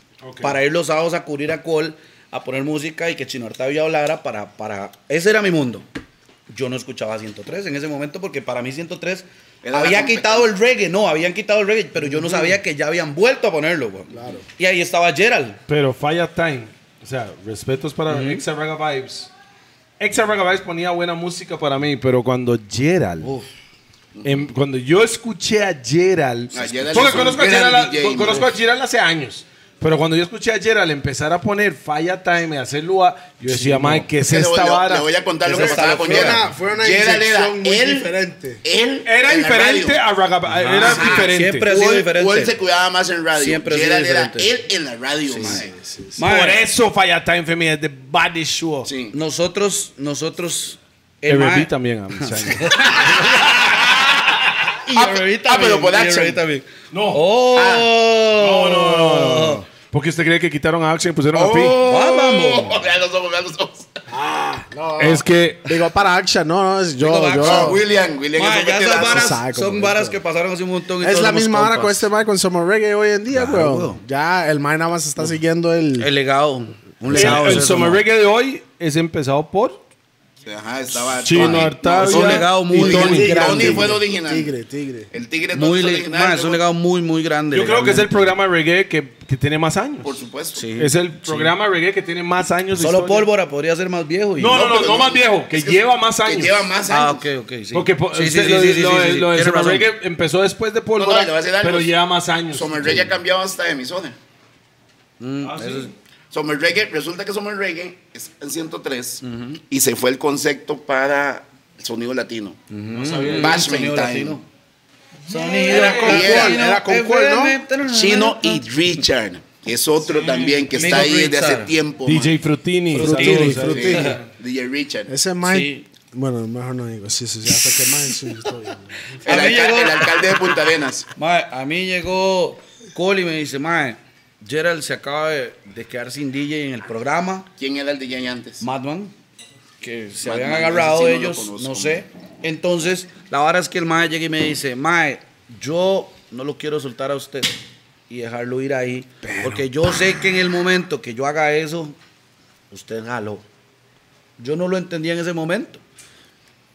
Para ir los sábados a cubrir a Cole, a poner música y que Chino Artavio hablara para, para... Ese era mi mundo. Yo no escuchaba 103 en ese momento porque para mí 103 Era la había quitado el reggae. No, habían quitado el reggae, pero yo no sabía que ya habían vuelto a ponerlo. güey. Y ahí estaba Gerald. Pero Falla Time, o sea, respetos para Exa Raga Vibes. Exa Raga Vibes ponía buena música para mí, pero cuando Gerald, em, cuando yo escuché a Gerald, A Gerald porque es un conozco a, gran Gerald, DJ, con- conozco a Gerald hace años. Pero cuando yo escuché a Gerald empezar a poner Falla Time y hacerlo a, yo decía, Mike, ¿qué es Le voy- esta le- vara? Le voy a contar lo ¿Qué que esta pasaba con Fue una, Gerald. fue una Gerald era inyección muy él, diferente. él Era en la diferente radio. a Raga Era Ajá, diferente. siempre ha sido Wall- diferente. Wall se cuidaba más en radio. Siempre ha sido Gerald era diferente. él en la radio, mae. Mae, Por eso Falla Time me es the body show. Sí. Nosotros, nosotros... El mae- también. I'm saying. Y Ah, el ah, pero por el Action. También. No. Oh. No, no, no, no. ¿Por qué usted cree que quitaron a Action y pusieron a Pi? Ah, vamos. Oh, vean los ojos, vean los ojos. Es que Digo, para Action, no, no, es yo. Digo, yo- Action, Ah, William, William un ya veterazo. varas son varas que pasaron hace un montón. y Es la misma compas. con este Mike con Summer Reggae hoy en día, Claro, bro. Ya el Mike nada más está siguiendo el. El legado. Un el, legado. el eso, Summer. Reggae de hoy es empezado por Ajá, estaba Chino. Artavia es un legado muy y Tony, grande, fue el tigre, original. Tigre, tigre. El tigre Muy original. mae, es un legado muy, muy grande. Yo creo que es el programa reggae que, que tiene más años. Por supuesto. Sí. Es el programa reggae que tiene más años. Solo historia. pólvora podría ser más viejo. y- No, no, no, no no. más viejo, que que- lleva más Que años. lleva más Ah, años. ok, ok. Sí. Porque po- sí, sí, usted- sí, lo, sí, sí, lo- sí, lo sí. del Tiene Summer razón. Reggae empezó después de No, pólvora, no, pero lleva más años. Summer Reggae ha cambiado hasta de emisora. Mm, Ah, eso sí. Summer Reggae, resulta que Summer Reggae es en 103 y se fue el concepto para el sonido latino. Bashment Sonido Time. latino. Sonido Era con latino, cuál, era con cuál, ¿no? FM. Chino y Richard, es otro también que Amigo está ahí desde hace Richard. tiempo. DJ man. Frutini. Frutini. Sí, DJ Richard. Ese Mike. Sí. Bueno, mejor no digo. Sí, sí, sí. Hasta que Mike sí, estoy bien. El, A mí alca- llegó- el alcalde de Punta Arenas. Mae, a mí llegó Cole y me dice, Mae, Gerald se acaba de, de quedar sin DJ en el programa. ¿Quién era el DJ antes? Madman, que se Madman, habían agarrado sí no lo ellos, conozco. no sé. Entonces, la verdad es que el Mae llega y me dice, Mae, yo no lo quiero soltar a usted y dejarlo ir ahí. Porque yo sé que en el momento que yo haga eso, usted jaló. Yo no lo entendía en ese momento.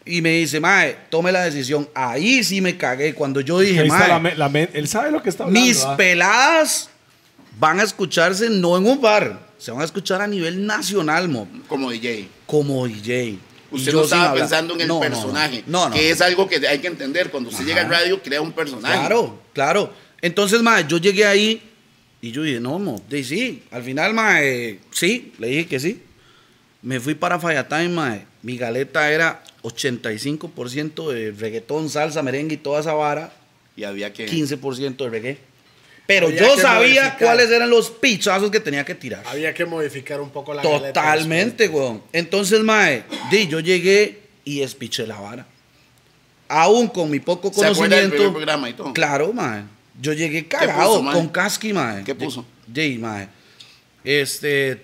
Y me dice, Mae, tome la decisión. Ahí sí me cagué. Cuando yo dije, Mae, la me- la él sabe lo que está hablando. mis ¿ah? peladas van a escucharse no en un bar, se van a escuchar a nivel nacional, mo, Como DJ. como DJ. Usted yo no estaba pensando en el No, personaje, No, no. que es algo que hay que entender. Cuando usted llega al radio, crea un personaje. Claro, claro. Entonces, mae, yo llegué ahí y yo dije, no, mo, de sí. Al final, mae, sí, le dije que sí. Me fui para Fayatime, mae. Mi galeta era 85% de reggaetón, salsa, merengue y toda esa vara. Y había que... 15% de reggae. Pero Había yo sabía modificar. cuáles eran los pichazos que tenía que tirar. Había que modificar un poco la Totalmente, weón. Entonces, mae, di, yo llegué y espiché la vara. Aún con mi poco ¿Se acuerda del conocimiento. programa y todo? Claro, mae. Yo llegué cagado puso, mae? con casqui, mae. ¿Qué puso? Di, mae. Este,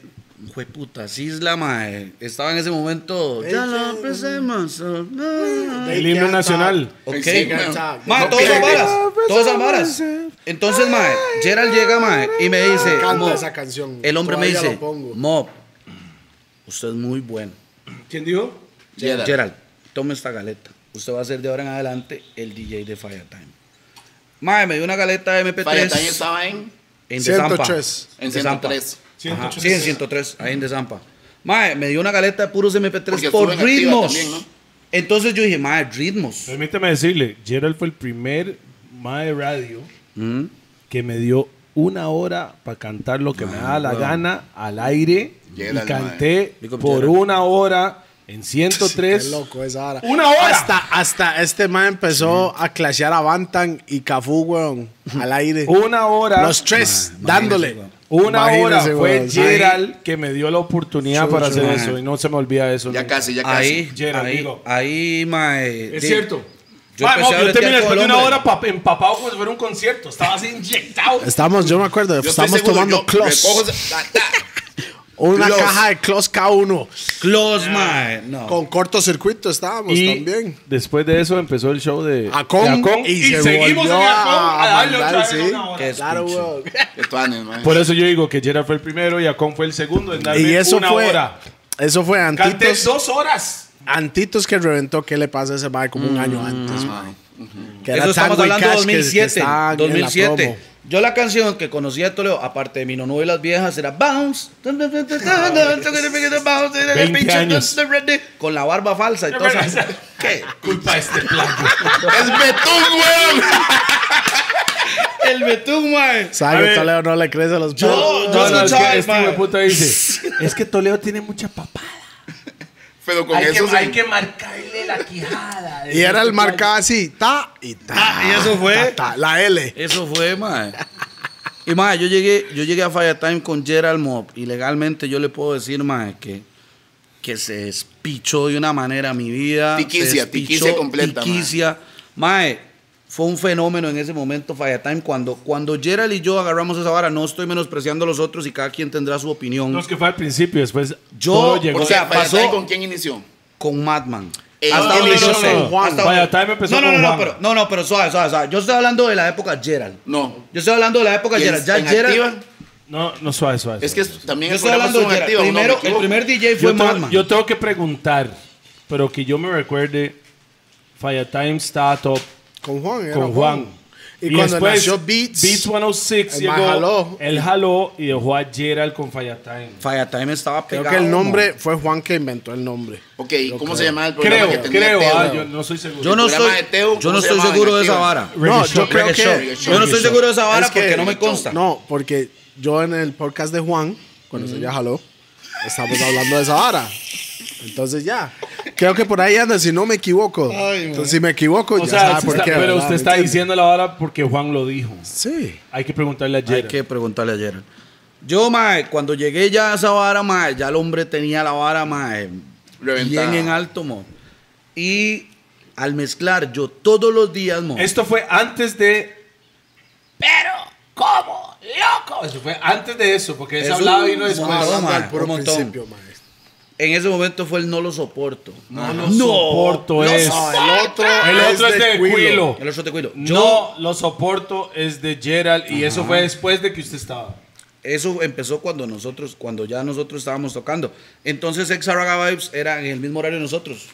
Fue puta, Isla, mae. Estaba en ese momento. Ya la empecemos. ah, El himno nacional. Ok. Sí, Ma, no. ma, No todas esas pierdes. varas. Todas esas varas. Entonces, mae, Gerald llega, mae, y me dice. Canta esa canción. El hombre me dice. Mob, usted es muy bueno. ¿Quién dijo? Gerald. Gerald, tome esta galeta. Usted va a ser de ahora en adelante el DJ de Firetime. Mae, me dio una galeta de MP3. Firetime estaba en, En Desampa. 103. en De Zampa. 103. Ajá, Sí, en 103, ahí en Desampa. Mae, me dio una galeta de puros MP3 Porque por estuvo en activa ritmos. también, ¿no? Entonces yo dije, mae, ritmos. Permíteme decirle, Gerald fue el primer mae de radio Mm. que me dio una hora para cantar lo que me daba la gana al aire Gerald, y canté por Gerald. una hora en Qué 103. loco esa hora. ¡Una hora! Hasta, hasta este man empezó a clashear a Bantan y Cafú, weón, al aire. Una hora. Los tres, dándole. Imagínese, Una hora fue weón. Gerald que me dio la oportunidad para hacer eso y no se me olvida eso. Ya nunca. casi, ya casi. Ahí, Gerald, ahí, digo. ahí, mae. Es di- cierto. Yo Mae, empecé mo, a yo bretear terminé con después de una hombre. hora pa- empapado como si fuera un concierto. Estaba así inyectado. Estamos, yo me acuerdo, Yo estoy estamos seguro, tomando yo Clos. recojo ese- ta, ta. Una Clos. caja de Clos K1. Close, mae. No. Con cortocircuito estábamos Y también. después de eso empezó el show de Acon, de Acon, y, se seguimos en volvió Acon a, darle mandar, otra vez sí. una hora. Qué Claro, despiche. weón. Qué tuanes, man. Por eso yo digo que Gerald fue el primero y Acon fue el segundo en darme Y eso una fue, hora. eso fue Canté Antitos, dos horas. Antitos que reventó. ¿Qué le pasa a ese mae como un año antes, mae? Que Eso estamos Tango y hablando de Cash que- que 2007. estaban en la 2007. promo. Yo la canción que conocía de Toledo, aparte de mi no y las viejas, era Bounce. 20 años. Con la barba falsa y todo eso. ¿Qué? Culpa de este plan. ¡Es Betún, weón! El betún, mae. ¿Sabe. Toledo no le crece a los Yo- yo- No, no, es escuchaba este puta dice, es que Toledo tiene mucha papada. Pero con Hay eso que, se- hay que marcarle la quijada. Y era el marcado así, ta y ta. Ah, y eso fue. ta, ta, la L. Eso fue, mae. Y mae, yo llegué, yo llegué a Firetime con Gerald Mob y legalmente yo le puedo decir, mae, que, que se despichó de una manera mi vida. Tiquicia, tiquicia completa, Tiquicia. Mae, fue un fenómeno en ese momento Firetime cuando, cuando Gerald y yo agarramos esa vara, no estoy menospreciando a los otros y cada quien tendrá su opinión. No es que fue al principio, después Yo- todo llegó. o sea, pasó- ¿Con quién inició? con Madman. Eh, Hasta no, donde no, yo no, sé. no, Time no, no, no, pero, no, no, pero suave, suave, suave. Yo estoy hablando de la época Gerald. No. Yo estoy hablando de la época ¿Y Gerald. en- Ya Gerald. activa? No, no, suave, suave. Es que suave. también Yo estoy hablando de Gerald. activa, ¿no? ¿Me Primero, el primer DJ fue yo, tengo, Madman. yo tengo que preguntar, pero que yo me recuerde, Firetime estaba top Con Juan. era con Juan. Y, cuando nació Beats, Beats 106 el llegó, man jaló. él jaló y dejó a Gerald con Firetime. Firetime estaba creo pegado. que el nombre mo. fue Juan que inventó el nombre. Ok, ¿cómo se llamaba el programa Creo, que tenía creo, Teo? ah, yo no soy seguro. Yo no estoy, de Teo, yo ¿cómo no estoy seguro de esa vara. No, yo creo que... Yo no estoy seguro de esa vara Es que- porque no me consta. No, porque yo en el podcast de Juan, cuando se ya jaló, estamos hablando de esa vara. Entonces ya. Creo que por ahí anda, si no me equivoco. Entonces, si me equivoco, O ya sea, sabe por está- qué. pero ¿verdad? usted ¿Me está diciendo la hora porque Juan lo dijo. Sí. Hay que preguntarle a Hay que preguntarle a. Yo, mae, cuando llegué ya a esa vara, mae, ya el hombre tenía la vara, mae, Reventada. bien en alto, mo. Y al mezclar, yo todos los días, mo. Esto fue antes de. Pero, ¿cómo? ¡Loco! Eso fue antes de eso, porque vino Estamos después. hablando Hablando mae, al puro un montón. mae. En ese momento fue el no lo soporto. No lo soporto lo es. No, el otro, El otro es de Quilo. El otro te cuido. Yo, No lo soporto es de Gerald y eso fue después de que usted estaba. eso empezó cuando nosotros, cuando ya nosotros estábamos tocando. Entonces, Exa Raga Vibes era en el mismo horario de nosotros.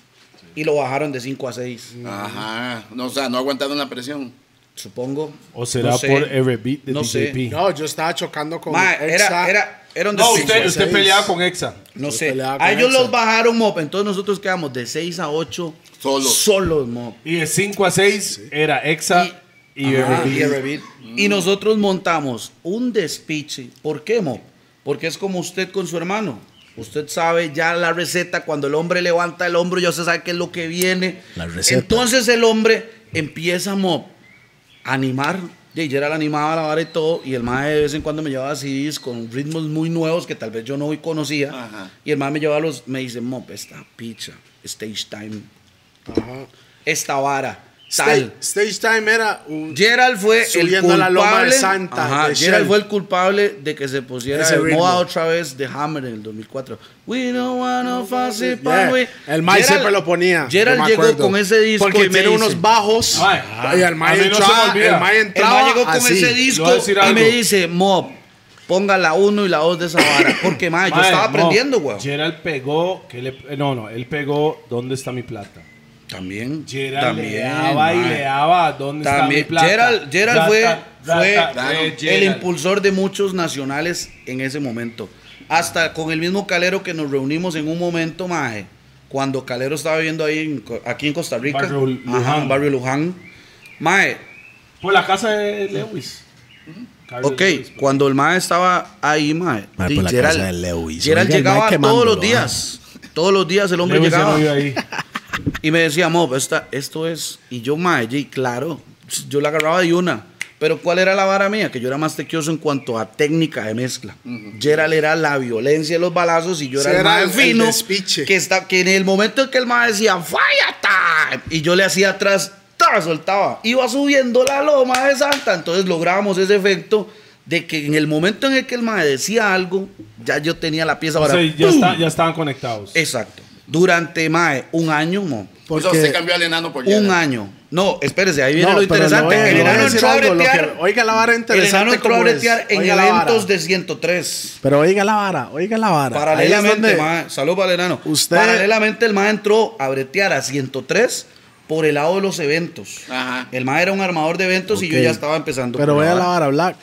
Y lo bajaron de 5 a 6. Ajá. No, o sea, no aguantaron la presión. Supongo. O será No sé. por every beat de No sé. No, yo estaba chocando con Mae, era, era, era un No, usted, usted peleaba con Exa. No Usted sé. A ellos Exa. los bajaron mop, entonces nosotros quedamos de 6 a 8 Solos. solos mop. Y de 5 a 6 era Exa y, Ajá, y. Every Beat. Y nosotros montamos un despiche. ¿Por qué, mop? Porque es como usted con su hermano. Usted sabe ya la receta, cuando el hombre levanta el hombro, ya se sabe qué es lo que viene. La receta. Entonces el hombre empieza mop, a animar. Y Gerald animaba la vara y todo. Y el mae de vez en cuando me llevaba CDs con ritmos muy nuevos que tal vez yo no conocía. Ajá. Y el mae me llevaba los, me dice, mop, esta picha, stage time, Ajá. esta vara. Tal. Stage, stage Time era un- Gerald fue el Subiendo a la loma de culpable. Santa, Ajá, de Gerald Shell. fue el culpable de que se pusiera Ese de ritmo. moda otra vez de Hammer en el 2004. We don't wanna fuss it, Yeah. we- El Mike Gerald- siempre lo ponía. Gerald llegó con ese disco Porque y me tiene dice- unos bajos. Ay, y el Mike a mí no se me entraba, el Mike El entraba llegó con así. ese disco y me dice, Mob, ponga la 1 y la 2 de esa vara. Porque, man, yo estaba no, aprendiendo, güey. Gerald pegó, que le, no, no, él pegó ¿Dónde está mi plata? También. Gerald también, le daba y le daba ¿Dónde También. está mi plata? Gerald, Gerald Rata, fue, rata, fue el Gerald. impulsor de muchos nacionales en ese momento. Hasta con el mismo Calero que nos reunimos en un momento, maje. Cuando Calero estaba viviendo ahí en aquí en Costa Rica. Barrio Luján. Ajá, en Barrio Luján. Mae, Por la casa de Lewis. Carlos ok, Lewis, pues. cuando el mae estaba ahí, mae. Mae, por la Gerald, casa de Lewis. Gerald Oiga, llegaba todos los días. Todos los días el hombre Lewis llegaba. ahí. Y me decía, Mob, esta, esto es. Y yo, mae, y claro, yo la agarraba de una. Pero ¿cuál era la vara mía? Que yo era más tequioso en cuanto a técnica de mezcla. Gerald era la violencia de los balazos y yo Sí, era el era mae el- el fino. que, está, que en el momento en que el mae decía, fire time, y yo le hacía atrás, ¡ta! soltaba. Iba subiendo la loma de Santa. Entonces lográbamos ese efecto de que en el momento en el que el mae decía algo, ya yo tenía la pieza O para. sea, ya, está- ya estaban conectados. Exacto. Durante, mae, un año, mo. Porque- usted cambió al enano por Un año. No, espérese, ahí viene No, lo interesante. a- el enano entró a bretear. oiga la vara El interesante enano entró a bretear en eventos de 103. Pero oiga la vara, oiga la vara. Paralelamente, mae, salud para el enano. Usted- Paralelamente, el mae entró a bretear a 103 por el lado de los eventos. Ajá. El mae era un armador de eventos y yo ya estaba empezando. Pero voy a la vara. Black.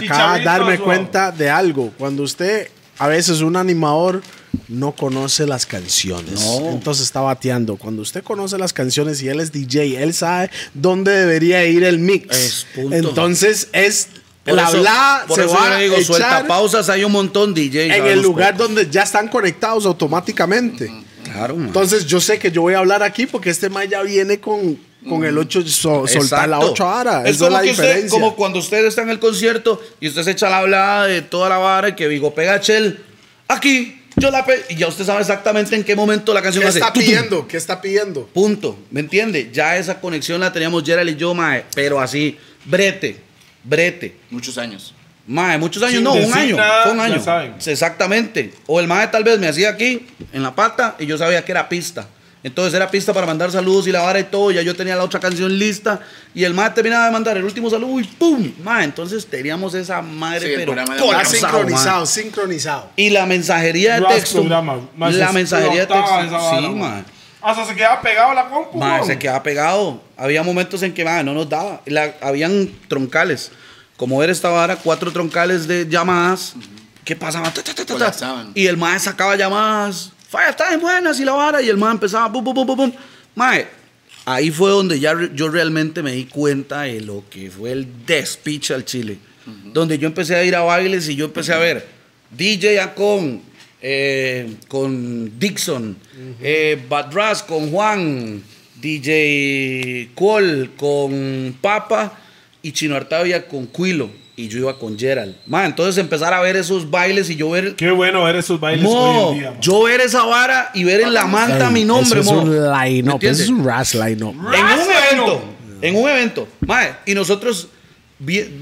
Chicharritos, darme cuenta de algo. Cuando usted, a veces un animador no conoce las canciones. No. Entonces está bateando. Cuando usted conoce las canciones y él es DJ, él sabe dónde debería ir el mix. Es. Entonces es Por la eso- por se eso va yo digo, a suelta pausas, hay un montón DJ. en el lugar pocos. donde ya están conectados automáticamente. Claro, mae. Entonces yo sé que yo voy a hablar aquí porque este man ya viene con, con el 8, soltar la Exacto. 8 ahora. Es como, es la que usted- diferencia. como cuando usted está en el concierto y usted se echa la hablada de toda la vara y que Vigo pega Chel. Aquí, yo la pe Y ya usted sabe exactamente en qué momento la canción ¿Qué hace. está pidiendo? ¿Qué está pidiendo? Punto. ¿Me entiende? Ya esa conexión la teníamos Gerald y yo, mae. Pero así, brete, brete. Muchos años. Mae, muchos años, Sin no, un año. nada, fue un ya año. saben. Exactamente. O el mae tal vez me hacía aquí, en la pata, y yo sabía que era pista. Entonces era pista para mandar saludos y la vara y todo. Ya yo tenía la otra canción lista. Y el mae terminaba de mandar el último saludo y ¡pum! Mae, entonces teníamos esa madre, Sí, pero colapsado, sincronizado, sincronizado. Y la mensajería de texto. Más La mensajería de texto. Sí, mae. Hasta se quedaba pegado la compu. Mae, se quedaba pegado. Había momentos en que mae, no nos daba. La- habían troncales. Como ver esta vara, cuatro troncales de llamadas. ¿Qué pasaba? Ta, ta, ta, ta, ta. Colapsaban. Y el mae sacaba llamadas. Falla, está en buenas y la vara. Y el mae empezaba. Pum, pum, pum, pum, pum. Mae, ahí fue donde ya yo realmente me di cuenta de lo que fue el despiche al Chile. Donde yo empecé a ir a bailes y yo empecé a ver DJ Acon, eh, con Dixon, eh, Bad Ras con Juan, DJ Cole con Papa y Chino Artavia con Quilo. Y yo iba con Gerald. Ma, entonces empezar a ver esos bailes y yo ver. Qué bueno ver esos bailes Mo, hoy en día. man. yo ver esa vara y ver en la manta mi nombre, Eso mo. es un ¿Me line-up, entiendes? eso es un ras line-up. En un evento. En un evento. Mae, y nosotros,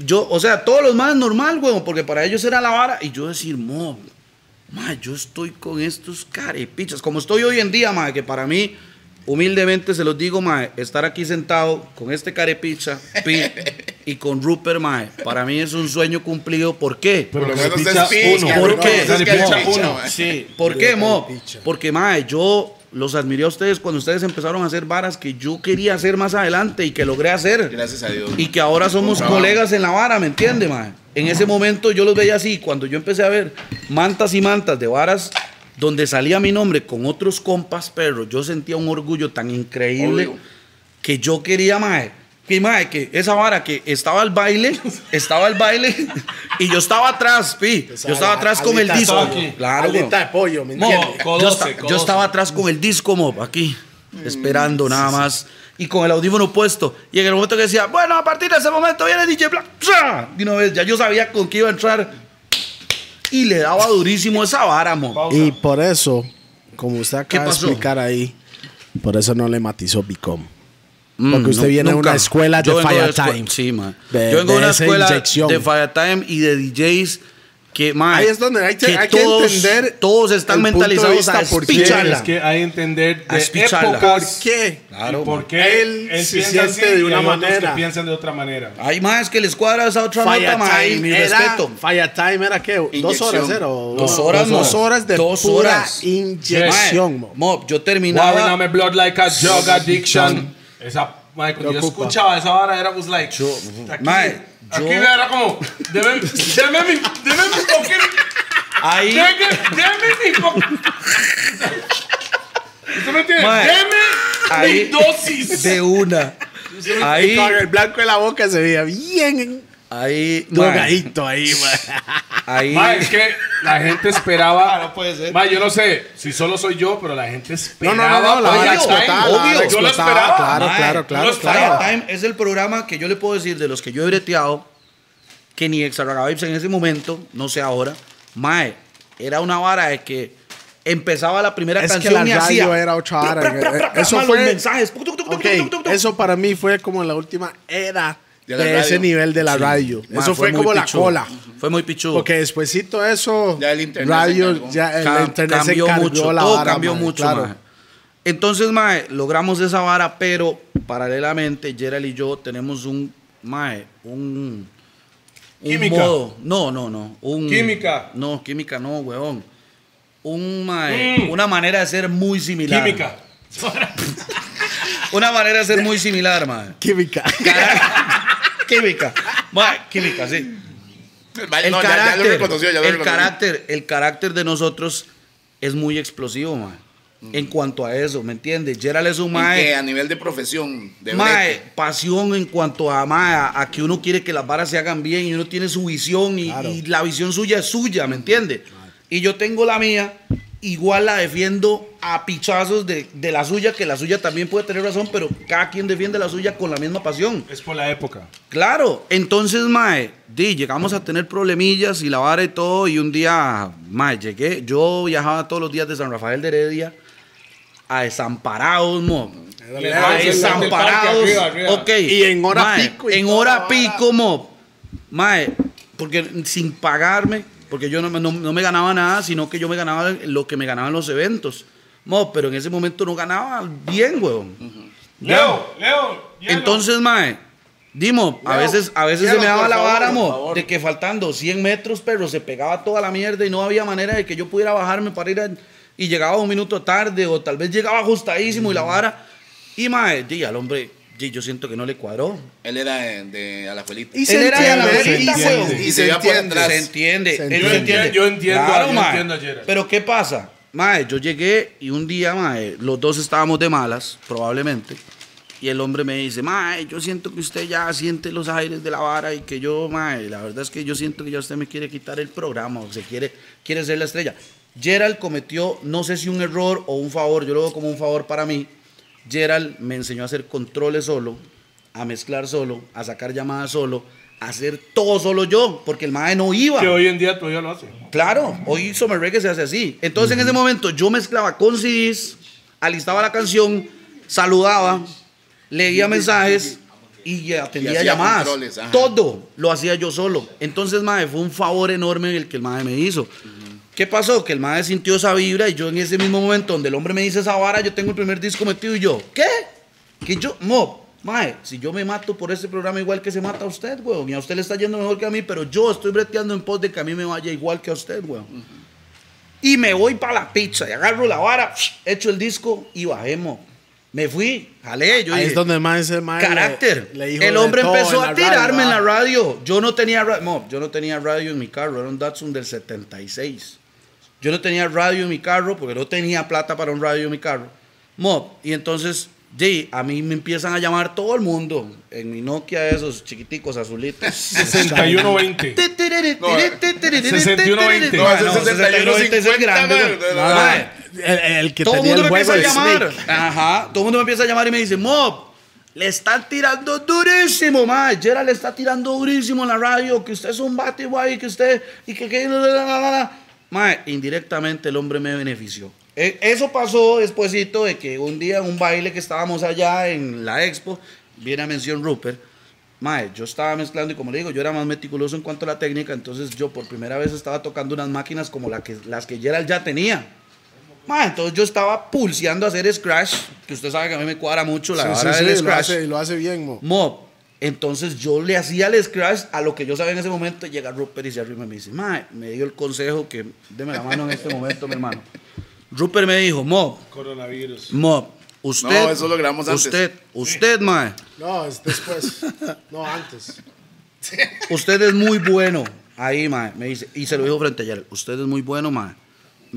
yo, o sea, todos los más normal, weón, porque para ellos era la vara. Y yo decir, mo, mae, yo estoy con estos carepichas. Como estoy hoy en día, mae, que para mí, humildemente se los digo, mae, estar aquí sentado con este carepicha, pi, y con Rupert, mae, para mí es un sueño cumplido. ¿Por qué? Pero Por menos es picha, uno. ¿Por no, qué? es que Picha uno. Sí, ¿por qué, Mo? Porque, mae, yo los admiré a ustedes cuando ustedes empezaron a hacer varas que yo quería hacer más adelante y que logré hacer. Gracias a Dios. Y que ahora somos colegas en la vara, ¿me entiende, mae? En ese momento yo los veía así. Cuando yo empecé a ver mantas y mantas de varas donde salía mi nombre con otros compas perros, yo sentía un orgullo tan increíble Obvio. que yo quería, mae. Que, mae, que esa vara que estaba el baile, estaba el baile y yo estaba atrás, pi. Yo estaba atrás con el disco. aquí. Claro, de pollo, ¿me Mo, entiendes? yo, yo estaba atrás con el disco mob aquí, esperando nada más. Y con el audífono puesto. Y en el momento que decía, bueno, a partir de ese momento viene DJ Black. De una vez, ya yo sabía con qué iba a entrar. Y le daba durísimo esa vara, mo. Pausa. Y por eso, como usted acaba de explicar ahí, por eso no le matizó Bicom. Mm, Porque usted nu- viene de una escuela de vengo Fire escue- Time. Sí, man. De- Yo vengo de de una esa escuela inyección. de Fire Time y de DJs que, man, Ahí es donde hay que- hay que todos, entender todos están mentalizados a vista por qué espicharla. Es que hay que entender de ¿Por qué? Claro, y por man. qué Él él, se piensa siente así de y una manera. que piensan de otra manera. Hay más que les cuadra esa otra Fire nota, man, Time era, respeto. Fire Time era qué? Dos Inyección. horas era. o- Dos horas, Dos horas de Dos pura horas. inyección, mo. Mo, yo terminaba. A blood like a drug addiction. Esa, mae, cuando yo escuchaba esa hora era was like, Yo- aquí, mae, aquí yo- era como, deme, deme mi, deme mi fucking, Ahí, deme, deme mi fucking. ¿Usted me entiende? Mae, Deme ahí- mi dosis. de una. Y Ahí, con el blanco de la boca se veía bien ahí, drogadito ahí, man. ahí. Mae, es que la gente esperaba. no puede ser. Mae, yo no sé si solo soy yo, pero la gente No, esperaba. no, no, no, la Fire vara obvio, Yo lo esperaba. Claro, claro, claro, claro. Time es el programa que yo le puedo decir de los que yo he breteado que ni Exaragavibes en ese momento, no sé ahora, Mae, era una vara de que empezaba la primera Es que canción la y radio hacía. era otra pra, pra, pra, Eso fue- mensajes. Tuc, tuc, tuc, tuc, Ok, tuc, tuc, tuc. eso para mí fue como la última era De ese nivel de la Sí. radio. Eso fue, como la cola. Fue muy pichudo. Porque despuésito eso, Ya el internet radio, ya el Cam- internet cambió mucho, la todo vara, cambió mucho, claro. Entonces, mae, logramos esa vara, pero paralelamente Gerald y yo tenemos un, mae, un, un Química. modo, no, no, no, un Química. no, química no, weón, un mae, Mm. una manera de ser muy similar, Química. una manera de ser muy similar, mae, Química. química, química, sí. El no, ya- ya, carácter, lo reconoció, ya lo el carácter, el carácter de nosotros es muy explosivo, mae. En cuanto a eso, ¿me entiendes? Gerald es un ¿En mae, a nivel de profesión, de mae, pasión en cuanto a, mae, a, a que uno quiere que las varas se hagan bien y uno tiene su visión y, Claro. y la visión suya es suya, ¿me entiendes? Y yo tengo la mía, igual la defiendo a pichazos de, de la suya, que la suya también puede tener razón, pero cada quien defiende la suya con la misma pasión. Es por la época. Claro, entonces, mae, di, llegamos a tener problemillas y la vara y todo, y un día, mae, llegué, yo viajaba todos los días de San Rafael de Heredia a Desamparados, mo. A Desamparados, parque, arriba, arriba. ok. Y en hora Mae, pico y En hora pico, mo. Mae, porque sin pagarme, porque yo no, me- no, no me ganaba nada, sino que yo me ganaba lo que me ganaba en los eventos. Mo, pero en ese momento no ganaba bien, huevón. Leo, Leo. hielo. Entonces, mae, Dimo, a Leo, veces, a veces se me daba la vara, mo, de que faltando 100 metros, pero se pegaba toda la mierda y no había manera de que yo pudiera bajarme para ir a- y llegaba un minuto tarde o tal vez llegaba ajustadísimo y la vara. Y mae, di, al hombre, di, yo siento que no le cuadró. Él era de, de Alajuelita. Y Él era de se. Y se iba por atrás. Se entiende. Se él entiende. se entiende. Yo entiendo, Claro, yo entiendo a Gerald. Pero ¿qué pasa? Mae, yo llegué y un día, mae, los dos estábamos de malas, probablemente. Y el hombre me dice, mae, yo siento que usted ya siente los aires de la vara y que yo, mae, la verdad es que yo siento que ya usted me quiere quitar el programa o se quiere, quiere ser la estrella. Gerald cometió, no sé si un error o un favor, yo lo veo como un favor para mí. Gerald me enseñó a hacer controles solo, a mezclar solo, a sacar llamadas solo, a hacer todo solo yo, porque el mae no iba. Que hoy en día todavía lo hace. Claro, hoy Summer Reggae se hace así. Entonces en ese momento yo mezclaba con CDs, alistaba la canción, saludaba, leía mensajes y atendía llamadas. Todo lo hacía yo solo. Entonces, mae, fue un favor enorme el que el mae me hizo. ¿Qué pasó? Que el mae sintió esa vibra y yo en ese mismo momento donde el hombre me dice esa vara, yo tengo el primer disco metido y yo, ¿qué? Que yo, mo, mae, si yo me mato por ese programa igual que se mata a usted, weón, y a usted le está yendo mejor que a mí, pero yo estoy breteando en pos de que a mí me vaya igual que a usted, weón. Y me voy para la pizza y agarro la vara, echo el disco y bajemos. Me fui, jalé, yo Ahí dije, es donde más ese mae le- carácter. le dijo el hombre empezó a tirarme en la radio, ¿ah? radio. Yo no tenía ra- no, yo no tenía radio en mi carro, era un Datsun del 76. Yo no tenía radio en mi carro porque no tenía plata para un radio en mi carro. Mob, y entonces, sí, a mí me empiezan a llamar todo el mundo en mi Nokia esos chiquiticos azulitos. 6120. 6120. No, ese No, 6150, es el grande. No, no, Mae, el, el que todo el tenía mundo el me empieza a de llamar. Snake. Ajá. Todo el mundo me empieza a llamar y me dice, Mob, le están tirando durísimo, ma. Gerald le está tirando durísimo en la radio, que usted es un bate guay, que usted, y que, que, la, la, la, la, la. Ma, indirectamente el hombre me benefició. E- Eso pasó despuésito de que un día en un baile que estábamos allá en la expo, viene a mención Rupert. Mae, yo estaba mezclando y como le digo, yo era más meticuloso en cuanto a la técnica, entonces yo por primera vez estaba tocando unas máquinas como la que, las que Gerald ya tenía. Mae, entonces yo estaba pulseando a hacer scratch, que usted sabe que a mí me cuadra mucho la Sí, sí, vara sí, del lo scratch. hace, y lo hace bien, mo. Mo, entonces yo le hacía el scratch a lo que yo sabía en ese momento. Llega Rupert y se arrima y me dice, Mae, me dio el consejo que deme la mano en este momento, mi hermano. Rupert me dijo, Mo, Coronavirus. Mo, usted. No, eso lo grabamos antes. Usted, usted, Mae, No, es después. no, antes. usted es muy bueno. Ahí, Mae, me dice, y se lo dijo frente a Gerald, usted es muy bueno, Mae.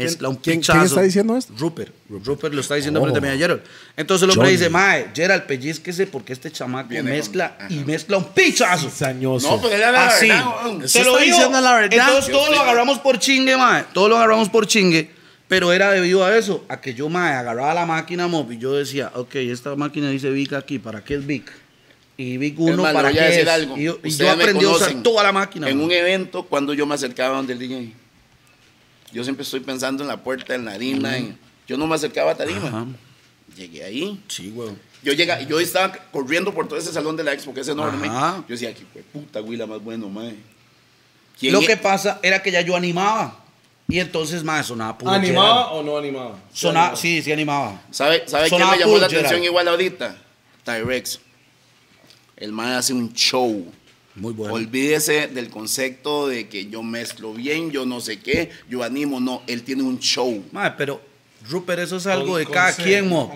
Mezcla un quién- pichazo. quién está diciendo esto? Rupert. Rupert lo está diciendo Oh. frente a mí a Gerald. Entonces el hombre Johnny. dice, Mae, Gerald, pellizquese porque este chamaco Viene con- mezcla ajá. y mezcla un pichazo. Sañoso. No, pero era la Así. verdad, lo digo. diciendo la verdad. Entonces todo lo agarramos por chingue, mae. Todo lo agarramos por chingue. Pero era debido a eso, a que yo, mae, agarraba la máquina mob y yo decía, ok, esta máquina dice Vic aquí, ¿para qué es Vic? Y Vic Es 1, más, le ¿para qué decir es? algo. Y yo, y yo aprendí a usar toda la máquina. En mae. un evento, cuando yo me acercaba donde el DJ, yo siempre estoy pensando en la puerta, en la harina. en- yo no me acercaba a tarima. Ajá. Llegué ahí. Sí, güey. Yo, llega, yo estaba corriendo por todo ese salón de la expo, que es enorme. Ajá. Yo decía, qué hue- puta, güey, la más bueno. ¿Quién Lo es? que pasa era que ya yo animaba. Y entonces, mae, sonaba puro ¿Animaba o no animaba? Sonaba, sí, sí animaba. ¿Sabe, sabe quién Sonaba me llamó la atención igual ahorita? Tyrex. El mae hace un show. Muy bueno. Olvídese del concepto de que yo mezclo bien, yo no sé qué, yo animo. No, él tiene un show. Mae, pero Rupert, eso es algo Con- de con cada C, quien, mo.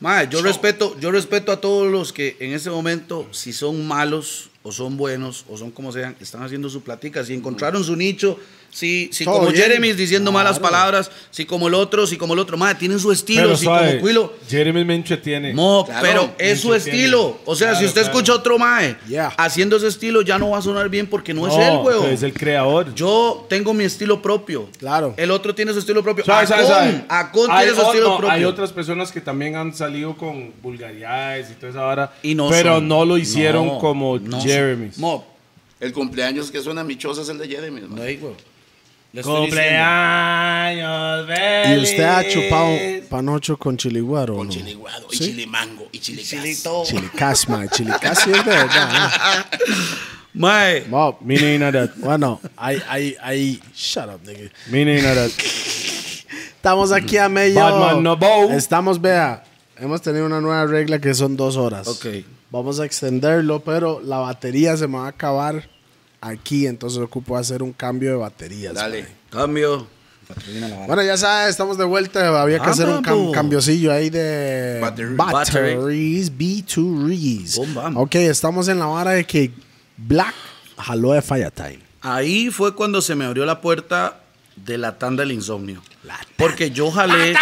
Mae, yo respeto, yo respeto a todos los que en ese momento, si son malos o son buenos o son como sean, están haciendo su platica. Si encontraron su nicho, si, si como bien. Jeremy diciendo malas palabras, si como el otro, si como el otro, mae, tienen su estilo, Pero si suave, como Quilo. Jeremy me entretiene. Mo, Claro, pero es su estilo. tiene. O sea, si usted claro. escucha otro mae Yeah. haciendo ese estilo, ya no va a sonar bien porque no, es No, él, weón. Es el creador. Yo tengo mi estilo propio. Claro. El otro tiene su estilo propio. ¿Sabe, sabe, sabe? Acon, Acon tiene su estilo no, propio. Hay otras personas que también han salido con vulgaridades y toda esa vara. Y no pero son- no lo hicieron no, como no Jeremy. El cumpleaños que suena michosa es el de Jeremy. no estoy Cumpleaños ¿Y usted ha feliz. chupado panocho con chiliguaro? Con no? chile guado, y ¿Sí? chile mango, y gas. Chilito. Chilicas, mae. Chilicas es de verdad. ¿eh? Mae, Bob, Me ain't know that. Bueno, hay, hay, hay. Shut up, nigga. Me ain't know that. Estamos aquí a medio. Batman no bow. Estamos, vea. Hemos tenido una nueva regla que son dos horas. Ok. Vamos a extenderlo, pero la batería se me va a acabar aquí, entonces ocupo hacer un cambio de baterías. Dale. mae. cambio. La. Bueno, ya sabes, estamos de vuelta. Había que Ah, hacer un cam- cambiocillo ahí de Battery. batteries, B2Res. Boom, bam. Ok, estamos en la vara de que Black jaló de Firetime. Ahí fue cuando se me abrió la puerta de la tanda del insomnio. Porque yo jalé.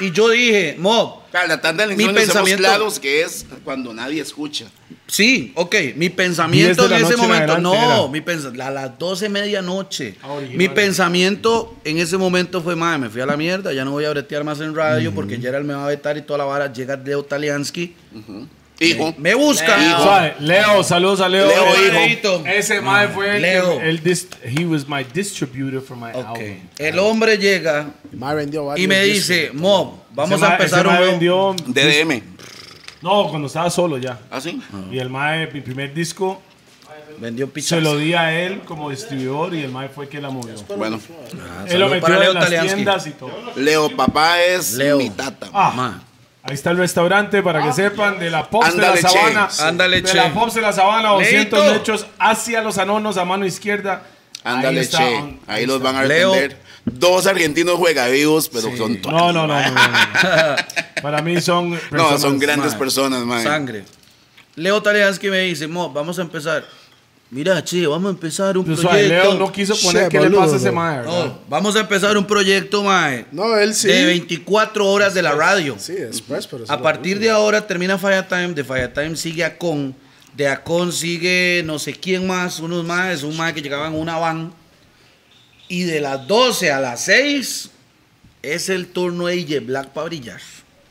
Y yo dije, Mo, Claro, la tanda del Mi insomnio somos pensamiento- claros que es cuando nadie escucha. Sí, ok. Mi pensamiento 10 de en ese en momento, adelante no, era. mi pens- a las 12 medianoche. Ah. Mi pensamiento en ese momento fue, madre, me fui a la mierda, ya no voy a bretear más en radio porque Gerald me va a vetar y toda la vara. Llega Leo Taliansky, Hijo. me busca. Hijo. Suave, Leo, saludos a Leo. Leo, Ese- hijo. Ese mae fue el, Leo. el dis- he was my distributor for my Ok. album. El hombre llega y me dice, Mo, vamos Ese a empezar un nuevo- DDM. No, cuando estaba solo ya. ¿Ah, sí? Y el mae, mi primer disco, Vendió se pichas. lo di a él como distribuidor y el mae fue quien la movió. Bueno, Ah, Él lo metió para Leo en las Taliansky. tiendas y todo. Leo, papá es Leo. mi tata. Ah, Ma. ahí está el restaurante para que sepan de la Pops Ándale, de la che. Sabana. Ándale, de che. la Pops de la Sabana, 200 Leito. metros hacia los anonos a mano izquierda. Ahí Ándale, está, che. on- Ahí los está. van a Leo. atender. Dos argentinos juegavivos, pero son No, no, no, no, no, no. Para mí son No, personas- son grandes personas, man. Sangre. Leo Taliansky me dice, Mo, vamos a empezar. Mira, che, vamos a empezar un Pues, proyecto. Leo no quiso poner qué le pasa a ese mae. No, vamos a empezar un proyecto, mae. No, él sí. De 24 horas de la radio. Sí, después, pero sí A partir de ahora termina Firetime, de Firetime sigue Acon, de Acon sigue no sé quién más, unos más, un más que llegaban en una van. Y de las 12 a las 6 es el turno de DJ Black para brillar.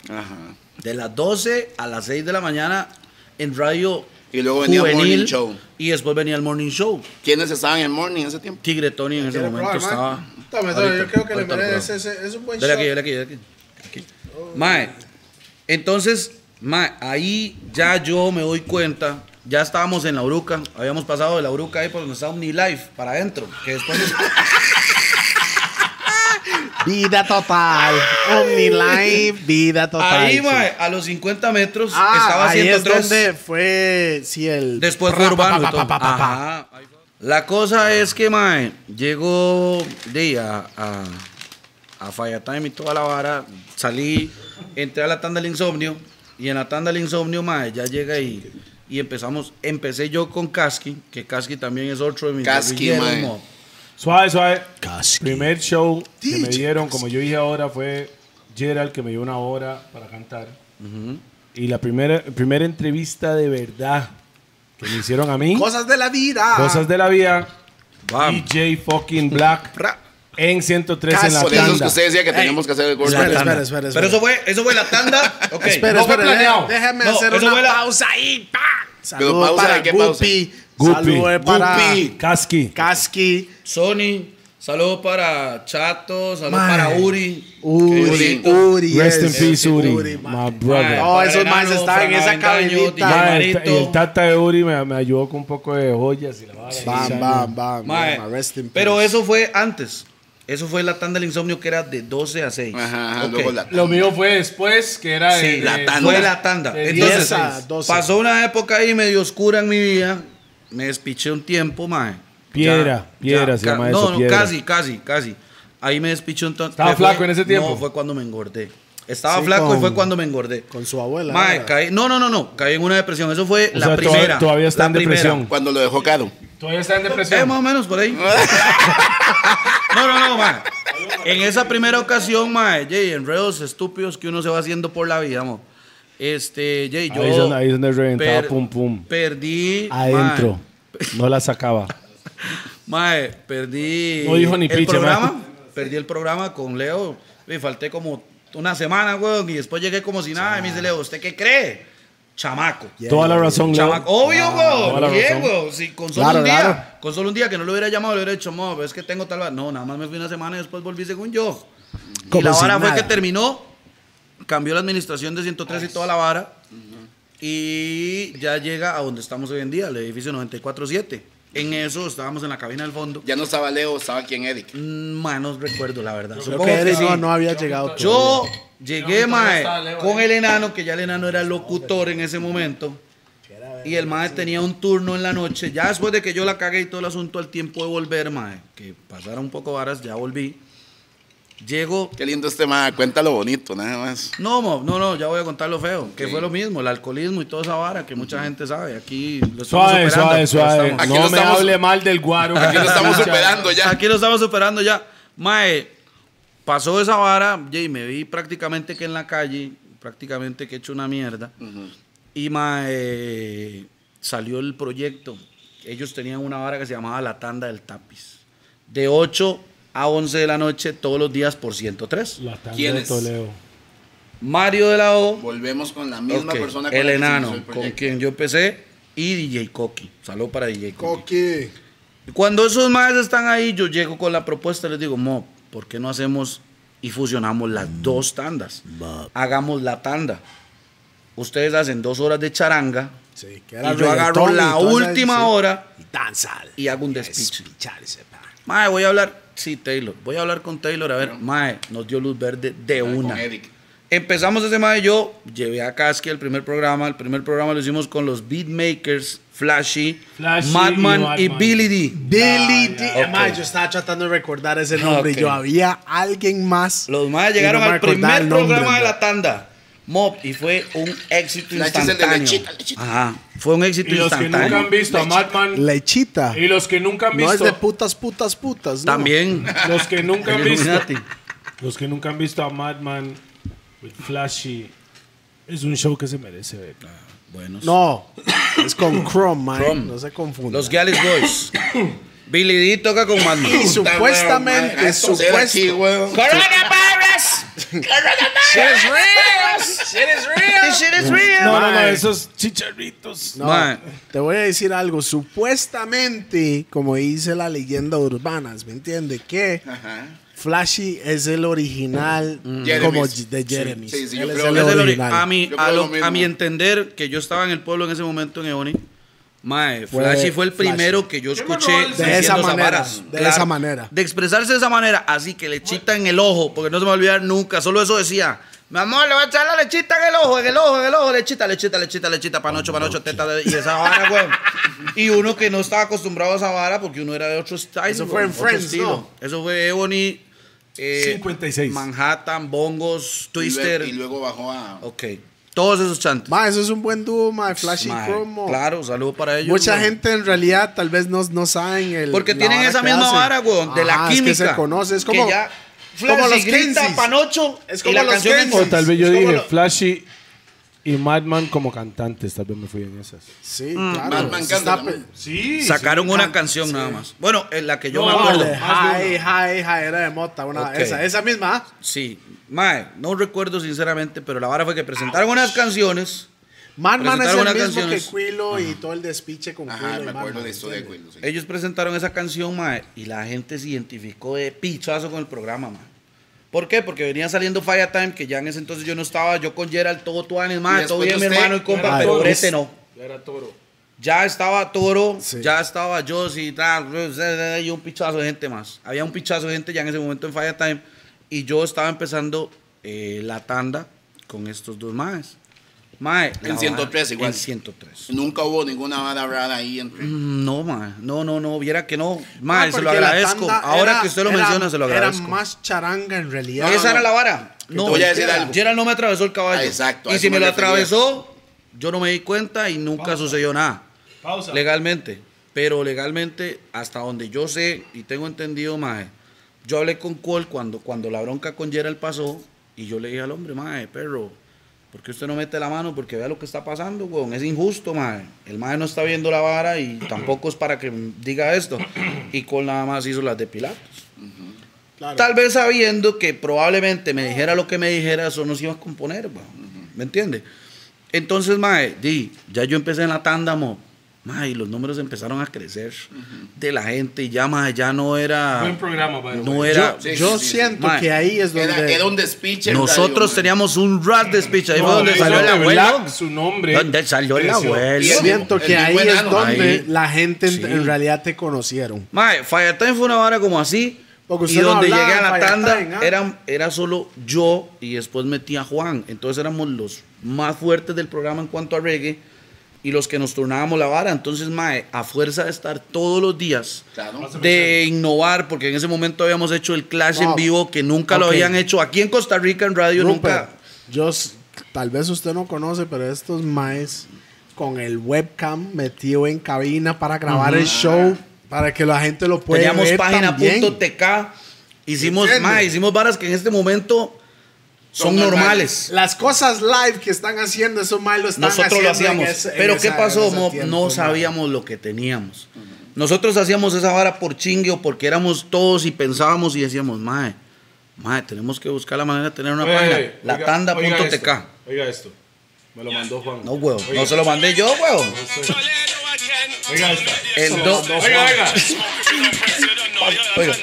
Ajá. De las 12 a las 6 de la mañana en radio Y luego venía el juvenil, morning show. Y después venía el morning show. ¿Quiénes estaban en el morning en ese tiempo? Tigre Tony en ese ¿Quiere momento probar, estaba. Tome, tome, yo Ahorita, creo que le merece ese. Es un buen Dale shot. aquí, dale aquí, dale aquí. aquí. Mae, entonces, mae, ahí ya yo me doy cuenta, ya estábamos en la Uruca, habíamos pasado de la Uruca ahí por donde está OmniLife, para adentro, que después... Vida total. OmniLife, vida total. ahí, sí. mae, a los 50 metros, Ah, estaba ahí es 103. donde fue, sí, el... Después fue urbano pa, pa, pa. Ajá. La cosa es que, mae, llegó de a, a, a Fire Time y toda la vara. Salí, entré a la tanda del insomnio. Y en la tanda del insomnio, mae, ya llega y, y empezamos. Empecé yo con Kaski, que Kaski también es otro de mis mo. Suave, suave. Kasky. Primer show que me dieron, como yo dije ahora, fue Gerald que me dio una hora para cantar. Y la primera, primera entrevista de verdad que me hicieron a mí, Cosas de la vida. Cosas de la Vida, Bam. DJ fucking Black. En 103 en la que tanda. usted decía que teníamos que hacer el gordo. La Espera, espera, espera, Pero eso fue, eso fue la tanda. Ok. Espera, No espera, planeado. déjame No, hacer eso una fue la- pausa ahí. ¡pa! Pero Saludos pausa, para ¿de qué? Guppy. Guppy. Saludos para Guppy. Kaski. Kaski. Sony, saludos para Chato, saludos para Uri. Uri. Uri. Rest in peace, Uri, Uri, my brother. No, Para esos más estaban en esa Ma, el, Marito. y el tata de Uri me, me ayudó con un poco de joyas y la. Bam, bam, bam. Rest in pero peace. eso fue antes. Eso fue la tanda del insomnio que era de 12 a 6. Ajá, ajá, Ok. luego la Lo mío fue después, que era Sí, de- la de- tanda. Fue la tanda. de Entonces, 10 a a 6. 12. pasó una época ahí medio oscura en mi vida. Me despiché un tiempo, mae. Piedra, piedra se ca- llama no, eso, No, piedra. casi, casi, casi. Ahí me despiché un ton- ¿Estaba flaco en ese tiempo? No, fue cuando me engordé. Estaba Sí, flaco y fue cuando me engordé. Con su abuela. Mae, caí, no, no, no, no, caí en una depresión. Eso fue O la sea, primera. todavía está en primera. depresión. Cuando lo dejó Caro. Todavía está en Eh, depresión. más o menos por ahí. no, no, no, mae. En esa primera ocasión, mae, Jay, enredos estúpidos que uno se va haciendo por la vida, mo. Este, Jay, yo. Ahí es donde- ahí es donde reventaba pum, pum. Perdí. Adentro. No la sacaba. Mae, perdí. No dijo ni el piche, programa. mae. Perdí el programa con Leo. Me falté como una semana, weón, y después llegué como si nada. Y me dice Leo, ¿usted qué cree? Chamaco. Toda la razón, Leo. Chamaco. Obvio, weón. Bien, weón. Sí, con solo Claro, un día. claro. Con solo un día que no lo hubiera llamado, le hubiera dicho, pero es que tengo tal. va-". No, nada más me fui una semana y después volví según yo. Y la si vara fue nada. que terminó. Cambió la administración de 103 y toda la vara. Y ya llega a donde estamos hoy en día, el edificio 947. En eso estábamos en la cabina del fondo. Ya no estaba Leo, estaba aquí en Eric. Mm, Ma, no recuerdo la verdad. Creo Supongo que que Eric sí. no, no había llegado. Yo llegué, mae, con el enano, que ya el enano era locutor en ese momento. Y el mae tenía un turno en la noche. Ya después de que yo la cagué y todo el asunto, al tiempo de volver, mae, que pasara un poco varas, ya volví. Llego. Qué lindo este ma, cuéntalo bonito, nada más. No, mo, no, no, ya voy a contar lo feo. Que fue lo mismo, el alcoholismo y toda esa vara que mucha gente sabe. Aquí lo estamos Suave, superando, suave, suave. estamos- Aquí No lo me estamos- hable mal del guaro. Aquí lo estamos superando ya. Aquí lo estamos superando ya. Mae, pasó esa vara, y me vi prácticamente que en la calle, prácticamente que he hecho una mierda. Y mae, salió el proyecto. Ellos tenían una vara que se llamaba La Tanda del Tapiz. De 8 a 11 de la noche, todos los días por 103. La tanda ¿Quién de es? Toledo. Mario de la O, Volvemos con la misma ok, persona con el enano, el con quien yo empecé, y DJ Coqui. Salud para DJ Coqui. Coqui. Cuando esos maestros están ahí, yo llego con la propuesta y les digo, Mo, ¿por qué no hacemos y fusionamos las dos tandas? Hagamos la tanda. Ustedes hacen dos horas de charanga Sí, que y era yo agarro y la última hora Y danzal. y hago un despiche. Mae, voy a hablar, sí, Taylor, voy a hablar con Taylor, a ver, Mae, nos dio luz verde de una. Empezamos ese Mae yo, llevé a Kasky el primer programa, el primer programa lo hicimos con los beatmakers, Flashy, Flashy y Madman y. Billy D. Billy D. Ok. Ma, yo estaba tratando de recordar ese nombre Ok. y yo había alguien más. Los más llegaron no al primer el nombre, programa de ma. la tanda. Mob, y fue un éxito instantáneo. lechita, lechita. Ajá, fue un éxito Y los que instantáneo. nunca han visto a Madman. Lechita. Y los que nunca han No es visto. de putas, putas, putas. ¿no? También. Los que nunca han visto. Los que nunca han visto a Madman with Flashy. Es un show que se merece ver. Buenos. No, es con Chrome, man. Chrome. No se confunda. Los Gallus Boys. Billy D toca con Madman. Y supuestamente, Puta, weón, Shit is real! Shit is real! This shit is real! No, no, esos chicharritos. No, Mae. te voy a decir algo. Supuestamente, como dice la leyenda urbana, ¿me entiendes? Que Ajá. Flashy es el original Jeremy's. como de Jeremy. sí, sí, yo es creo el Es el ori- original. a, mi, a, lo- lo a mi entender, que yo estaba en el pueblo en ese momento en Eoni, mae, Fue Flashy fue el Flashy. primero que yo escuché De esa manera, de esa manera. De expresarse de esa manera, así que lechita en el ojo, porque no se me va a olvidar nunca, solo eso decía. Mi amor, le voy a echar la lechita en el ojo, en el ojo, en el ojo, lechita, lechita, lechita, lechita, panocho, panocho, teta, de- y esa vara, güey. Y uno que no estaba acostumbrado a esa vara porque uno era de otro style. Eso fue en Friends. ¿no? Eso fue Ebony, eh, 56. Manhattan, Bongos, Y Twister. luego, y luego bajó a. Ok. Todos esos chantes. Ma, eso es un buen dúo, ma, Flashy Mae, Chromo. Claro, saludo para ellos. Mucha gente en realidad tal vez no, no saben el. Porque tienen esa misma hacen. vara, de la química. Es que se conoce, es como. Que ya, como los grita panocho Es y como la los canción. O tal vez yo dije lo- Flashy y Madman como cantantes, tal vez me fui en esas. Sí, Mm. claro. Madman canta. Sí. Sacaron sí, una can- canción sí. nada más. Bueno, en la que yo No, me acuerdo. Hi, hi, hi, era de Mota, una, esa, esa misma. ¿ah? Sí. Mae, no recuerdo sinceramente, pero la vara fue que presentaron unas canciones. Madman es el mismo canciones. que Quilo y todo el despiche con Ajá, Quilo. me acuerdo Madman, de esto de. Quilo. sí. Ellos presentaron esa canción, mae, y la gente se identificó de pichazo con el programa, mae. ¿Por qué? Porque venía saliendo Fire Time, que ya en ese entonces yo no estaba, yo con Gerald, todo tuanes, Y todo bien, mi hermano y compa, pero es- Brete no. Ya era toro. Ya estaba Toro, Sí. ya estaba Josie y tal, y un pichazo de gente más. Había un pichazo de gente ya en ese momento en Fire Time. Y yo estaba empezando eh, la tanda con estos dos maes. Mae, En la 103 vara- igual. En 103. Nunca hubo ninguna vara rara ahí entre. Mm, No, mae, no, no, no, viera que no. Mae, Ah, se lo agradezco. Ahora era- que usted lo era- menciona, se lo agradezco. Era más charanga en realidad. No, Esa no, era no. la vara. No, voy a decir algo. Gerald no me atravesó el caballo. Exacto, a Y si me me lo refería. atravesó, yo no me di cuenta y nunca sucedió nada. Pausa. Legalmente. Pero legalmente, hasta donde yo sé y tengo entendido, mae, yo hablé con Cole cuando, cuando la bronca con Gerald pasó y yo le dije al hombre, mae, perro, ¿por qué usted no mete la mano? Porque vea lo que está pasando, weón. Es injusto, mae. El mae no está viendo la vara y tampoco es para que diga esto. Y Cole nada más hizo las de Pilatos. Claro. Tal vez sabiendo que probablemente me dijera lo que me dijera, eso no se iba a componer, weón. ¿me entiende? Entonces, mae, di, ya yo empecé en la tanda, mo. Mae, y los números empezaron a crecer de la gente y ya, mae, ya no era... Buen programa, No era... Sí, Yo sí, siento sí. que ahí es donde. Era, era un despiche. Nosotros radio, teníamos un rap de speech, ahí fue No, donde eso salió el abuelo. Su nombre. Donde salió el abuelo. Siento el que ahí es donde Ahí. la gente en- Sí. en realidad te conocieron. Mae, Fire Time fue una vara como así. Y no donde llegué a la tanda Time, ¿ah? era, era solo yo y después metí a Juan. Entonces éramos los más fuertes del programa en cuanto a reggae y los que nos turnábamos la vara. Entonces, Mae, a fuerza de estar todos los días, Claro. de innovar, porque en ese momento habíamos hecho el Clash en vivo que nunca lo habían hecho aquí en Costa Rica en radio, Rupert, nunca. yo tal vez usted no conoce, pero estos maes con el webcam metido en cabina para grabar el show para que la gente lo pueda Teníamos ver página también. punto .tk. Hicimos, hicimos varas que en este momento son, Son normales. Las cosas live que están haciendo, esos maes lo están Nosotros lo haciendo en hacíamos. ese- en Pero ¿qué esa- pasó? en ese mo? tiempo, no sabíamos lo que teníamos. Nosotros hacíamos esa vara por chingue o porque éramos todos y pensábamos y decíamos, mae, mae, tenemos que buscar la manera de tener una Oye, página. oye, oiga- oiga Latanda.tk. esto, Oiga esto. Me lo mandó Juan. No, huevo. Oiga. No se lo mandé yo, huevo. Oiga esta. El do- Oiga, oiga. Oiga,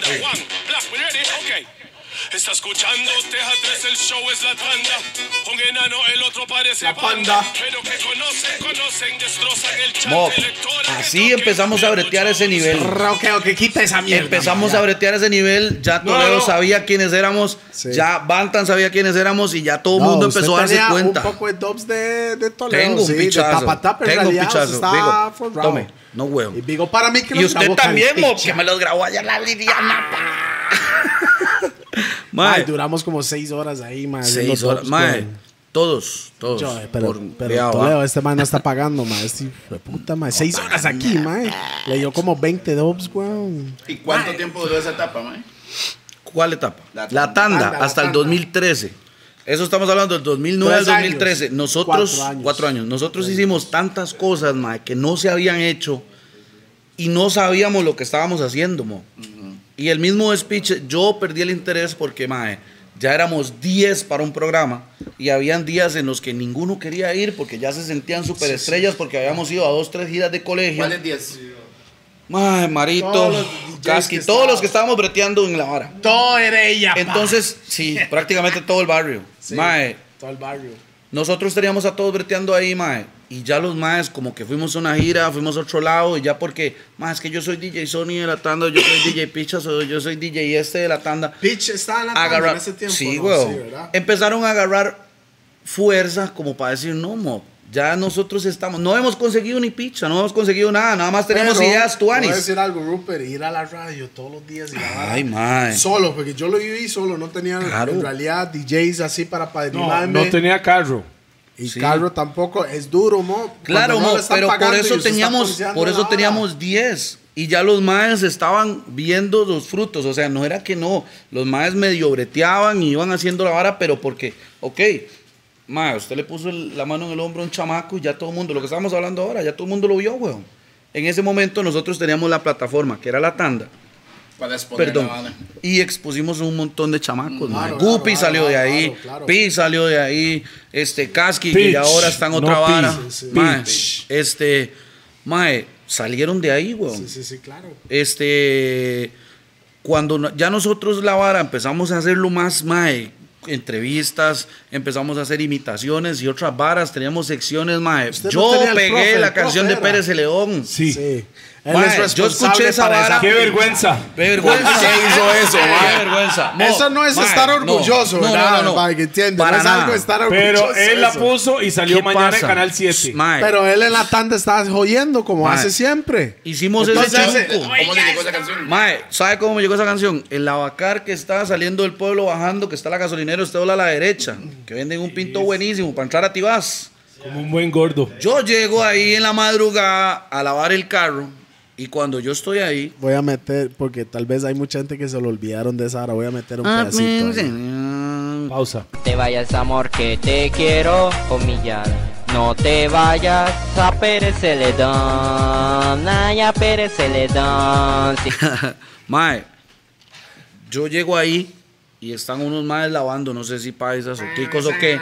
Está escuchando Teja 3, el show es la tanda. Un enano, el otro parece La panda. Pero que conocen, conocen, destrozan el chat Mo, electoral. así empezamos a bretear ese nivel. Ok, ok, quita esa mierda. Empezamos a bretear ese nivel, ya Toledo no. sabía quiénes éramos, Sí. ya Bantan sabía quiénes éramos y ya todo el No, mundo empezó a darse cuenta. Un poco de dubs de, de Toledo. Tengo un sí, pichazo. Tengo un pichazo. Digo, tome, no huevo. Y digo, para mí que Y usted también, mo, Calpicha. que me los grabó allá la Liliana. Mae, duramos como seis horas ahí, mae. seis horas. Mae, todos, todos. Yo, eh, pero, Por- pero. Toledo, este man no está pagando, mae. Este puta, mae. Seis horas aquí, mae. Le dio como 20 dubs, weón. ¿Y cuánto tiempo duró esa etapa, mae? ¿Cuál etapa? La La, tanda. tanda, Tanda, la hasta el tanda. 2013. Eso estamos hablando del 2009 al Tres años. 2013. Nosotros, Cuatro años. cuatro años. Nosotros hicimos tantas cosas, mae, que no se habían hecho y no sabíamos lo que estábamos haciendo, mo. Y el mismo speech, yo perdí el interés porque, mae, ya éramos 10 para un programa y habían días en los que ninguno quería ir porque ya se sentían superestrellas porque habíamos ido a dos, tres giras de colegio. ¿Cuál es 10? Mae, Marito, Todos los Casqui, que todos los que estábamos breteando en la vara. Todo era ella. pa. Entonces, sí, prácticamente todo el barrio. Sí, Mae, Todo el barrio. nosotros teníamos a todos breteando ahí, mae. Y ya los maes, como que fuimos a una gira, fuimos a otro lado, y ya porque, más que yo soy DJ Sony de la tanda, yo soy DJ Picha, soy- yo soy DJ este de la tanda. Pitch estaba en la tanda Agarrar, en ese tiempo. sí, ¿no? weón. Sí. Empezaron a agarrar fuerza como para decir, no, mo, ya nosotros estamos, no hemos conseguido ni picha, no hemos conseguido nada, nada más tenemos Pero, ideas Voy a tuanis. decir algo, Rupert, ir a la radio todos los días y la. Ay, mae. Solo, porque yo lo viví solo, no tenía Claro. en realidad DJs así para No, padrinarme. no tenía carro. Y Sí. carro tampoco, es duro, mo. Claro, no mo, pero por eso teníamos, por eso teníamos 10 y ya los maes estaban viendo los frutos, o sea, no era que no, los maes medio breteaban y iban haciendo la vara, pero porque, ok, mae, usted le puso el- la mano en el hombro a un chamaco y ya todo el mundo, lo que estamos hablando ahora, ya todo el mundo lo vio, weón. En ese momento nosotros teníamos la plataforma, que era la tanda, Para exponer perdón, la y expusimos un montón de chamacos. Claro, Guppy claro, salió de ahí, claro, claro. Pi salió de ahí, este Kaski, que ya ahora está en otra no vara. Sí, sí. Mae, Pitch. este, mae, salieron de ahí, weón. Sí, sí, sí, claro. Este, cuando ya nosotros la vara empezamos a hacerlo más, mae, entrevistas, empezamos a hacer imitaciones y otras varas, teníamos secciones, mae. No Yo pegué profe, la canción de. Pérez de León. Sí. Sí. Él Mae, es yo escuché esa para vara. Qué vergüenza. Qué vergüenza. ¿Por qué hizo eso, Qué mae? vergüenza. Eso no es mae, estar no, orgulloso, no, ¿verdad? No, no, no. Para que entienda, Para no es nada. algo estar orgulloso. Pero él la puso y salió ¿Qué mañana pasa? en Canal 7. Mae, Pero él en la tanda estaba jodiendo como Mae. hace siempre. hicimos Entonces, ese. ¿Cómo le llegó esa canción? Mae, ¿sabe cómo me llegó esa canción? El lavacar que está saliendo del pueblo bajando, que está la gasolinera, usted dobla a la derecha, que venden un pinto buenísimo para entrar a Tibás. Como un buen gordo. Yo llego ahí en la madrugada a lavar el carro y cuando yo estoy ahí, Voy a meter, porque tal vez hay mucha gente que se lo olvidaron de esa hora. Voy a meter un Ah, pedacito. ahí. Pausa. te vayas amor que te quiero humillar No te vayas a Pérez Celedón Ay, a Pérez Celedón Sí. mae, yo llego ahí y están unos maes lavando, no sé si paisas o ticos o qué.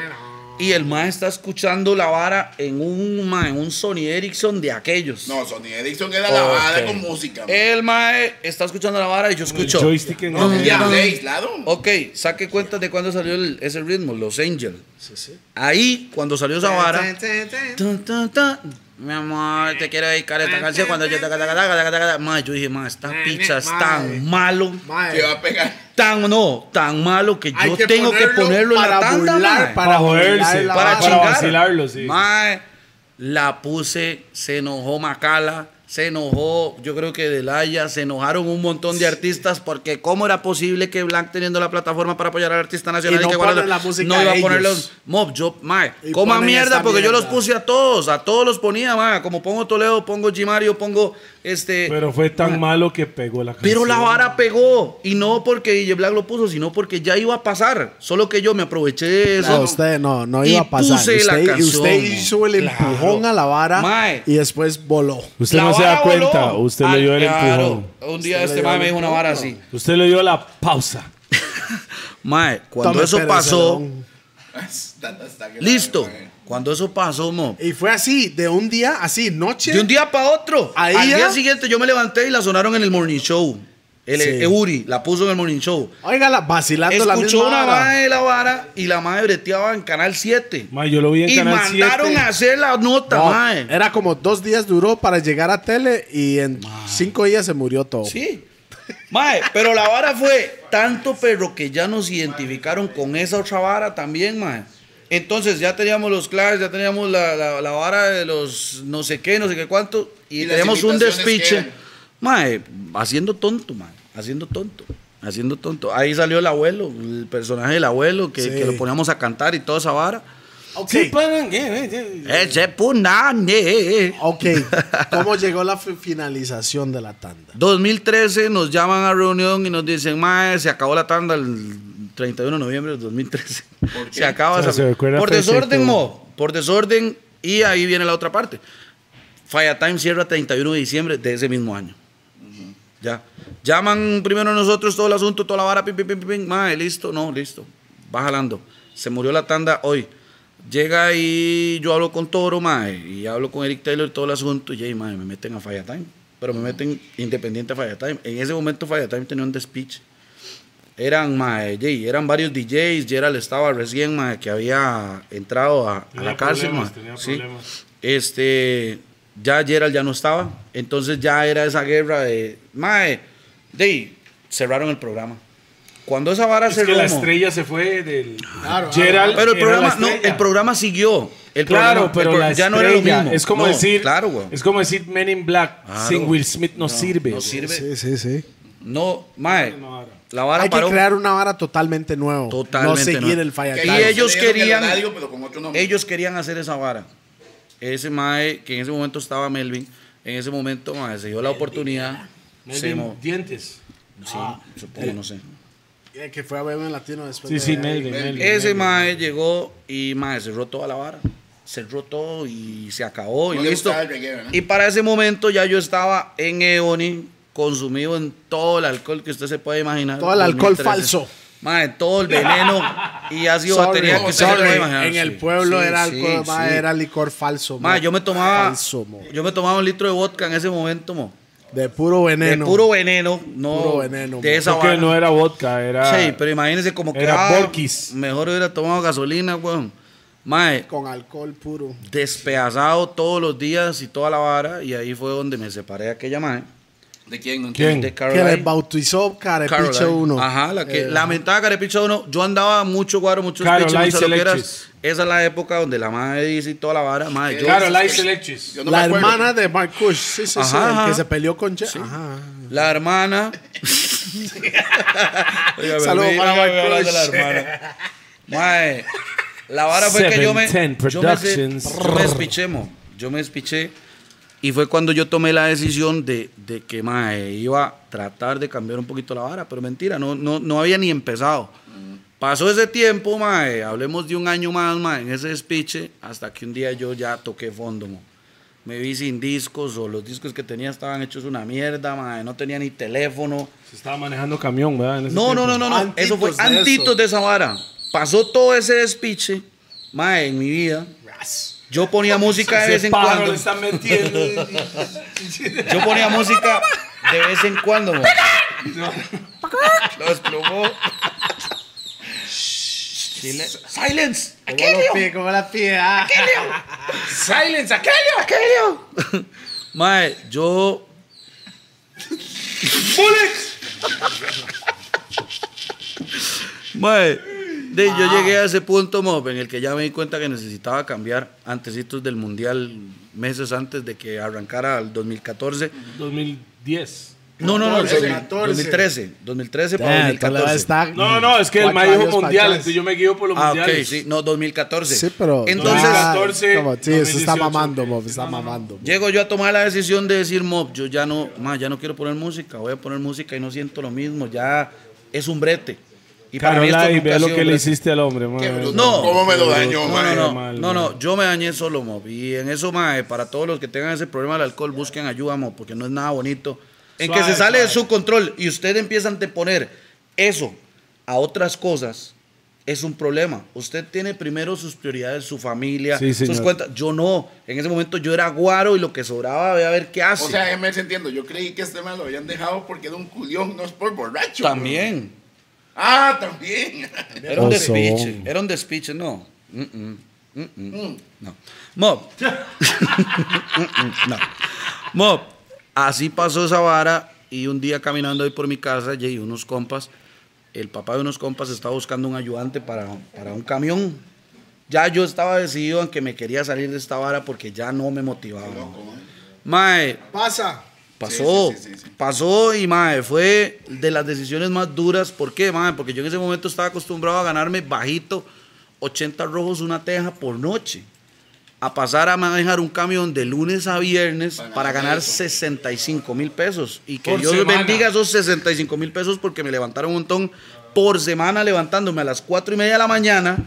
Y el mae está escuchando la vara en un, mae, en un Sony Ericsson de aquellos. No, Sony Ericsson era la Ok. con música. El mae está escuchando la vara y yo escucho. joystick en No, el- Blaze, claro. Ok, saque cuenta de cuándo salió el- ese ritmo, Los Angels. Ahí, cuando salió esa vara. Mi amor, te quiero dedicar esta canción cuando yo. taca, taca, taca, taca, taca. Ma, yo dije, ma, esta picha es tan malo. Que va a pegar. Tan, no, tan malo que yo tengo que ponerlo en la para tanda, burlar, para Para joderse, para para chingar. vacilarlo, sí. Mae, la puse, se enojó Macala, se enojó, yo creo que Delaya, se enojaron un montón de artistas porque cómo era posible que Black teniendo la plataforma para apoyar al artista nacional Y no que guarda- la música no iba a poner los mob, yo, mae, coma mierda porque yo los puse a todos, a todos los ponía, mae, como pongo Toledo, pongo Gimario, pongo este Pero fue tan malo que pegó la canción. pero la vara pegó y no porque DJ Black lo puso, sino porque ya iba a pasar. Solo que yo me aproveché de eso. No, usted no, no iba a pasar. puse la Usted, usted hizo el Claro. empujón a la vara Mae. y después voló. Usted La no se da cuenta. voló. Usted Ah, le dio el claro. empujón. Un día Usted este mae me dijo una vara así. Usted le dio la pausa. Mae, cuando Tome eso pasó, listo. Cuando eso pasó, mo. Y fue así, de un día, así, noche. De un día para otro. Ahí Al ya. día siguiente yo me levanté y la sonaron en el morning show. El Sí. Euri la puso en el morning show. Vacilando la Escuchó misma una vara. de la vara y la madre breteaba en Canal 7. Ma, yo lo vi en y Canal mandaron 7. a hacer la nota, No, mae. era como dos días duró para llegar a tele y en cinco días se murió todo. Sí. Mae, pero la vara fue tanto perro que ya nos identificaron con esa otra vara también, mae. Entonces ya teníamos los claves, ya teníamos la, la- la vara de los no sé qué, no sé qué cuánto, y, ¿Y teníamos un despiche. Mae, haciendo tonto, mae, haciendo tonto. Haciendo tonto. Ahí salió el abuelo, el personaje del abuelo, que, Sí. que lo poníamos a cantar y toda esa vara. Ok, Sí, para- eh, eh, ok. ¿Cómo llegó la fi- finalización de la tanda? 2013 nos llaman a reunión y nos dicen, mae, se acabó la tanda el 31 de noviembre del 2013. Se acaba O sea, se Por desorden, mo. Por desorden. Y ahí viene la otra parte. Fire Time cierra 31 de diciembre de ese mismo año. Ya. Llaman primero nosotros todo el asunto, toda la vara, pim, pim, pim, pim. Mae, listo, no, listo. Va jalando. Se murió la tanda hoy. Llega y yo hablo con Toro, mae, y hablo con Eric Taylor todo el asunto, y, "Ey, mae, me meten a Fire Time. pero me meten Independiente Fire Time. En ese momento Fire Time tenía un despiche. Eran, mae, yey, eran varios DJs, Gerald estaba recién, mae, que había entrado a, la cárcel, problemas, mae. tenía Sí. problemas. Este, ya Gerald ya no estaba, entonces ya era esa guerra de, mae, de cerraron el programa. Cuando esa vara Es se que la estrella se fue del. Claro, Gerald. pero el programa, no, el programa siguió. El Claro, programa- pero el pro- la ya no era lo mismo. Es como No, decir. Claro, güey. Es como decir Men in Black Claro. sin Will Smith no, sirve. No sirve. Sí, sí, sí. No, mae. No, ahora. La vara Hay que paró. crear una vara totalmente nueva. Totalmente No seguir nueva. el Fire Y ellos querían- radio, pero con otro nombre. Ellos querían hacer esa vara. Ese mae, que en ese momento estaba Melvin, en ese momento mae, se dio la oportunidad. Se Melvin mo- Dientes. sí, supongo, no sé. Eh, Que fue a verme en latino después. Sí, de sí. Melvin. Melvin, Ese Melvin. mae llegó y mae cerró toda la vara. Cerró todo y se acabó y No le listo. gustaba el reggae, ¿verdad? Y para ese momento ya yo estaba en Eoni, consumido en todo el alcohol que usted se puede imaginar. Todo el alcohol 2013. falso. Mae, todo el veneno y ha sido Sorry, batería que usted se puede imaginar. En el pueblo sí, era sí, alcohol, era licor falso. Ma, mo. yo me tomaba Falso, mo. yo me tomaba un litro de vodka en ese momento, mo. De puro De veneno. puro veneno, no Puro veneno, de esa Porque no era vodka, era. Sí, pero imagínese como que era ah, mejor hubiera tomado gasolina, weón. Mae, Con alcohol puro. despedazado todos los días y toda la vara y ahí fue donde me separé de aquella mae. ¿De quién? No ¿Quién? De Que Caroline. le bautizó Carepicho Caroline. 1. Ajá, la que Eh, lamentada Carepicho 1. Yo andaba mucho guaro, mucho speech, Caroline muchas loqueras. Esa es la época donde la madre dice y toda la vara. Mae, yo, no la me hermana de Mark Kush. Sí, sí, sí. Ajá, el ajá. que se peleó con Che. Ajá. La hermana. Saludos para Mark la hermana. Mae, la vara fue que yo me. 710 Yo me, se- Productions. yo me despiché, mo. Yo me despiché. Y fue cuando yo tomé la decisión de, de que mae, iba a tratar de cambiar un poquito la vara. Pero mentira, no, no, no había ni empezado. Pasó ese tiempo, mae, hablemos de un año más, mae, en ese despiche, hasta que un día yo ya toqué fondo, mo. Me vi sin discos o los discos que tenía estaban hechos una mierda, mae, no tenía ni teléfono. Se estaba manejando camión, ¿verdad? En ese No, no, no, no, no. Antitos Eso fue de antitos eso. de esa vara. Pasó todo ese despiche, mae, en mi vida. Yo ponía música de vez en cuando. Yo ponía música de vez en cuando. mo. Lo. Chile- Silence. ¿Cómo lo pide? ¿Cómo la pide? Ah. Silence, aquello. Aquelio. Mae, yo. Mae, de, yo llegué a ese punto, mob, en el que ya me di cuenta que necesitaba cambiar antecitos del mundial, meses antes de que arrancara el 2014. 2010. No, no, no, 14, 2013. 2013 para Damn, Toledo 2014. está No, no, es que el dijo para mundial, entonces yo me guío por los Ah, ok, mundiales. sí, no, 2014. Sí, pero. Entonces, Ah, 2014, como- sí, eso está 2018. mamando, Mob. Está mamando. Llego yo a tomar la decisión de decir, Mob, yo ya no, ma, ya no quiero poner música, voy a poner música y no siento lo mismo, ya es un brete. Y para mí esto Caroline, nunca ve ha lo sido que le hiciste al hombre, man. Qué bruto. No. ¿Cómo me lo dañó, No, mae? no, no, mal, no, mal. no, yo me dañé solo, Mob. Y en eso, mae, para todos los que tengan ese problema del alcohol, busquen ayuda, Mob, porque no es nada bonito. En que se sale de suave. su control y usted empieza a anteponer eso a otras cosas, es un problema. Usted tiene primero sus prioridades, su familia, Sí, sus señor. cuentas. Yo no. En ese momento yo era guaro y lo que sobraba, ve a ver qué hace. O sea, me entiendo. Yo creí que este man lo habían dejado porque era un culión, no es por borracho. También. Ah, también. Era un Oso. despiche. Era un despiche, no. Mm, mm, mm, mm. No. Mob. No. Mob. Así pasó esa vara y un día caminando ahí por mi casa, y unos compas, el papá de unos compas estaba buscando un ayudante para, para un camión. Ya yo estaba decidido en que me quería salir de esta vara porque ya no me motivaba. Mae, Pasa. Pasó, Sí, sí, sí, sí. pasó y mae, fue de las decisiones más duras. ¿Por qué, mae? Porque yo en ese momento estaba acostumbrado a ganarme bajito 80 rojos una teja por noche. A pasar a manejar un camión de lunes a viernes Para para, ganar eso. 65 mil pesos. Y que Por Dios semana. bendiga esos 65 mil pesos porque me levantaron un montón por semana levantándome a las 4 y media de la mañana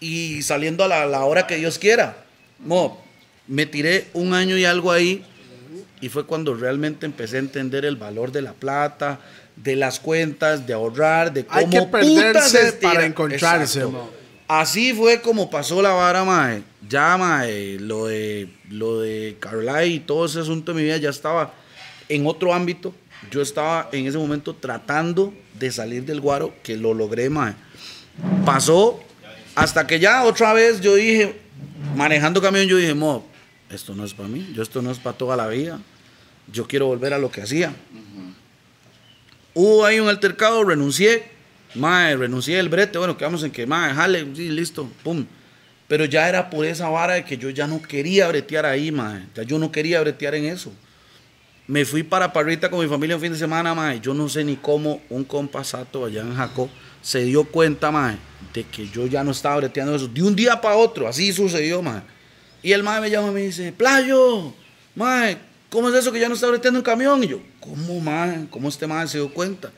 y saliendo a la, la hora que Dios quiera. Mo, me tiré un año y algo ahí y fue cuando realmente empecé a entender el valor de la plata, de las cuentas, de ahorrar, de cómo Hay que perderse para encontrarse. Así fue como pasó la vara, mae. Ya, mae, lo de, lo de Carly y todo ese asunto de mi vida ya estaba en otro ámbito, yo estaba en ese momento tratando de salir del guaro, que lo logré, mae. Pasó hasta que ya otra vez yo dije, manejando camión, yo dije, mo, esto no es para mí, yo esto no es para toda la vida. Yo quiero volver a lo que hacía. Hubo ahí un altercado, renuncié. Mae, renuncié del brete. Bueno, quedamos en que, mae, jale, sí, listo, pum. Pero ya era por esa vara de que yo ya no quería bretear ahí, mae. Ya yo no quería bretear en eso. Me fui para Parrita con mi familia un fin de semana, mae. Yo no sé ni cómo un compasato allá en Jacó se dio cuenta, mae, de que yo ya no estaba breteando eso. De un día para otro, así sucedió, mae. Y el mae me llama y me dice, Playo, mae, ¿cómo es eso que ya no está breteando un camión? Y yo, ¿cómo, mae? ¿Cómo este mae se dio cuenta?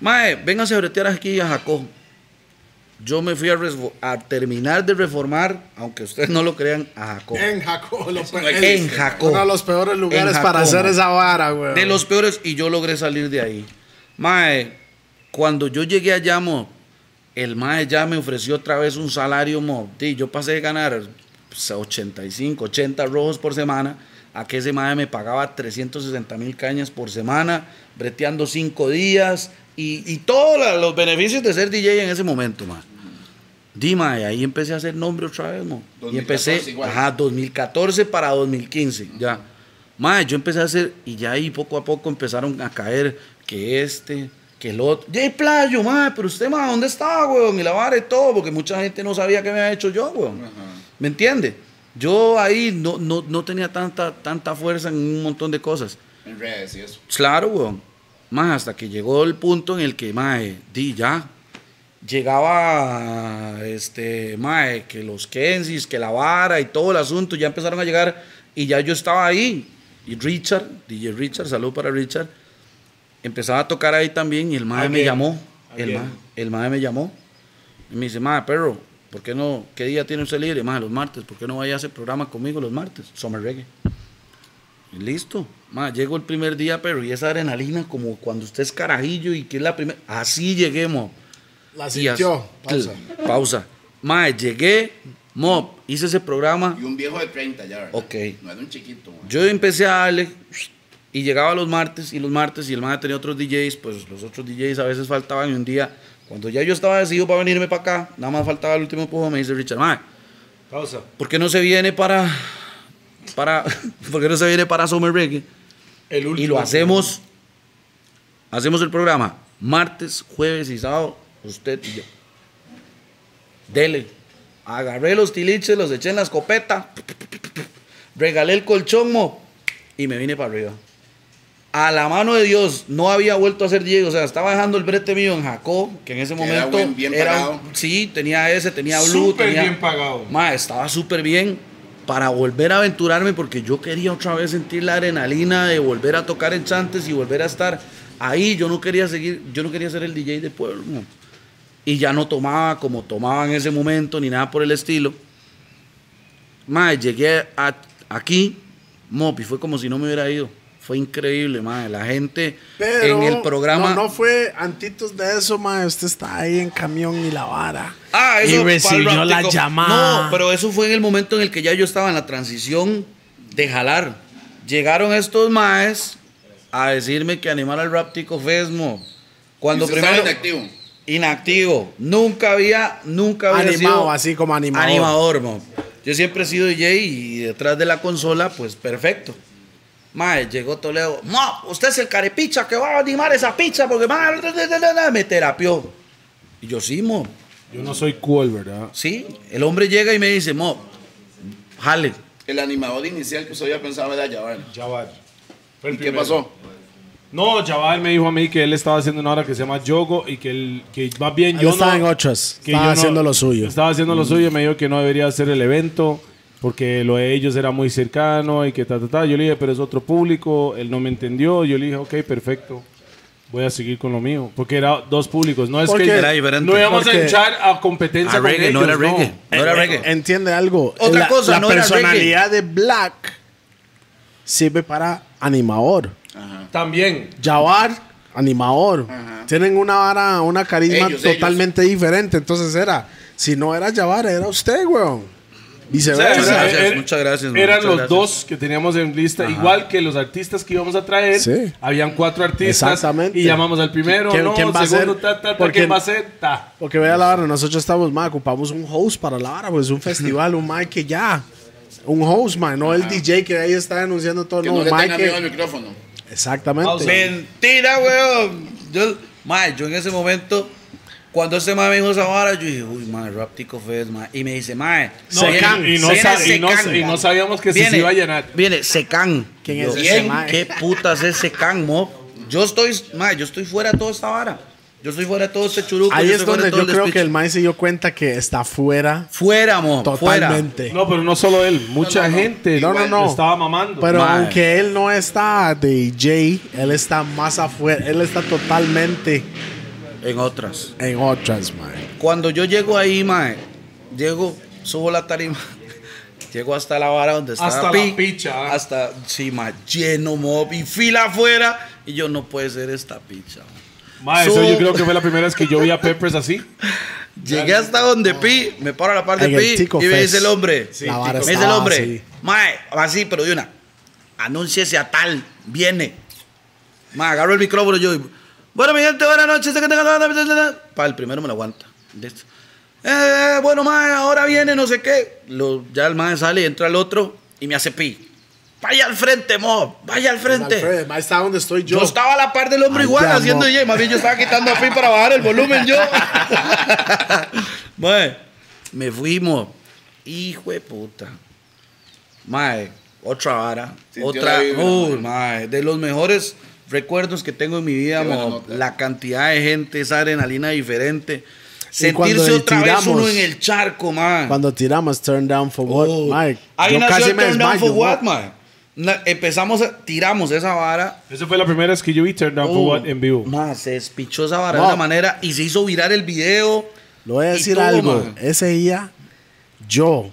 Mae, véngase a bretear aquí a Jacó. Yo me fui a, a terminar de reformar, aunque ustedes no lo crean, a Jacó. En Jaco. lo pe- En el- Jacó. Uno de los peores lugares En para hacer esa vara, güey. De los peores, y yo logré salir de ahí. Mae, cuando yo llegué allá, mo, el Mae ya me ofreció otra vez un salario, mo. Di, yo pasé de ganar pues, 85, 80 rojos por semana, a que ese Mae me pagaba 360 mil cañas por semana, breteando cinco días, y, y todos los beneficios de ser DJ en ese momento, Mae. Di, Mae, ahí empecé a hacer nombre otra vez, mo. Y 2014 empecé, igual. ajá, 2014 para 2015, ya. Mae, yo empecé a hacer, y ya ahí poco a poco empezaron a caer que este, que el otro. ¡Yay, playo, mae! Pero usted, mae, ¿dónde estaba, weón? Y la vara y todo, porque mucha gente no sabía qué me había hecho yo, weón. ¿Me entiende? Yo ahí no, no, no tenía tanta, tanta fuerza en un montón de cosas. En redes y eso. Claro, weón. Más hasta que llegó el punto en el que, mae, di ya. Llegaba, este, mae, que los Kensis, que la vara y todo el asunto ya empezaron a llegar y ya yo estaba ahí. Y Richard, DJ Richard, salud para Richard, empezaba a tocar ahí también y el mae me Again. llamó. El mae, el mae me llamó y me dice, mae, perro, ¿por qué no? ¿Qué día tiene usted libre? Mae, los martes, ¿por qué no vaya a hacer programa conmigo los martes? Summer Reggae. Y listo. Ma, llego el primer día, pero y esa adrenalina como cuando usted es carajillo y que es la primera. Así llegué, mo. La sintió. Pausa. Pausa. Ma, llegué, mo, hice ese programa. Y un viejo de 30 ya, ¿verdad? Ok. No era un chiquito, man. Yo empecé a darle y llegaba los martes y los martes y el man tenía otros DJs, pues los otros DJs a veces faltaban y un día, cuando ya yo estaba decidido para venirme para acá, nada más faltaba el último empujón, me dice Richard, ma, Pausa. ¿por qué no se viene para, para, por qué no se viene para Summer Reggae? El último. Y lo hacemos, hacemos el programa martes, jueves y sábado, usted y yo. Dele. Agarré los tiliches, los eché en la escopeta, regalé el colchón, mo, y me vine para arriba. A la mano de Dios, no había vuelto a ser DJ, o sea, estaba dejando el brete mío en Jacó, que en ese Que era momento buen- bien era, pagado. sí, tenía ese, tenía Blue, Súper tenía, bien pagado. Ma, estaba súper bien para volver a aventurarme porque yo quería otra vez sentir la adrenalina de volver a tocar en Chantes y volver a estar ahí. Yo no quería seguir, yo no quería ser el DJ del pueblo. no. Y ya no tomaba como tomaba en ese momento ni nada por el estilo. Ma, llegué a- aquí, Mopi, fue como si no me hubiera ido. Fue increíble, ma. La gente Pero en el programa. No, no fue antitos de eso, ma. Usted está ahí en camión y la vara. Ah, eso Y para el recibió la llamada. No, pero eso fue en el momento en el que ya yo estaba en la transición de jalar. Llegaron estos maes a decirme que animar al Ráptico Fesmo. Cuando primero. estaba inactivo. Inactivo. Nunca había, nunca había Animado, sido así como animador. Animador, mo. Yo siempre he sido DJ y detrás de la consola, pues perfecto. Mae, llegó Toledo. No, usted es el carepicha que va a animar esa pizza porque mae, me terapió. Y yo, sí, mo. Yo no soy cool, ¿verdad? Sí, el hombre llega y me dice, Mo, jale. El animador inicial que usted había pensado era Jabal. Jabal. ¿Y qué primero. pasó? No, Jabal me dijo a mí que él estaba haciendo una hora que se llama Yogo y que él, que más bien Él yo estaba no, en otras. que Estaba yo no- haciendo lo suyo. Estaba haciendo lo suyo y me dijo que no debería hacer el evento porque lo de ellos era muy cercano y que ta, ta, ta. Yo le dije, pero es otro público. Él no me entendió. Yo le dije, ok, perfecto. Voy a seguir con lo mío. Porque era dos públicos. No es Porque que era diferente. no íbamos Porque- a echar a competencia A con reggae, ellos. no era reggae. No era reggae. Entiende algo. Otra la, cosa, la no era personalidad de Black sirve para animador. También. Jawar, animador. Tienen una vara, una carisma Ellos, totalmente diferente. Entonces era, si no era Jawar, era usted, weón. Viceversa. Muchas gracias, Era- muchas gracias, man, Eran muchas los gracias. dos que teníamos en lista, igual que los artistas que íbamos a traer. Sí. Habían cuatro artistas. Exactamente. Y llamamos al primero, ¿Quién- no, quién va a segundo, ser? ta, ta, ta, Porque- ¿quién va a ser? Ta. Porque vea la vara, nosotros estamos, ma, ocupamos un host para la vara, pues un festival, un mic que ya. Un host, man, no el DJ que ahí está anunciando todo, Que no, no le mic tenga que- miedo al micrófono. Exactamente. Mentira, weón. Yo, mae, yo en ese momento, cuando este mae me dijo esa vara, yo dije, uy, mae, rap tico fest, mae. Y me dice, mae, No, viene- y, y no viene sa- y no- Secan. y no sabíamos que Viene- se iba a llenar. Viene Secan. ¿Quién Yo, es ese mae? ¿Qué putas es Secan, mo? Yo estoy, mae, yo estoy fuera de toda esta vara. Yo estoy fuera de todo este churuco. Ahí yo es donde yo creo que el Mae se dio cuenta que está fuera Fuera, mo, fuera. totalmente. No, pero no solo él, mucha gente No, no, no. estaba mamando. Pero Mae. aunque él no está de DJ, él está más afuera, él está totalmente En otras. en otras, mae. Cuando yo llego ahí, mae, llego, subo la tarima, llego hasta la vara donde está Hasta Pi, la picha, ¿ah? Hasta, sí, mae, lleno, mob, y fila afuera, y yo no puede ser esta picha. mae. Ma, eso So- yo creo que fue la primera vez que yo vi a Peppers así. Llegué hasta donde Pi, me paro a la par de Pi, y me dice el hombre, La vara me dice el estaba hombre, así. mae, así, pero de una, anúnciese a tal, viene. Mae, agarro el micrófono yo, y, bueno, mi gente, buenas noches, que tengan... Pa, el primero me lo aguanta. Listo. Eh, bueno, mae, ahora viene no sé qué. Lo- ya el mae sale y entra el otro y me hace pi. Vaya al frente, mo, vaya al frente. Alfredo, el mae está donde estoy yo. Yo estaba a la par del hombre Ay, igual ya, haciendo. DJ. Más bien yo estaba quitando a Pi para bajar el volumen yo. Mae, me fuimos. Hijo de puta. Mae, otra vara. Sintió otra. Uy, mae, de los mejores recuerdos que tengo en mi vida, mo, la cantidad de gente, esa adrenalina diferente. Sentirse otra vez uno en el charco, mae. Cuando tiramos Turn Down for What, Oh. mae. Ahí yo nació casi el me Turn Down desmayo, for What. Na- Empezamos, a- tiramos esa vara Esa fue la primera vez que yo vi Turn Down for Oh, What en vivo. ma, se despichó esa vara No. de una manera y se hizo virar el video. Le voy a decir todo, algo. man. Ese día, yo,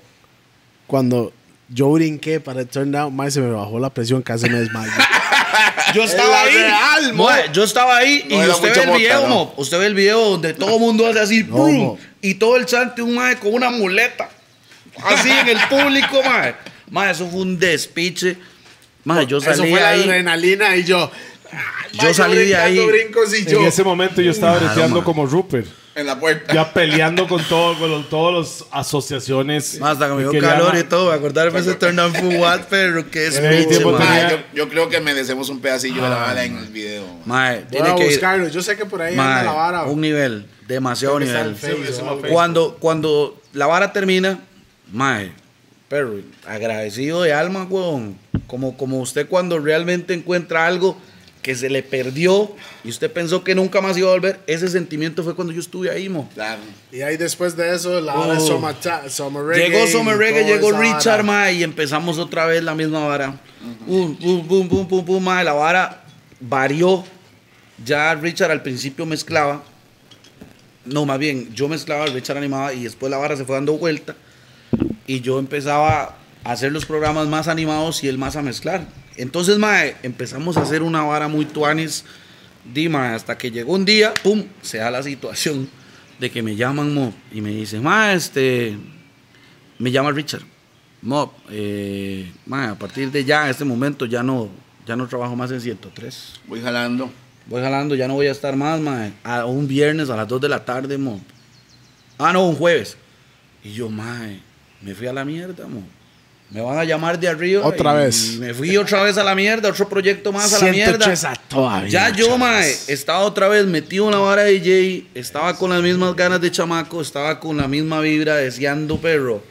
cuando yo brinqué para el turn down, mae, se me bajó la presión, casi me desmayé. Yo estaba ahí. real, mo. Yo estaba ahí No y usted ve el mota, video. Usted ve el video donde todo el mundo hace así, No, ¡pum! mo. y todo el chante un mae con una muleta. Así en el público, mae. Mae, eso fue un despiche. Mae, yo Eso salí fue de la ahí. adrenalina y yo. Yo salí de ahí. y En yo. ese momento yo estaba breteando como Rupert. En la puerta. Ya peleando con todo, con los- todas las asociaciones. Más hasta que me dio calor y todo. Me acordarme ese turn down for what, pero tiempo mae. tenía- Ah, yo, yo creo que merecemos un pedacillo de la bala en el video. Mae, tiene que ir. buscarlo. Yo sé que por ahí anda Mae, la vara. un nivel, demasiado que nivel. Cuando, cuando la vara termina, mae, pero agradecido de alma, weón. Como, como usted cuando realmente encuentra algo que se le perdió y usted pensó que nunca más iba a volver, ese sentimiento fue cuando yo estuve ahí, mo. Claro. Y ahí después de eso, la hora Oh. de Summer, Reggae. Llegó Summer Reggae, llegó. Richard, mae, y empezamos otra vez la misma vara. Pum, pum, pum, pum, pum, pum, mae, la vara varió. Ya Richard al principio mezclaba. No, más bien, yo mezclaba, Richard animaba y después la vara se fue dando vuelta. Y yo empezaba a hacer los programas más animados y él más a mezclar. Entonces, mae, empezamos a hacer una vara muy tuanis. Di, mae, hasta que llegó un día, pum, se da la situación de que me llaman, mo, y me dicen, mae, este, me llama Richard. Mo, eh, mae, a partir de ya, este momento, ya no, ya no trabajo más en 103. Voy jalando. Voy jalando, ya no voy a estar más, mae. A un viernes a las 2 de la tarde, mo. Ah, no, un jueves. Y yo, mae, me fui a la mierda, mo. Me van a llamar de arriba. Otra y vez. Me fui otra vez a la mierda, otro proyecto más a la 103 mierda. todavía, Ya yo, mae, estaba otra vez metido en la vara de DJ, estaba con las mismas ganas de chamaco, estaba con la misma vibra, deseando, perro,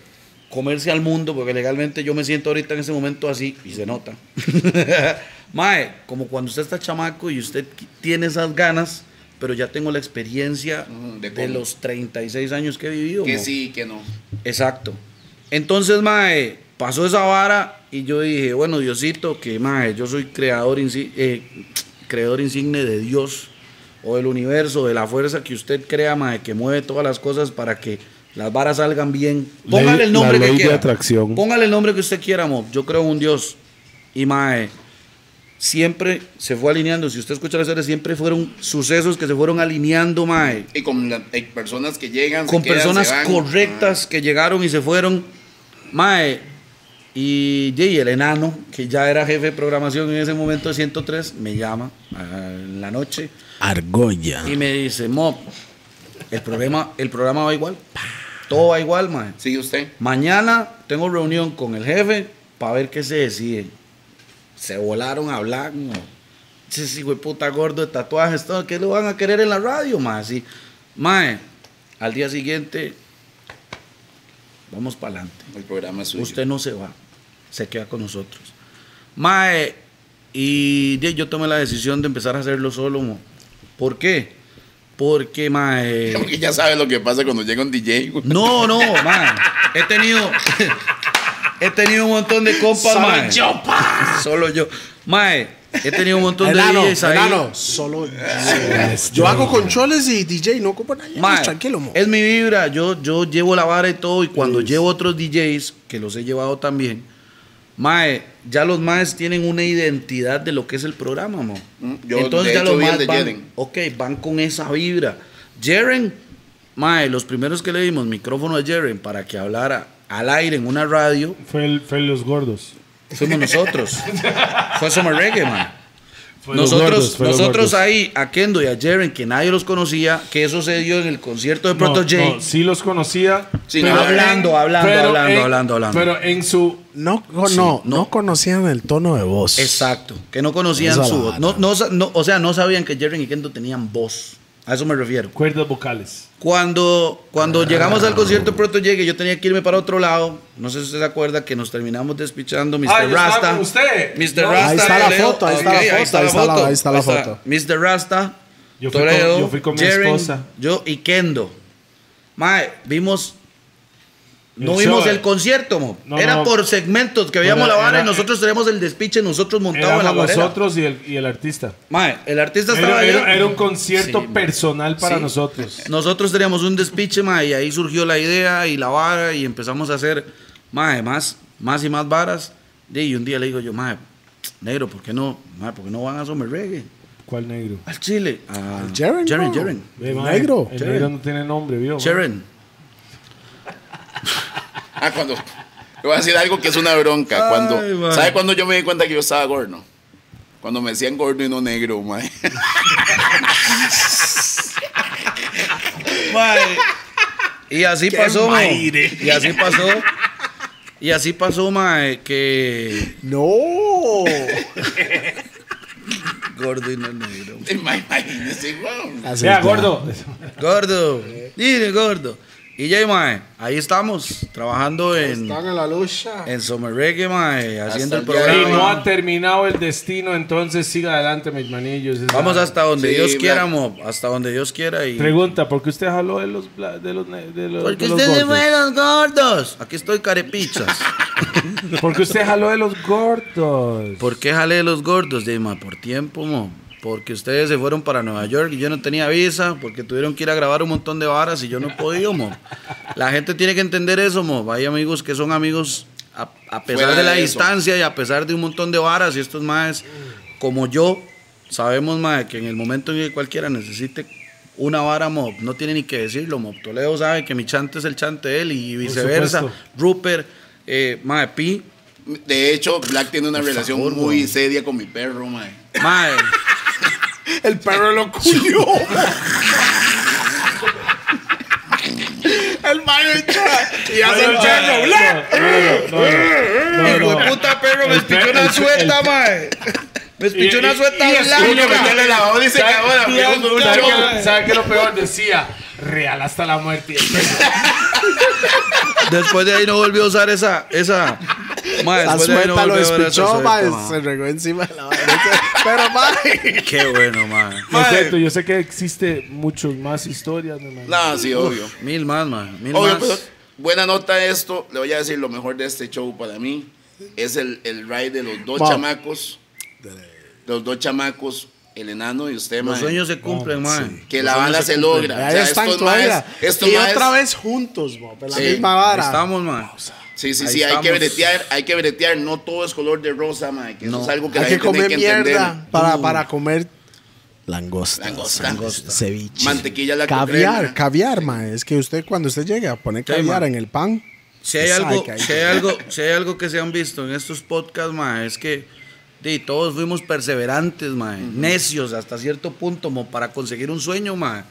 comerse al mundo, porque legalmente yo me siento ahorita en ese momento así, y se nota. mae, como cuando usted está chamaco y usted tiene esas ganas, pero ya tengo la experiencia Ujú, de de, los 36 años que he vivido. Que mo. sí, que no. Exacto. Entonces, mae, pasó esa vara y yo dije, bueno, Diosito, que mae, yo soy creador, insi- eh, creador insigne de Dios o del universo, de la fuerza que usted crea, mae, que mueve todas las cosas para que las varas salgan bien. Póngale Ley- el nombre la que quiera. atracción. Póngale el nombre que usted quiera, mo. Yo creo en un Dios. Y mae, siempre se fue alineando. Si usted escucha la historia, siempre fueron sucesos que se fueron alineando, mae Y con la- personas que llegan, se con quedan, personas se van. correctas que llegaron y se fueron. Mae, y, y el enano, que ya era jefe de programación en ese momento de 103, me llama en la noche Argolla. y me dice, Mob, el programa, el programa va igual. Todo va igual, mae. Sigue usted. Mañana tengo reunión con el jefe para ver qué se decide. Se volaron a hablar, no. Ese hijo de puta gordo de tatuajes, todo, ¿qué lo van a querer en la radio, mae? Así, mae, al día siguiente, vamos para adelante. El programa es suyo. Usted no se va, se queda con nosotros. Mae, y yo tomé la decisión de empezar a hacerlo solo, mo. ¿Por qué? Porque, mae... Porque ya sabe lo que pasa cuando llega un DJ. güey. No, no, man. He tenido. he tenido un montón de compas, Solo yo, Solo yo. Mae, he tenido un montón Enano, de DJs ahí. enano, solo yo. Yo hago controles y DJ, no ocupo nada. Tranquilo, mo. es mi vibra. Yo, yo llevo la vara y todo. Y cuando llevo otros DJs, que los he llevado también, Mae, ya los maes tienen una identidad de lo que es el programa, mo. Mm, yo, Entonces ya los maes de van, Jeren. ok, van con esa vibra. Jeren, Mae, los primeros que le dimos micrófono a Jeren para que hablara al aire en una radio, Fue, el- fue los gordos. Fuimos nosotros. Fue Summer Reggae, man. Fue Nosotros, gordos, nosotros ahí, a Kendo y a Jeren, que nadie los conocía, que eso se dio en el concierto de Proto No, J. no, sí los conocía. Sí, pero no, hablando, hablando, pero hablando, en- hablando, hablando. Pero en su. No, no, Sí, no, no. conocían el tono de voz. Exacto, que no conocían Esa su voz. No, no, o sea, no sabían que Jeren y Kendo tenían voz. A eso me refiero. Cuerdas vocales. Cuando, cuando llegamos al concierto Proto que yo tenía que irme para otro lado, no sé si usted se acuerda que nos terminamos despichando Mr. Ah, Rasta. con usted. Mr. No. Rasta. Ahí está la foto, ahí está Ok, la foto, ahí está la- ahí está la foto. Mr. Rasta. Yo fui Toledo, con- yo fui con mi esposa. Yo y Kendo. Mae, vimos. No vimos el concierto, mo. No, era no. por segmentos que veíamos la vara y nosotros teníamos el despiche nosotros montados en la barrera. nosotros y el, y el artista. Mae, el artista estaba Era, era- era un concierto Sí, personal para Sí. nosotros. Nosotros teníamos un despiche, mae, y ahí surgió la idea y la vara y empezamos a hacer, mae, más, más y más varas. Y un día le digo yo, mae, negro, ¿por qué no, mae, ¿por qué no van a Summer Reggae? ¿Cuál negro? Al Chile. A Jeren, Jeren, no. Jeren. Negro. El negro no tiene nombre, ¿vio? mae? Ah, cuando. Le voy a decir algo que es una bronca. Ay, Cuando. ¿Sabe cuándo yo me di cuenta que yo estaba gordo? Cuando me decían gordo y no negro, mae. Mae. Y así pasó, mae. Y así pasó. Y así pasó, mae, que No. gordo y no negro. Imagínese, está. gordo. Gordo. Dile, gordo. Y ya, mae, ahí estamos, trabajando en, Están en la lucha. en Summer Reggae, mae, haciendo el de Y no programa. ha terminado el destino, entonces siga adelante, mis manillos. Vamos la- hasta donde Sí, Dios Black. quiera, mo, hasta donde Dios quiera. Y... Pregunta, ¿por qué usted jaló de los, de los, de los, Porque de los usted se gordos? fue de los gordos. Aquí estoy carepichas. ¿Por qué usted jaló de los gordos? ¿Por qué jale de los gordos? Ma, por tiempo, mo. Porque ustedes se fueron para Nueva York y yo no tenía visa, porque tuvieron que ir a grabar un montón de varas y yo no he podido, mo. La gente tiene que entender eso, mo. Hay amigos que son amigos a, a pesar Fuera de la de distancia y a pesar de un montón de varas y estos más, como yo, sabemos, ma, que en el momento en que cualquiera necesite una vara, mo, no tiene ni que decirlo, mo. Toledo sabe que mi chante es el chante de él y viceversa. Rupert, eh, ma, Pi, De hecho, Black tiene una relación favor, muy weón. seria con mi perro, mae. ma, El perro lo culió. el mayo y hace el perro. ¡bla! No, no, Hijo de puta perro, me espichó una el- suelta, el- mae. Me espichó Y- una y- suelta y blanca. meterle la y se ¿Sabe- cagó la ¿sabe- pregunta, ¿sabe yo? qué- ¿Sabe qué lo peor? Decía, real hasta la muerte. Después de ahí no volvió a usar esa, esa. Después de ahí no suelta lo volvió a usar esa despichó, suelta, mae, mae. se regó encima de la vaina. Pero, mae. Qué bueno, mae. Siento, yo sé que existe muchos más historias. No, sí, obvio. Mil más, mae. Mil Obvio, más. pero buena nota de esto. Le voy a decir lo mejor de este show para mí. Es el, el ride de los dos chamacos. Los dos chamacos, el enano y usted, Los mae. sueños se cumplen, mae. Que Los la sueños banda se cumplen. logra. O sea, están estos todavía. maes- estos Y maes- otra vez juntos, mo, la Sí, misma Ahí vara. estamos, mae. Sí, sí, Ahí sí, hay que estamos. bretear, hay que bretear. No todo es color de rosa, mae. Que No. eso es algo que Hay la que gente tiene comer que entender. mierda para, para comer langosta. Langosta. Ceviche. Mantequilla, la Caviar, crema. caviar, mae. Es que usted cuando usted llega a poner Sí, caviar en el pan, Si hay algo, Psych, si hay algo, si hay algo que se han visto en estos podcasts, ma, es que di, todos fuimos perseverantes, ma, necios hasta cierto punto, mo, para conseguir un sueño, ma.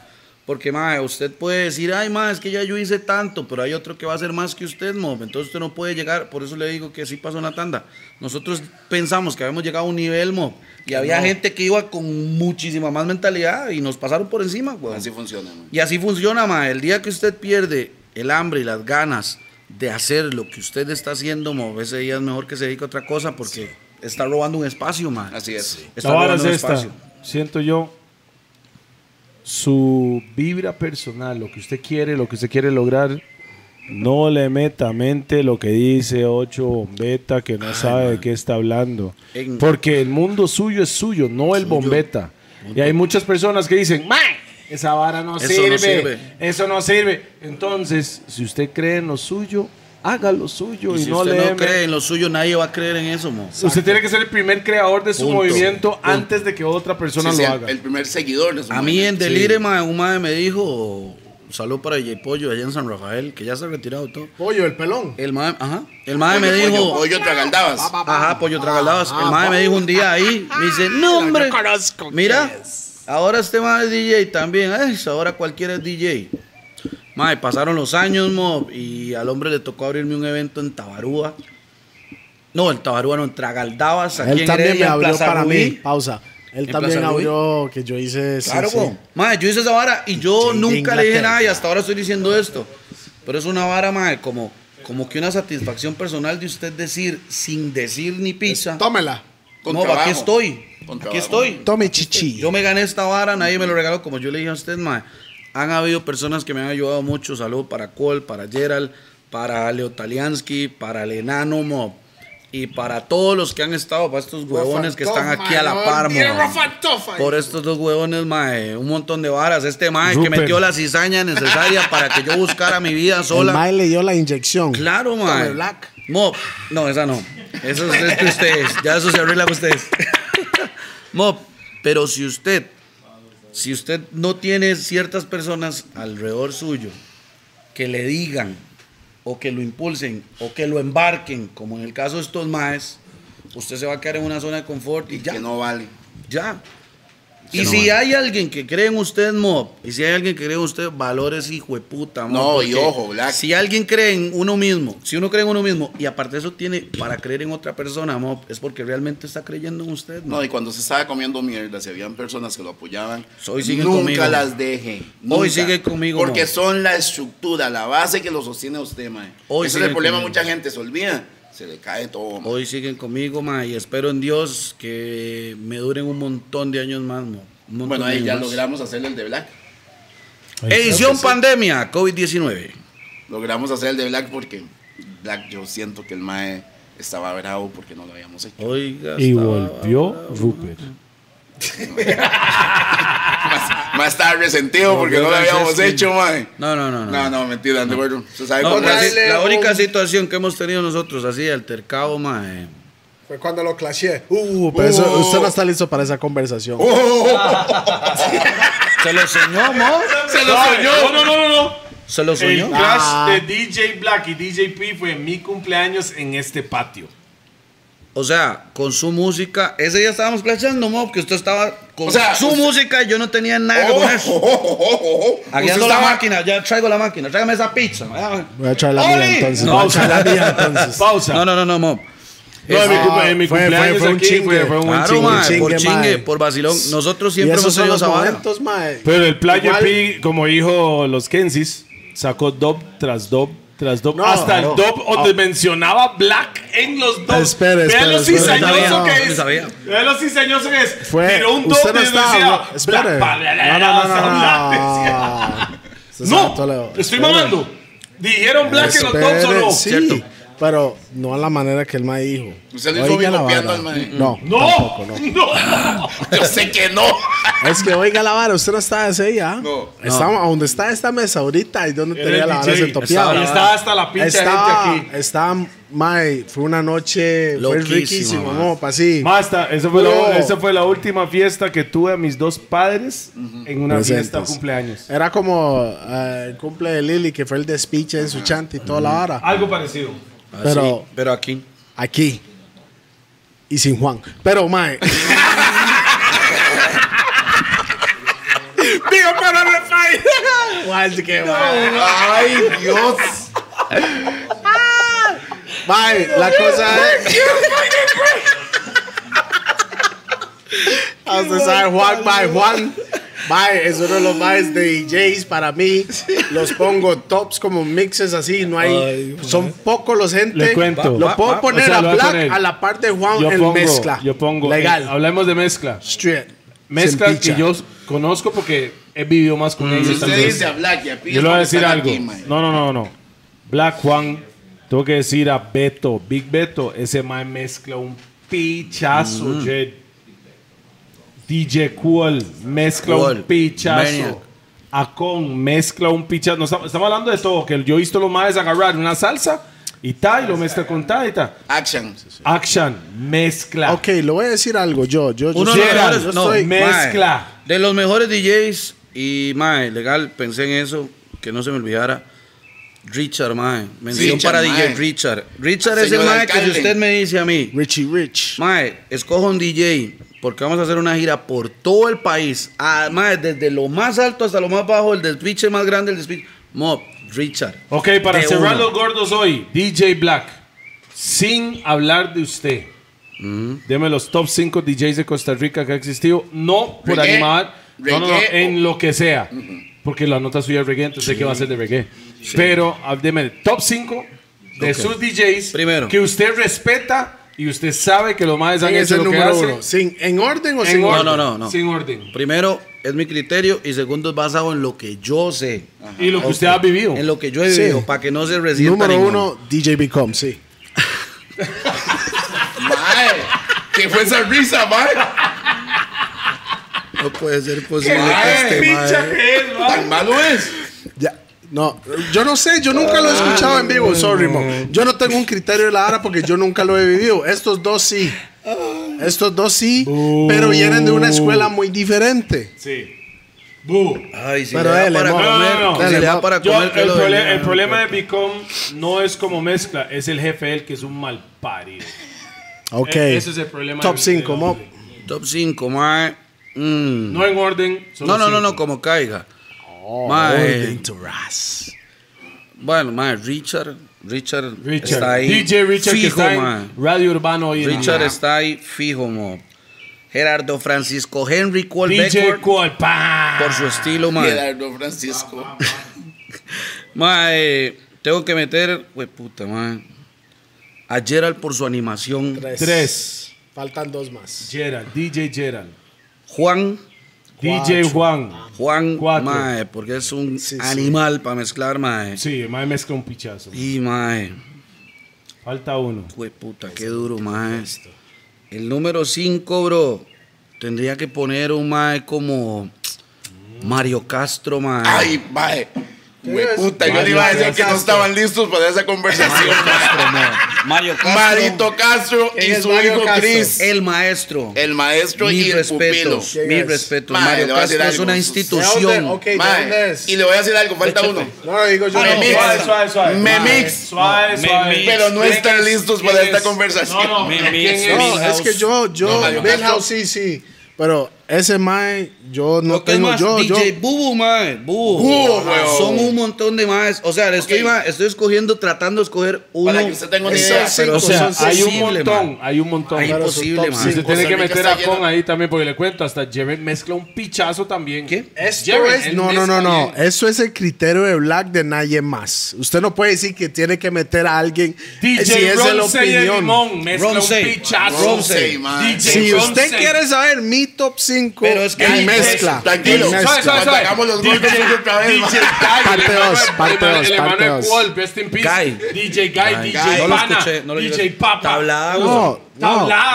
Porque, ma, usted puede decir, ay, ma, es que ya yo hice tanto, pero hay otro que va a hacer más que usted, mo. Entonces usted no puede llegar, por eso le digo que así pasó una tanda. Nosotros pensamos que habíamos llegado a un nivel, mo, y había gente que iba con muchísima más mentalidad y nos pasaron por encima, güey. Así funciona, man. Y así funciona, ma. El día que usted pierde el hambre y las ganas de hacer lo que usted está haciendo, mo, ese día es mejor que se dedique a otra cosa porque está robando un espacio, ma. Así es. Está La vara es robando un esta. espacio. Siento yo. Su vibra personal, lo que usted quiere, lo que usted quiere lograr, no le meta a mente lo que dice Ocho Bombeta, que no sabe de qué está hablando. En- Porque el mundo suyo es suyo, no el Bombeta. Y hay muchas personas que dicen, ¡Mae! Esa vara no Eso sirve, no sirve. Eso no sirve. Entonces, si usted cree en lo suyo, haga lo suyo y, Y si no usted le no cree en lo suyo, nadie va a creer en eso, mo. Usted tiene que ser el primer creador de su Punto. movimiento Punto. antes de que otra persona Sí, lo sí, haga. el primer seguidor de su A mí en movimiento. Delire, ma, un madre me dijo, salud para J Pollo allá en San Rafael, que ya se ha retirado todo. Pollo, el pelón. El madre, ajá, el madre me Pollo, dijo, pollo, pollo tragaldabas. Ajá, pollo tragaldabas. El madre me dijo un día ahí, me dice, no hombre, mira, ahora este madre es DJ también, ay, ahora cualquiera es DJ. Madre, pasaron los años, mo, y al hombre le tocó abrirme un evento en Tabarúa. No, en Tabarúa no, en Tragaldabas, aquí Él en también me Heredia, en abrió Plaza para Rubí. mí. Pausa. Él En también Plaza Rubí. abrió que yo hice. sí, Claro, sí. Mae, yo hice esa vara y yo nunca le dije nada y hasta ahora estoy diciendo esto. Pero es una vara, mae, como, como que una satisfacción personal de usted decir sin decir ni pizza. Tómela. Con no, trabajo. aquí estoy. Con aquí trabajo. estoy. Tome chichi. Yo me gané esta vara, nadie me lo regaló como yo le dije a usted, mae. Han habido personas que me han ayudado mucho. Salud para Cole, para Gerald, para Leo Taliansky, para el enano, mo. Y para todos los que han estado, para estos huevones que están aquí a la par. Por estos dos huevones, mae, un montón de varas. Este mae que metió la cizaña necesaria para que yo buscara mi vida El sola. mae le dio la inyección. Claro, mae. Black. Mop, no, esa no. Eso es de ustedes. Ya eso se arregla con ustedes. Mop, pero si usted, si usted no tiene ciertas personas alrededor suyo que le digan o que lo impulsen o que lo embarquen, como en el caso de estos maes, usted se va a quedar en una zona de confort y ya. Que no vale. Ya. Y si hay alguien que cree en usted, Mob, y si hay alguien que cree en usted, valores hijo de puta, Mob, No, y ojo, Black. Si alguien cree en uno mismo, si uno cree en uno mismo, y aparte eso tiene para creer en otra persona, Mob, es porque realmente está creyendo en usted, No, Mob. y cuando se estaba comiendo mierda, si habían personas que lo apoyaban, Hoy siguen nunca conmigo. las deje. Hoy nunca. sigue conmigo, Porque mo. son la estructura, la base que lo sostiene usted. Hoy Ese es el problema, conmigo. mucha gente se olvida. Se le cae todo, mae. Hoy siguen conmigo, ma, y espero en Dios que me duren un montón de años más, Mob. Un montón Bueno, de ahí años ya más. logramos hacer el de Black. Edición pandemia, COVID-19. Logramos hacer el de Black porque Black, yo siento que el Mae estaba bravo porque no lo habíamos hecho. Oiga, Y volvió Rupert. Más, más estaba resentido porque no lo habíamos Franceschi. hecho, Mae. No, no, no, no. No, no, mentira, acuerdo. ¿Se sabe No, la, la única situación que hemos tenido nosotros así, altercado, mae. Fue cuando lo clashé. Uh, pero eso- Uh. usted no está listo para esa conversación. Se lo soñó, mo. Se lo soñó. No, no, no, no. no. Se lo El soñó. clash Ah. de DJ Black y DJ P fue en mi cumpleaños en este patio. O sea, con su música. Ese día estábamos clashando, mo, porque usted estaba con O sea, su usted- música y yo no tenía nada que Oh, poner. oh, oh, oh, oh. Aquí ando la estaba- máquina, ya traigo la máquina. Tráigame esa pizza. Voy a echar la mía entonces. No, Voy a echar la mía entonces. Pausa. No, no, no, no, mo. No, en mi, Ah, cum- en mi fue- fue- cumpleaños fue un aquí chingue. fue, fue un Claro, chingue. mae, chingue, por chingue, mae. por vacilón. Nosotros siempre hemos tenido esa momentos. Pero el Igual- P, como dijo los Kensis, sacó dub tras dub No, hasta claro. el dub donde mencionaba Black en los dubs. Espere, Vean espere, lo cizañoso No que es. no. Vean lo cizañoso que es. Fue, Tiró un usted no decía, la, No, no, no, no, no. No, estoy mamando. Dijeron Black en los dubs o no. Sí, Cierto. Pero no a la manera que el mae dijo. Usted lo hizo bigoteando vara. al mae. No, No, tampoco, no. no. Yo sé que no. Es que oiga la vara, usted no está ese ya. No. Estamos a donde está esta mesa ahorita y donde tenía la vara se topeaba. Ahí estaba hasta la pinche Estaba, gente aquí. estaba mae, fue una noche, fue mae. mo, pa' así. Basta, esa fue, No. la, esa fue la última fiesta que tuve a mis dos padres en una Presentes. fiesta de cumpleaños. Era como eh, el cumple de Lily, que fue el despiche en su chante y toda la hora. Algo parecido. Así, Pero- pero aquí. Aquí. Y sin Juan. Pero, mae. Digo, para. Juan, sí que mae. Ay, Dios. Mae, la cosa es. A usted sabe, Juan, mae, Juan. Mae, es uno de los maes de DJs para mí. Los pongo tops como mixes así. No hay. son pocos los gente. Le cuento. Lo puedo va, poner o sea, a Black poner. a la parte de Juan Yo en pongo, mezcla. yo pongo, Legal. eh, hablemos de mezcla. Straight. Mezcla que yo conozco porque he vivido más con Si ellos. usted también. dice a Black y a Pi, Yo le voy a decir algo. aquí. No, no, no, no. Black Juan, tengo que decir a Beto, Big Beto, ese man mezcla un pichazo, Mm. DJ Cool mezcla Cool, un pichazo. Maniac. Acon mezcla un pichazo. No, estamos, estamos hablando de todo, que yo he visto los maes agarrar una salsa y tal, y lo mezcla con tal y tal. Action. Action, mezcla. Ok, le voy a decir algo. Yo, yo, yo Uno de los mejores, yo no, soy- mae, mezcla. de los mejores DJs y mae, legal, pensé en eso, que no se me olvidara. Richard, mae. Mención Richard, para mae. DJ Richard. Richard es el mae que si usted me dice a mí, Richie Rich. mae, escoja un DJ porque vamos a hacer una gira por todo el país. Ah, mae, desde lo más alto hasta lo más bajo, el despiche más grande, el despiche. Mob, Richard. Ok, para cerrar los gordos hoy, DJ Black, sin hablar de usted, deme los top 5 DJs de Costa Rica que ha existido, no por Reggae, animar, no, no, en lo que sea, porque la nota suya es reggae, entonces sé que va a ser de reggae. Pero ah, deme top 5 de Ok. sus DJs Primero. que usted respeta y usted sabe que los más han ¿Quién es hecho el lo que número hacen. uno? ¿Sin, ¿En orden o En sin orden, no, no, no. Sin orden. Primero, es mi criterio y segundo, es basado en lo que yo sé. Y lo que usted ha vivido. En lo que yo he Sí. vivido, para que no se resienta Número ninguno. uno, DJ Become, sí. Mae, ¿qué fue esa risa, mae? No puede ser posible que Ay, este mae- ¿Tan malo es? No, yo no sé, yo nunca lo he escuchado en vivo, sorry, mo. Yo no tengo un criterio de la hora porque yo nunca lo he vivido. Estos dos sí. Estos dos sí, pero vienen de una escuela muy diferente. Sí. Bu. Ay, si Pero le da dele, para mo. comer, No, no, no. si le da para Yo, comer, el, lo prole- dele. el problema de Bicom no es como mezcla, es el jefe él que es un mal parido. Ok. E- ese es el problema Top del- 5, del mo. hombre. Top 5, mae. Mm. No en orden. solo No, no, no, no, como caiga. Oh, Mae. Orden to Ras. Bueno, mae, Richard. Richard, Richard. está ahí. DJ Richard que fijo, está en mae. Radio Urbano hoy en Richard día. está ahí fijo, mo. Gerardo Francisco Henry Cole DJ Beckford, Cual, pa. por su estilo, mae. Gerardo Francisco. Mae, tengo que meter, puta, mae. A Gerald por su animación. Tres. Tres. Faltan dos más. Gerald, DJ Gerald. Juan, DJ Juan. Juan, Cuatro. mae, porque es un Sí, sí. animal para mezclar, mae. Sí, más mezcla un pichazo. Y mae, Falta uno. wey puta, qué duro, mae. El número 5, bro, tendría que poner un mae como Mario Castro, mae. Ay, mae. Güey, puta, yo le iba a decir que no estaban listos para esa conversación. Mario Castro. Marito Castro y ¿Quién es su Mario hijo Castro? Chris. El maestro. El maestro y Mis el pupilo. respetos. Mae, Mario decir Castro es una ¿De institución. dónde? Ok, ¿de Mae, dónde es? y le voy a decir algo, falta uno. No, digo yo. Me no. mix. Suave, suave, suave. Me Suave, mix. Suave, Me suave. mix. Pero no ¿Quién están es? listos ¿Quién para esta es? conversación. No, no, Me ¿quién mix. es? No, Milhouse. es que yo, yo, Castro. sí, sí. Pero ese Mae, yo no Lo que es tengo, más, yo, yo. DJ Bubu, mae. Bubu. Bubu. Son un montón de más. O sea, le estoy, Ok. ma- estoy escogiendo, tratando de escoger uno. Para que usted tenga una idea. pero O sea, hay un montón, hay un montón. Ay, Pero imposible, se cinco. tiene que meter a Con ahí también, porque le cuento, hasta Jerry mezcla un pichazo también. ¿Qué? Esto es, no, no, no, no. Eso es el criterio de Black de nadie más. Usted no puede decir que tiene que meter a alguien DJ si la opinión. Limón mezcla un pichazo. DJ Si usted quiere saber mi top 5, Pero es que en mezcla. Tranquilo. Hagamos los DJ golpes otra vez, DJ man. Guy, Parte el dos, hermano- parte el- dos, El hermano parte de. Wall, Rest in Peace. Guy. DJ Guy. DJ No lo Pana, escuché, no lo DJ. Papa. Tablada, No,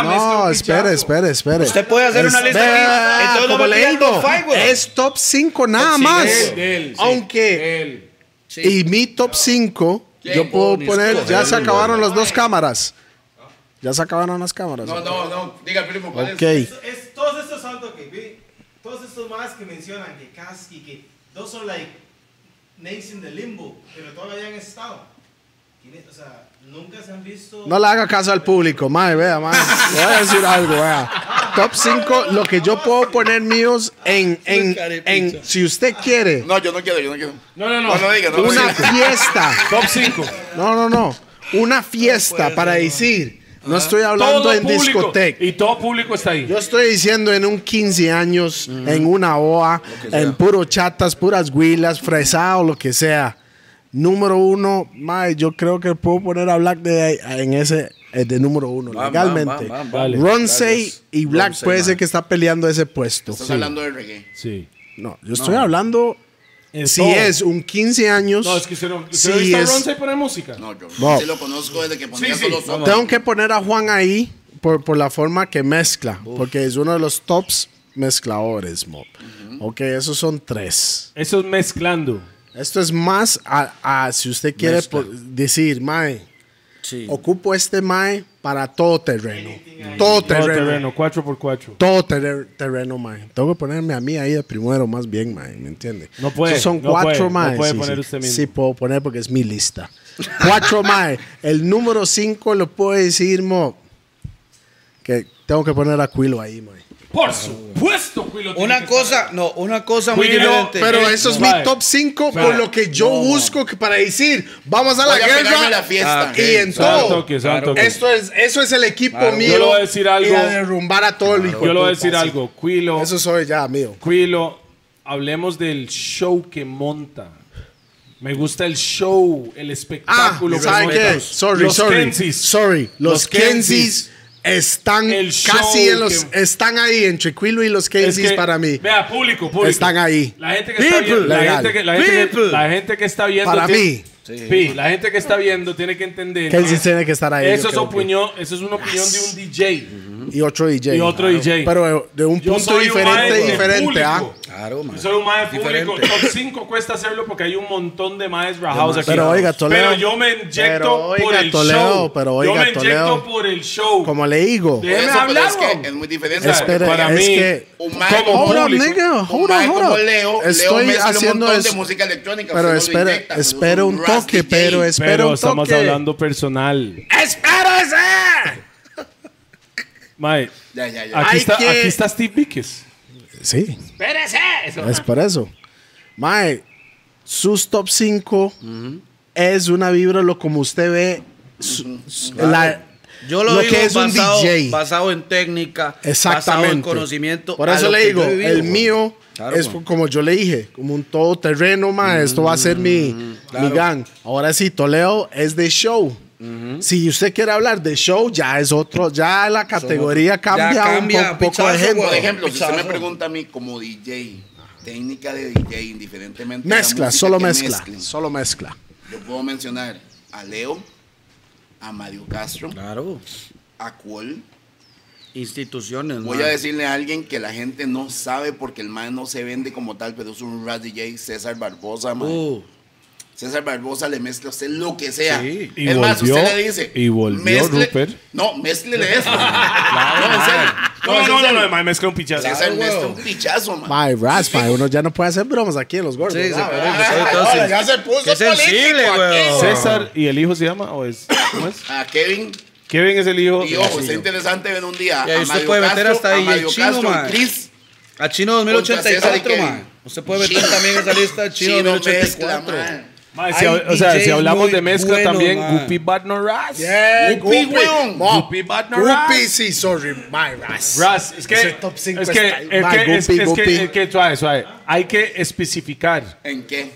no, espere, espere, espere. Usted puede hacer una lista aquí, entonces no como me digo, es top 5 nada más. Él, él, sí, Aunque, él. Sí. y mi top 5 Yo puedo poner, ya se acabaron las dos cámaras. Ya se acabaron las cámaras. No, no, no. Diga, primo, ¿cuál Ok. es? Es, todos estos son que vi, todos estos más que mencionan que Kaski, que dos son like Nation de Limbo, pero todavía han estado. O sea, nunca se han visto. No le haga caso al público, mae, vea, mae. Le voy a decir algo, vea. Top 5, lo que yo puedo poner míos en, en, en, si usted quiere, No, yo no quiero, yo no quiero. No, no, no. No, no diga, no una diga. fiesta. Top 5. No, no, no. Una fiesta para decir. No estoy hablando Todo en público. discoteca. Y todo público está ahí. Yo estoy diciendo en un 15 años, en una OA, en puro chatas, puras huilas, fresado, lo que sea. Número uno, mae, yo creo que puedo poner a Black de, en ese eh, de número uno, legalmente. Dale. Ronsey y Black Ronsey, puede man. ser que está peleando ese puesto. Estás hablando de reggae. Sí. No, yo estoy hablando En si todo. es un 15 años. No, es que usted no. ¿Usted si no ha visto a es- Ronce poner música? No, yo No. sí lo conozco desde que ponía Sí, solo sí. sopa. Tengo que poner a Juan ahí por, por la forma que mezcla, porque es uno de los tops mezcladores, Mob. Ok, esos son tres. Eso es mezclando. Esto es más a, a- si usted quiere decir, Mae, Sí. ocupo este Mae para todo terreno. Todo Todo terreno. terreno, 4x4. Todo ter- terreno, Mae. Tengo que ponerme a mí ahí de primero más bien, Mae, ¿me entiende? No puede, son no cuatro, puede, no Mae. puede sí, poner sí. usted mismo. Sí, puedo poner porque es mi lista. Cuatro, Mae. El número cinco lo puedo decir, Mo, que tengo que poner a Quilo ahí, Mae. Por supuesto, Quilo. Una que cosa, no, una cosa muy diferente. Pero Eh, eso es no, mi top 5 por lo que yo busco que para decir, vamos a la Voy a guerra la fiesta. Ah, y en Sabe todo. toque, sabe Claro. toque. Esto es, eso es el equipo Claro. mío. Yo le voy a decir algo. Y a derrumbar a todo el hijo Yo le voy a decir algo. Quilo, Eso soy ya, mío. Quilo, hablemos del show que monta. Me gusta el show, el Ah, espectáculo que ¿sabe qué? Sorry, Los sorry. Kensis. Sorry. Los, Los Kensis Kensis. Están El casi en los. que- Están ahí entre Quilo y los Es Kensis que, para mí. Vea, público, público. Están ahí. La gente que está People. viendo, la gente que, la gente que- People. la gente que está viendo. Para tiene- mí. Sí, la gente que está viendo tiene que entender. Kensis que tiene que estar ahí. Eso es, opinión, eso es una opinión de un DJ. Y otro DJ. Y otro DJ. Pero de un Yo punto diferente, diferente. ¿ah? Claro, man. Yo soy un mae Diferente. público. Top 5 cuesta hacerlo porque hay un montón de maes rajados aquí. Pero oiga, Toledo. Pero yo me inyecto Pero por oiga, el Toledo, show. pero yo oiga, me inyecto por el show. Como le digo. Déjeme Eso, pero hablar, es bro. que es muy diferente. Espere, para es mí, que- un mae como Hold público, nigga. Un Hold hold Leo Estoy un haciendo montón de música electrónica. Pero espere, espere un toque, DJ. pero espere Pero un estamos hablando personal. ¡Espérese! Mae, Ya, ya, ya. aquí, está, que- aquí está Steve Víquez. Sí. Es por eso. Mae, sus top 5 es una vibra lo como usted ve. su- su- la- Yo lo, lo digo que es un basado, DJ. basado en técnica, Exactamente. basado en conocimiento. Por eso le digo, el mío Claro, es güey. como yo le dije, como un todoterreno, ma. Esto va a ser mi, mi claro. gang. Ahora sí, Toledo es de show. Si usted quiere hablar de show, ya es otro, ya la categoría cambia, cambia, un po- poco de gente. Por ejemplo, si usted me pregunta a mí como DJ, técnica de DJ, indiferentemente. Mezcla, solo mezcla, mezclen, solo mezcla. Yo puedo mencionar a Leo, a Mario Castro, Claro. a Cuol. Instituciones. Voy man. a decirle a alguien que la gente no sabe porque el man no se vende como tal, pero es un rap DJ, César Barbosa, man. Uh, César Barbosa le mezcla a usted lo que sea. Sí. Y es más, volvió- usted le dice. y volvió Rupert. No, no, en serio. No, es no, no, serio. no, mae, mezcla un pichazo. César Claro, mezcla un pichazo, man. My Ras, ma, uno ya no puede hacer bromas aquí en los gordos. Sí, se Ah, ahora entonces. ya se puso Qué sensible, güey. César y el hijo se llama o es ¿cómo es? A Kevin. Kevin es el hijo. Y ojo, está interesante ver un día Y ahí usted puede meter hasta a ahí el chino, man. A Chino Contra 2084, César y man. Usted puede meter también esa lista Chino, Chino mezcla, 2084. Mae, si, Hay o sea, si hablamos muy de mezcla buenos, también, man. Guppy Bad No Ras. Yeah, Guppy, Guppy, weón. Guppy Bad No Guppy, Ras. sí, sorry, my Ras. Ras, es que, Ese top cinco es que, está- es Mae, que, es, Guppy, es que, Guppy. es que, suave, suave. Hay que especificar. ¿En qué?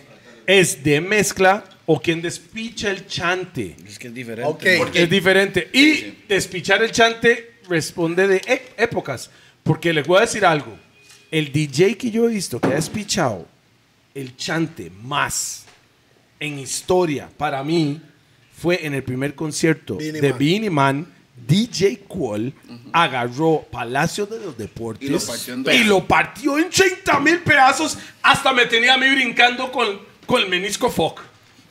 ¿Es de mezcla o quien despicha el chante? Es que es diferente. Ok. Porque- Es diferente. Y sí. despichar el chante responde de épocas. Porque les voy a decir algo. El DJ que yo he visto que ha despichado el chante más en historia para mí fue en el primer concierto Beanie de Man. Beanie Man. DJ Qual agarró Palacio de los Deportes Y lo partió en y dos. lo partió en 30 mil pedazos. Hasta me tenía a mí brincando con, con el menisco Foc.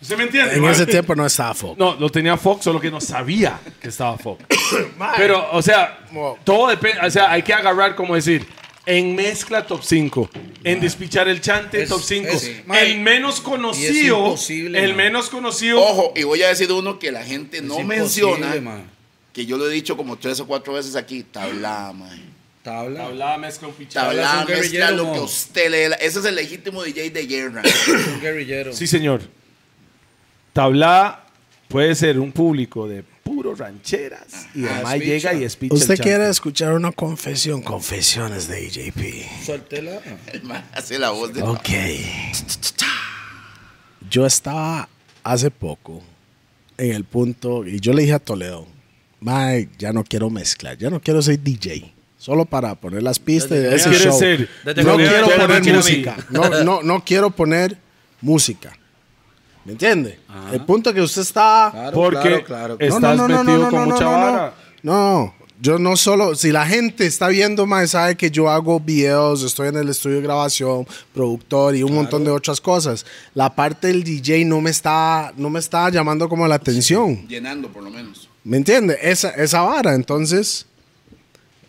¿Usted me entiende? En ese tiempo no estaba Fox. No, lo tenía Fox, solo que no sabía que estaba Fox. Pero, o sea, todo depende. O sea, hay que agarrar, como decir, en mezcla top 5, en despichar el chante Es- top 5, es- el menos conocido, el man. menos conocido. Ojo, y voy a decir uno que la gente no menciona, man. que yo lo he dicho como tres o cuatro veces aquí, tabla, man. Tabla. Hablaba mezcla un pichado. Tabla. Tabla mezcla lo que usted le Ese es el legítimo DJ de guerra. Un guerrillero. Sí, señor. Tabla puede ser un público de rancheras y Ah, además llega y ¿Usted chante. quiere escuchar una confesión? Confesiones de EJP. Suéltela. Hace la voz de... Ok. Yo estaba hace poco en el punto, y yo le dije a Toledo, Mike, ya no quiero mezclar, ya no quiero ser DJ. Solo para poner las pistas de ese ¿Quieres show. ser? No quiero poner música. No, no, no quiero poner música. ¿Me entiende? El punto que usted está... Claro, Porque claro, claro. es- Estás metido con mucha vara. No, yo no solo, si la gente está viendo más, sabe que yo hago videos, estoy en el estudio de grabación, productor y un montón de otras cosas. La parte del DJ no me está, no me está llamando como la atención. Llenando, por lo menos. ¿Me entiende? Esa, esa vara. Entonces,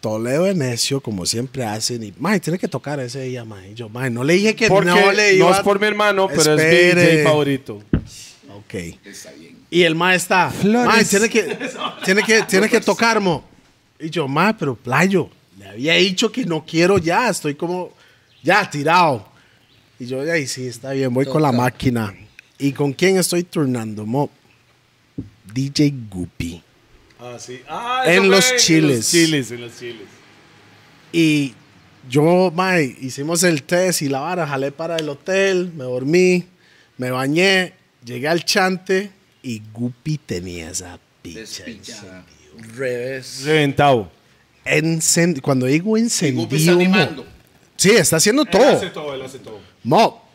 Toledo de necio, como siempre hacen, y, mae, tiene que tocar ese día, mae. Y yo, mae, no le dije que Porque no le no iba es por mi hermano, pero es mi. DJ favorito. Ok. Está bien. Y el ma está, mae, tiene que, tiene que, tiene que tocar, mo. Y yo, ma, pero playo, le había dicho que no quiero ya, estoy como, ya, tirado. Y yo, ay, sí, está bien, voy con la máquina. ¿Y con quién estoy turnando, mo? DJ Guppy. Ah, sí. Ah, En los fue chiles. En los chiles, en los chiles. Y yo, mae, hicimos el test y la vara, jalé para el hotel, me dormí, me bañé, llegué al chante y Guppy tenía esa picha. Revés. Reventado. Encend- Cuando digo Y encendido, Guppy está animando. sí, está haciendo Él hace todo. todo, él hace todo. Mo,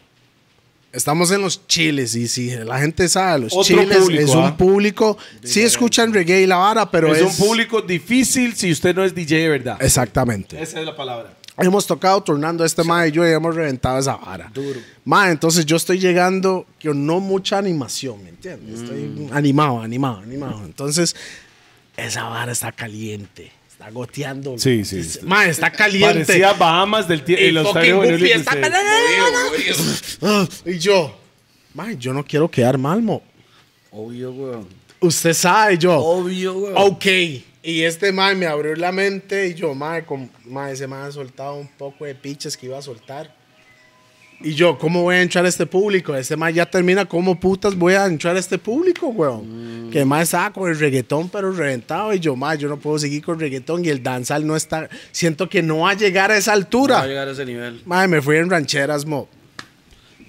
estamos en los chiles y si la gente sabe, los Otro chiles público, es ¿ah? un público, sí escuchan reggae y la vara, pero es, es, un público difícil si usted no es DJ de verdad. Exactamente. Esa es la palabra. Hemos tocado turnando este mae y yo y hemos reventado esa vara. Duro. Mae, entonces yo estoy llegando con no mucha animación, ¿me entiendes? Estoy Mm. animado, animado, animado. Entonces, esa vara está caliente. Está goteando. Sí, sí. Mae, está caliente. Parecía Bahamas del tie- Y en los fucking Estados Unidos Goofy de está- y yo, mae, yo no quiero quedar mal, mo. Obvio, weón. Usted sabe, yo. Obvio, weón. Ok. Y este mae me abrió la mente y yo, mae, con, mae, ese mae ha soltado un poco de piches que iba a soltar. Y yo, ¿cómo voy a entrar a este público? Este mae ya termina, ¿cómo putas voy a entrar a este público, weón? Que mae estaba con el reggaetón, pero reventado. Y yo, mae, yo no puedo seguir con reggaetón y el danzal no está. Siento que no va a llegar a esa Va a altura. llegar a ese nivel. Mae, me fui en rancheras, mo.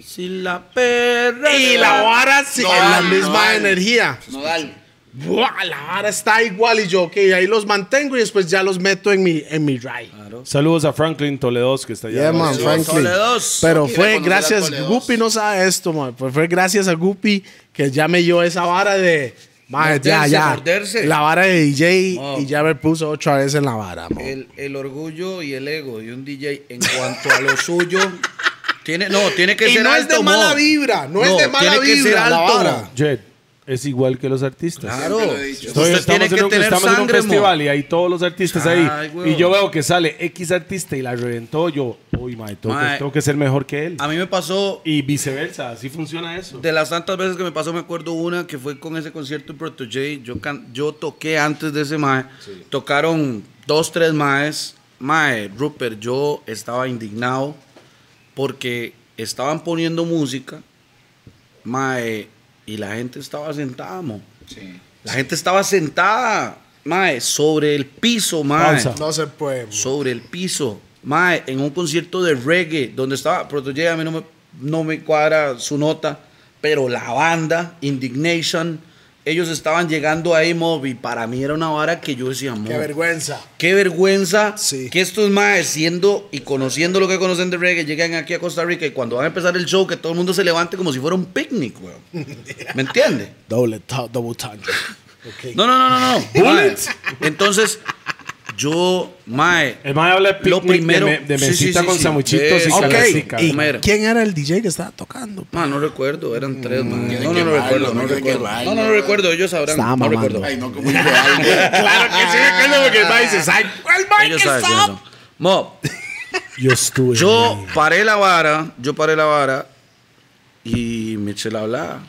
Si la perra. Y la vara sí, No, en la no, misma no. energía. Nodal. Buah, la vara está igual y yo, ok, ahí los mantengo y después ya los meto en mi, en mi ride. Saludos a Franklin Toledos que está allá. Yeah, man, Franklin. Toledos. Pero fue gracias. Guppy no sabe esto, man. Pues fue gracias a Guppy que ya me dio esa vara de, man, ya, Morderse, ya. morderse. La vara de DJ Oh. y ya me puso otra vez en la vara, man. El, el orgullo y el ego de un DJ en cuanto a lo suyo. Tiene, no, tiene que Y ser no es alto, de mala vibra, no es de mala tiene que ser vibra la alto, vara. Jet, es igual que los artistas. Claro. Estoy- Usted estamos en que un, tener estamos en un festival y hay todos los artistas Ay, ahí. huevón. Y yo veo que sale X artista y la reventó. Yo, uy, mae, tengo, que, Mae. tengo que ser mejor que él. A mí me pasó Y viceversa, así funciona eso. De las tantas veces que me pasó, me acuerdo una que fue con ese concierto en Proto J. Yo, can- yo toqué antes de ese mae. Tocaron dos, tres maes. Mae, Rupert, yo estaba indignado porque estaban poniendo música. Mae, y la gente estaba sentada, mo. Sí. La gente estaba sentada, mae, sobre el piso, mae. Pausa. No se puede. mo. Sobre el piso. Mae, en un concierto de reggae, donde estaba Proto J, a mí no me, no me cuadra su nota, pero la banda, Indignation, ellos estaban llegando ahí, mo, y para mí era una vara que yo decía, Qué vergüenza. qué vergüenza Sí. que estos maes, siendo y conociendo lo que conocen de reggae, llegan aquí a Costa Rica y cuando van a empezar el show, que todo el mundo se levante como si fuera un picnic, weón. ¿Me entiende? Doble, double time. Ok. No, no, no, no, no. Entonces, yo, mae, El mae habla de Lo primero- de, me- de sí, sí, mesita sí, con sí. samuchitos y Eso. Ok, canastica. ¿y quién era el DJ que estaba tocando? Ma, no recuerdo, eran tres, man. No, no, no recuerdo, no recuerdo. No, no, no recuerdo, ellos sabrán. Estaba No mamando. recuerdo. Ay, no, como algo. Claro que sí, recuerdo porque el mae dice, "Ay, ¿cuál mae que está?" Mo, Yo estuve. yo paré la vara, yo paré la vara y me eché la hablada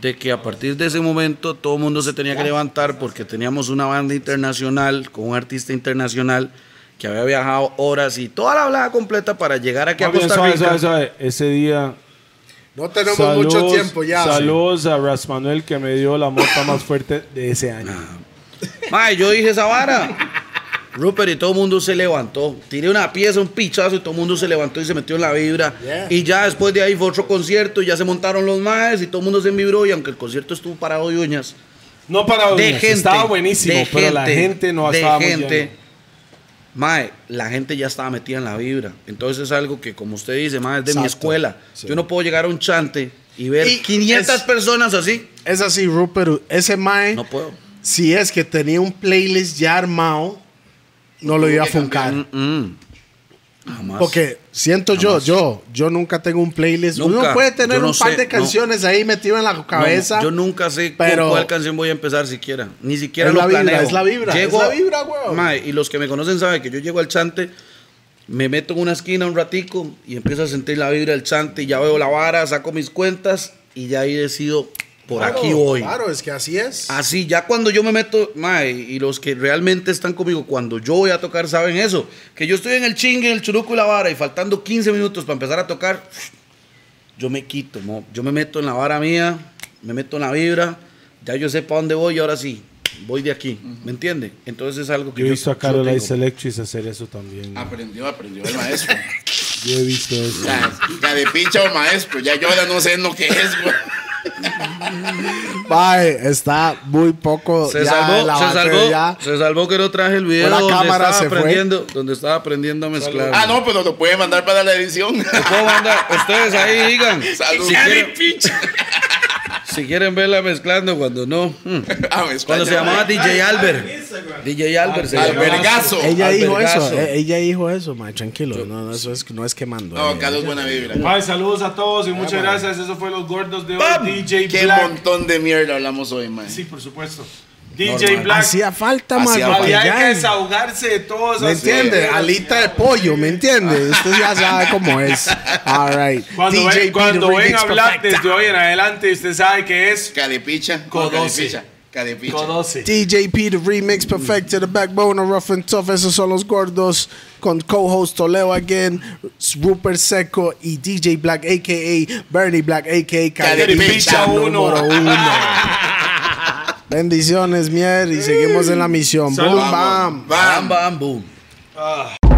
de que a partir de ese momento todo el mundo se tenía que levantar porque teníamos una banda internacional con un artista internacional que había viajado horas y toda la hablada completa para llegar aquí a Costa suave, Rica. suave, suave. Ese día. No tenemos saludos- mucho tiempo ya. Saludos a Ras Manuel que me dio la mota más fuerte de ese año. Mae, yo dije esa vara. Rupert y todo el mundo se levantó. Tiré una pieza, un pichazo y todo el mundo se levantó y se metió en la vibra. Yeah. Y ya después de ahí fue otro concierto y ya se montaron los maes y todo el mundo se vibró y aunque el concierto estuvo parado de uñas. No para De uñas, gente. estaba buenísimo, de pero la gente no de estaba muy gente. Mae, la gente ya estaba metida en la vibra. Entonces es algo que, como usted dice, mae, es de mi escuela. Yo no puedo llegar a un chante y ver Y 500 es- personas así. Es así, Rupert. Ese Mae, No puedo. si es que tenía un playlist ya armado, no lo iba a funcar. Mm. Jamás. Porque siento yo, yo, yo nunca tengo un playlist. Nunca. Uno puede tener no un par sé, de no. canciones ahí metido en la cabeza. No, yo nunca sé pero- con cuál canción voy a empezar siquiera. Ni siquiera Es lo la vibra, planeo. es la vibra, Llego- es la vibra, weón. Mae, y los que me conocen saben que yo llego al chante, me meto en una esquina un ratico y empiezo a sentir la vibra del chante y ya veo la vara, saco mis cuentas y ya ahí decido, por Claro, aquí voy. Claro, es que así es. Así, ya cuando yo me meto, mae, y los que realmente están conmigo, cuando yo voy a tocar, saben eso. Que yo estoy en el chingue, el churuco y la vara, y faltando 15 minutos para empezar a tocar, yo me quito, mo. yo me meto en la vara mía, me meto en la vibra, ya yo sé para dónde voy y ahora sí, voy de aquí, ¿me entiende? Entonces es algo que Yo he yo, visto a yo Carol tengo. Ice Electric hacer eso también. Aprendió, aprendió el maestro. Yo he visto eso. La, la de pincha o maestro. Ya yo ahora no sé lo que es, güey. Mae, está muy poco. Se ya salvó, la se salvó, ya. se salvó que no traje el video la donde cámara, estaba se fue. aprendiendo, donde estaba aprendiendo a mezclar. Ah, no, pero lo puede mandar para la edición. Lo puedo mandar. Ustedes ahí digan. Salud. Si quieren, si quieren verla mezclando, cuando no. hmm. Ah, Cuando se llamaba DJ Albert. DJ Albert se. Albergazo. Ella dijo eso, eh, ella dijo eso, mae, tranquilo. No, no, eso es, no es quemando. No, eh. Carlos, buena vibra. Ay, saludos a todos y muchas gracias. Eso fue Los Gordos de hoy. DJ Qué Black. montón de mierda hablamos hoy, man. Sí, por supuesto. DJ Black. Hacía falta, porque Había ya- que desahogarse de todos. ¿Me entiende? Alita de pollo, ¿me entiende? Usted ya sabe cómo es. All right. Cuando DJ ven, P, cuando the ven remix hablar perfecta. desde hoy en adelante, usted sabe que es. Cadepicha. Cadepicha. Conoce. DJ P, the remix perfecta, the backbone of Rough and Tough. Esos son los gordos. Con co-host Toledo again, Rupert Seco y DJ Black, a.k.a. Bernie Black, a.k.a. Cadepicha uno. número uno. Bendiciones, mier, y seguimos en la misión. Salud. Boom, bam. Bam. Bam, bam, boom.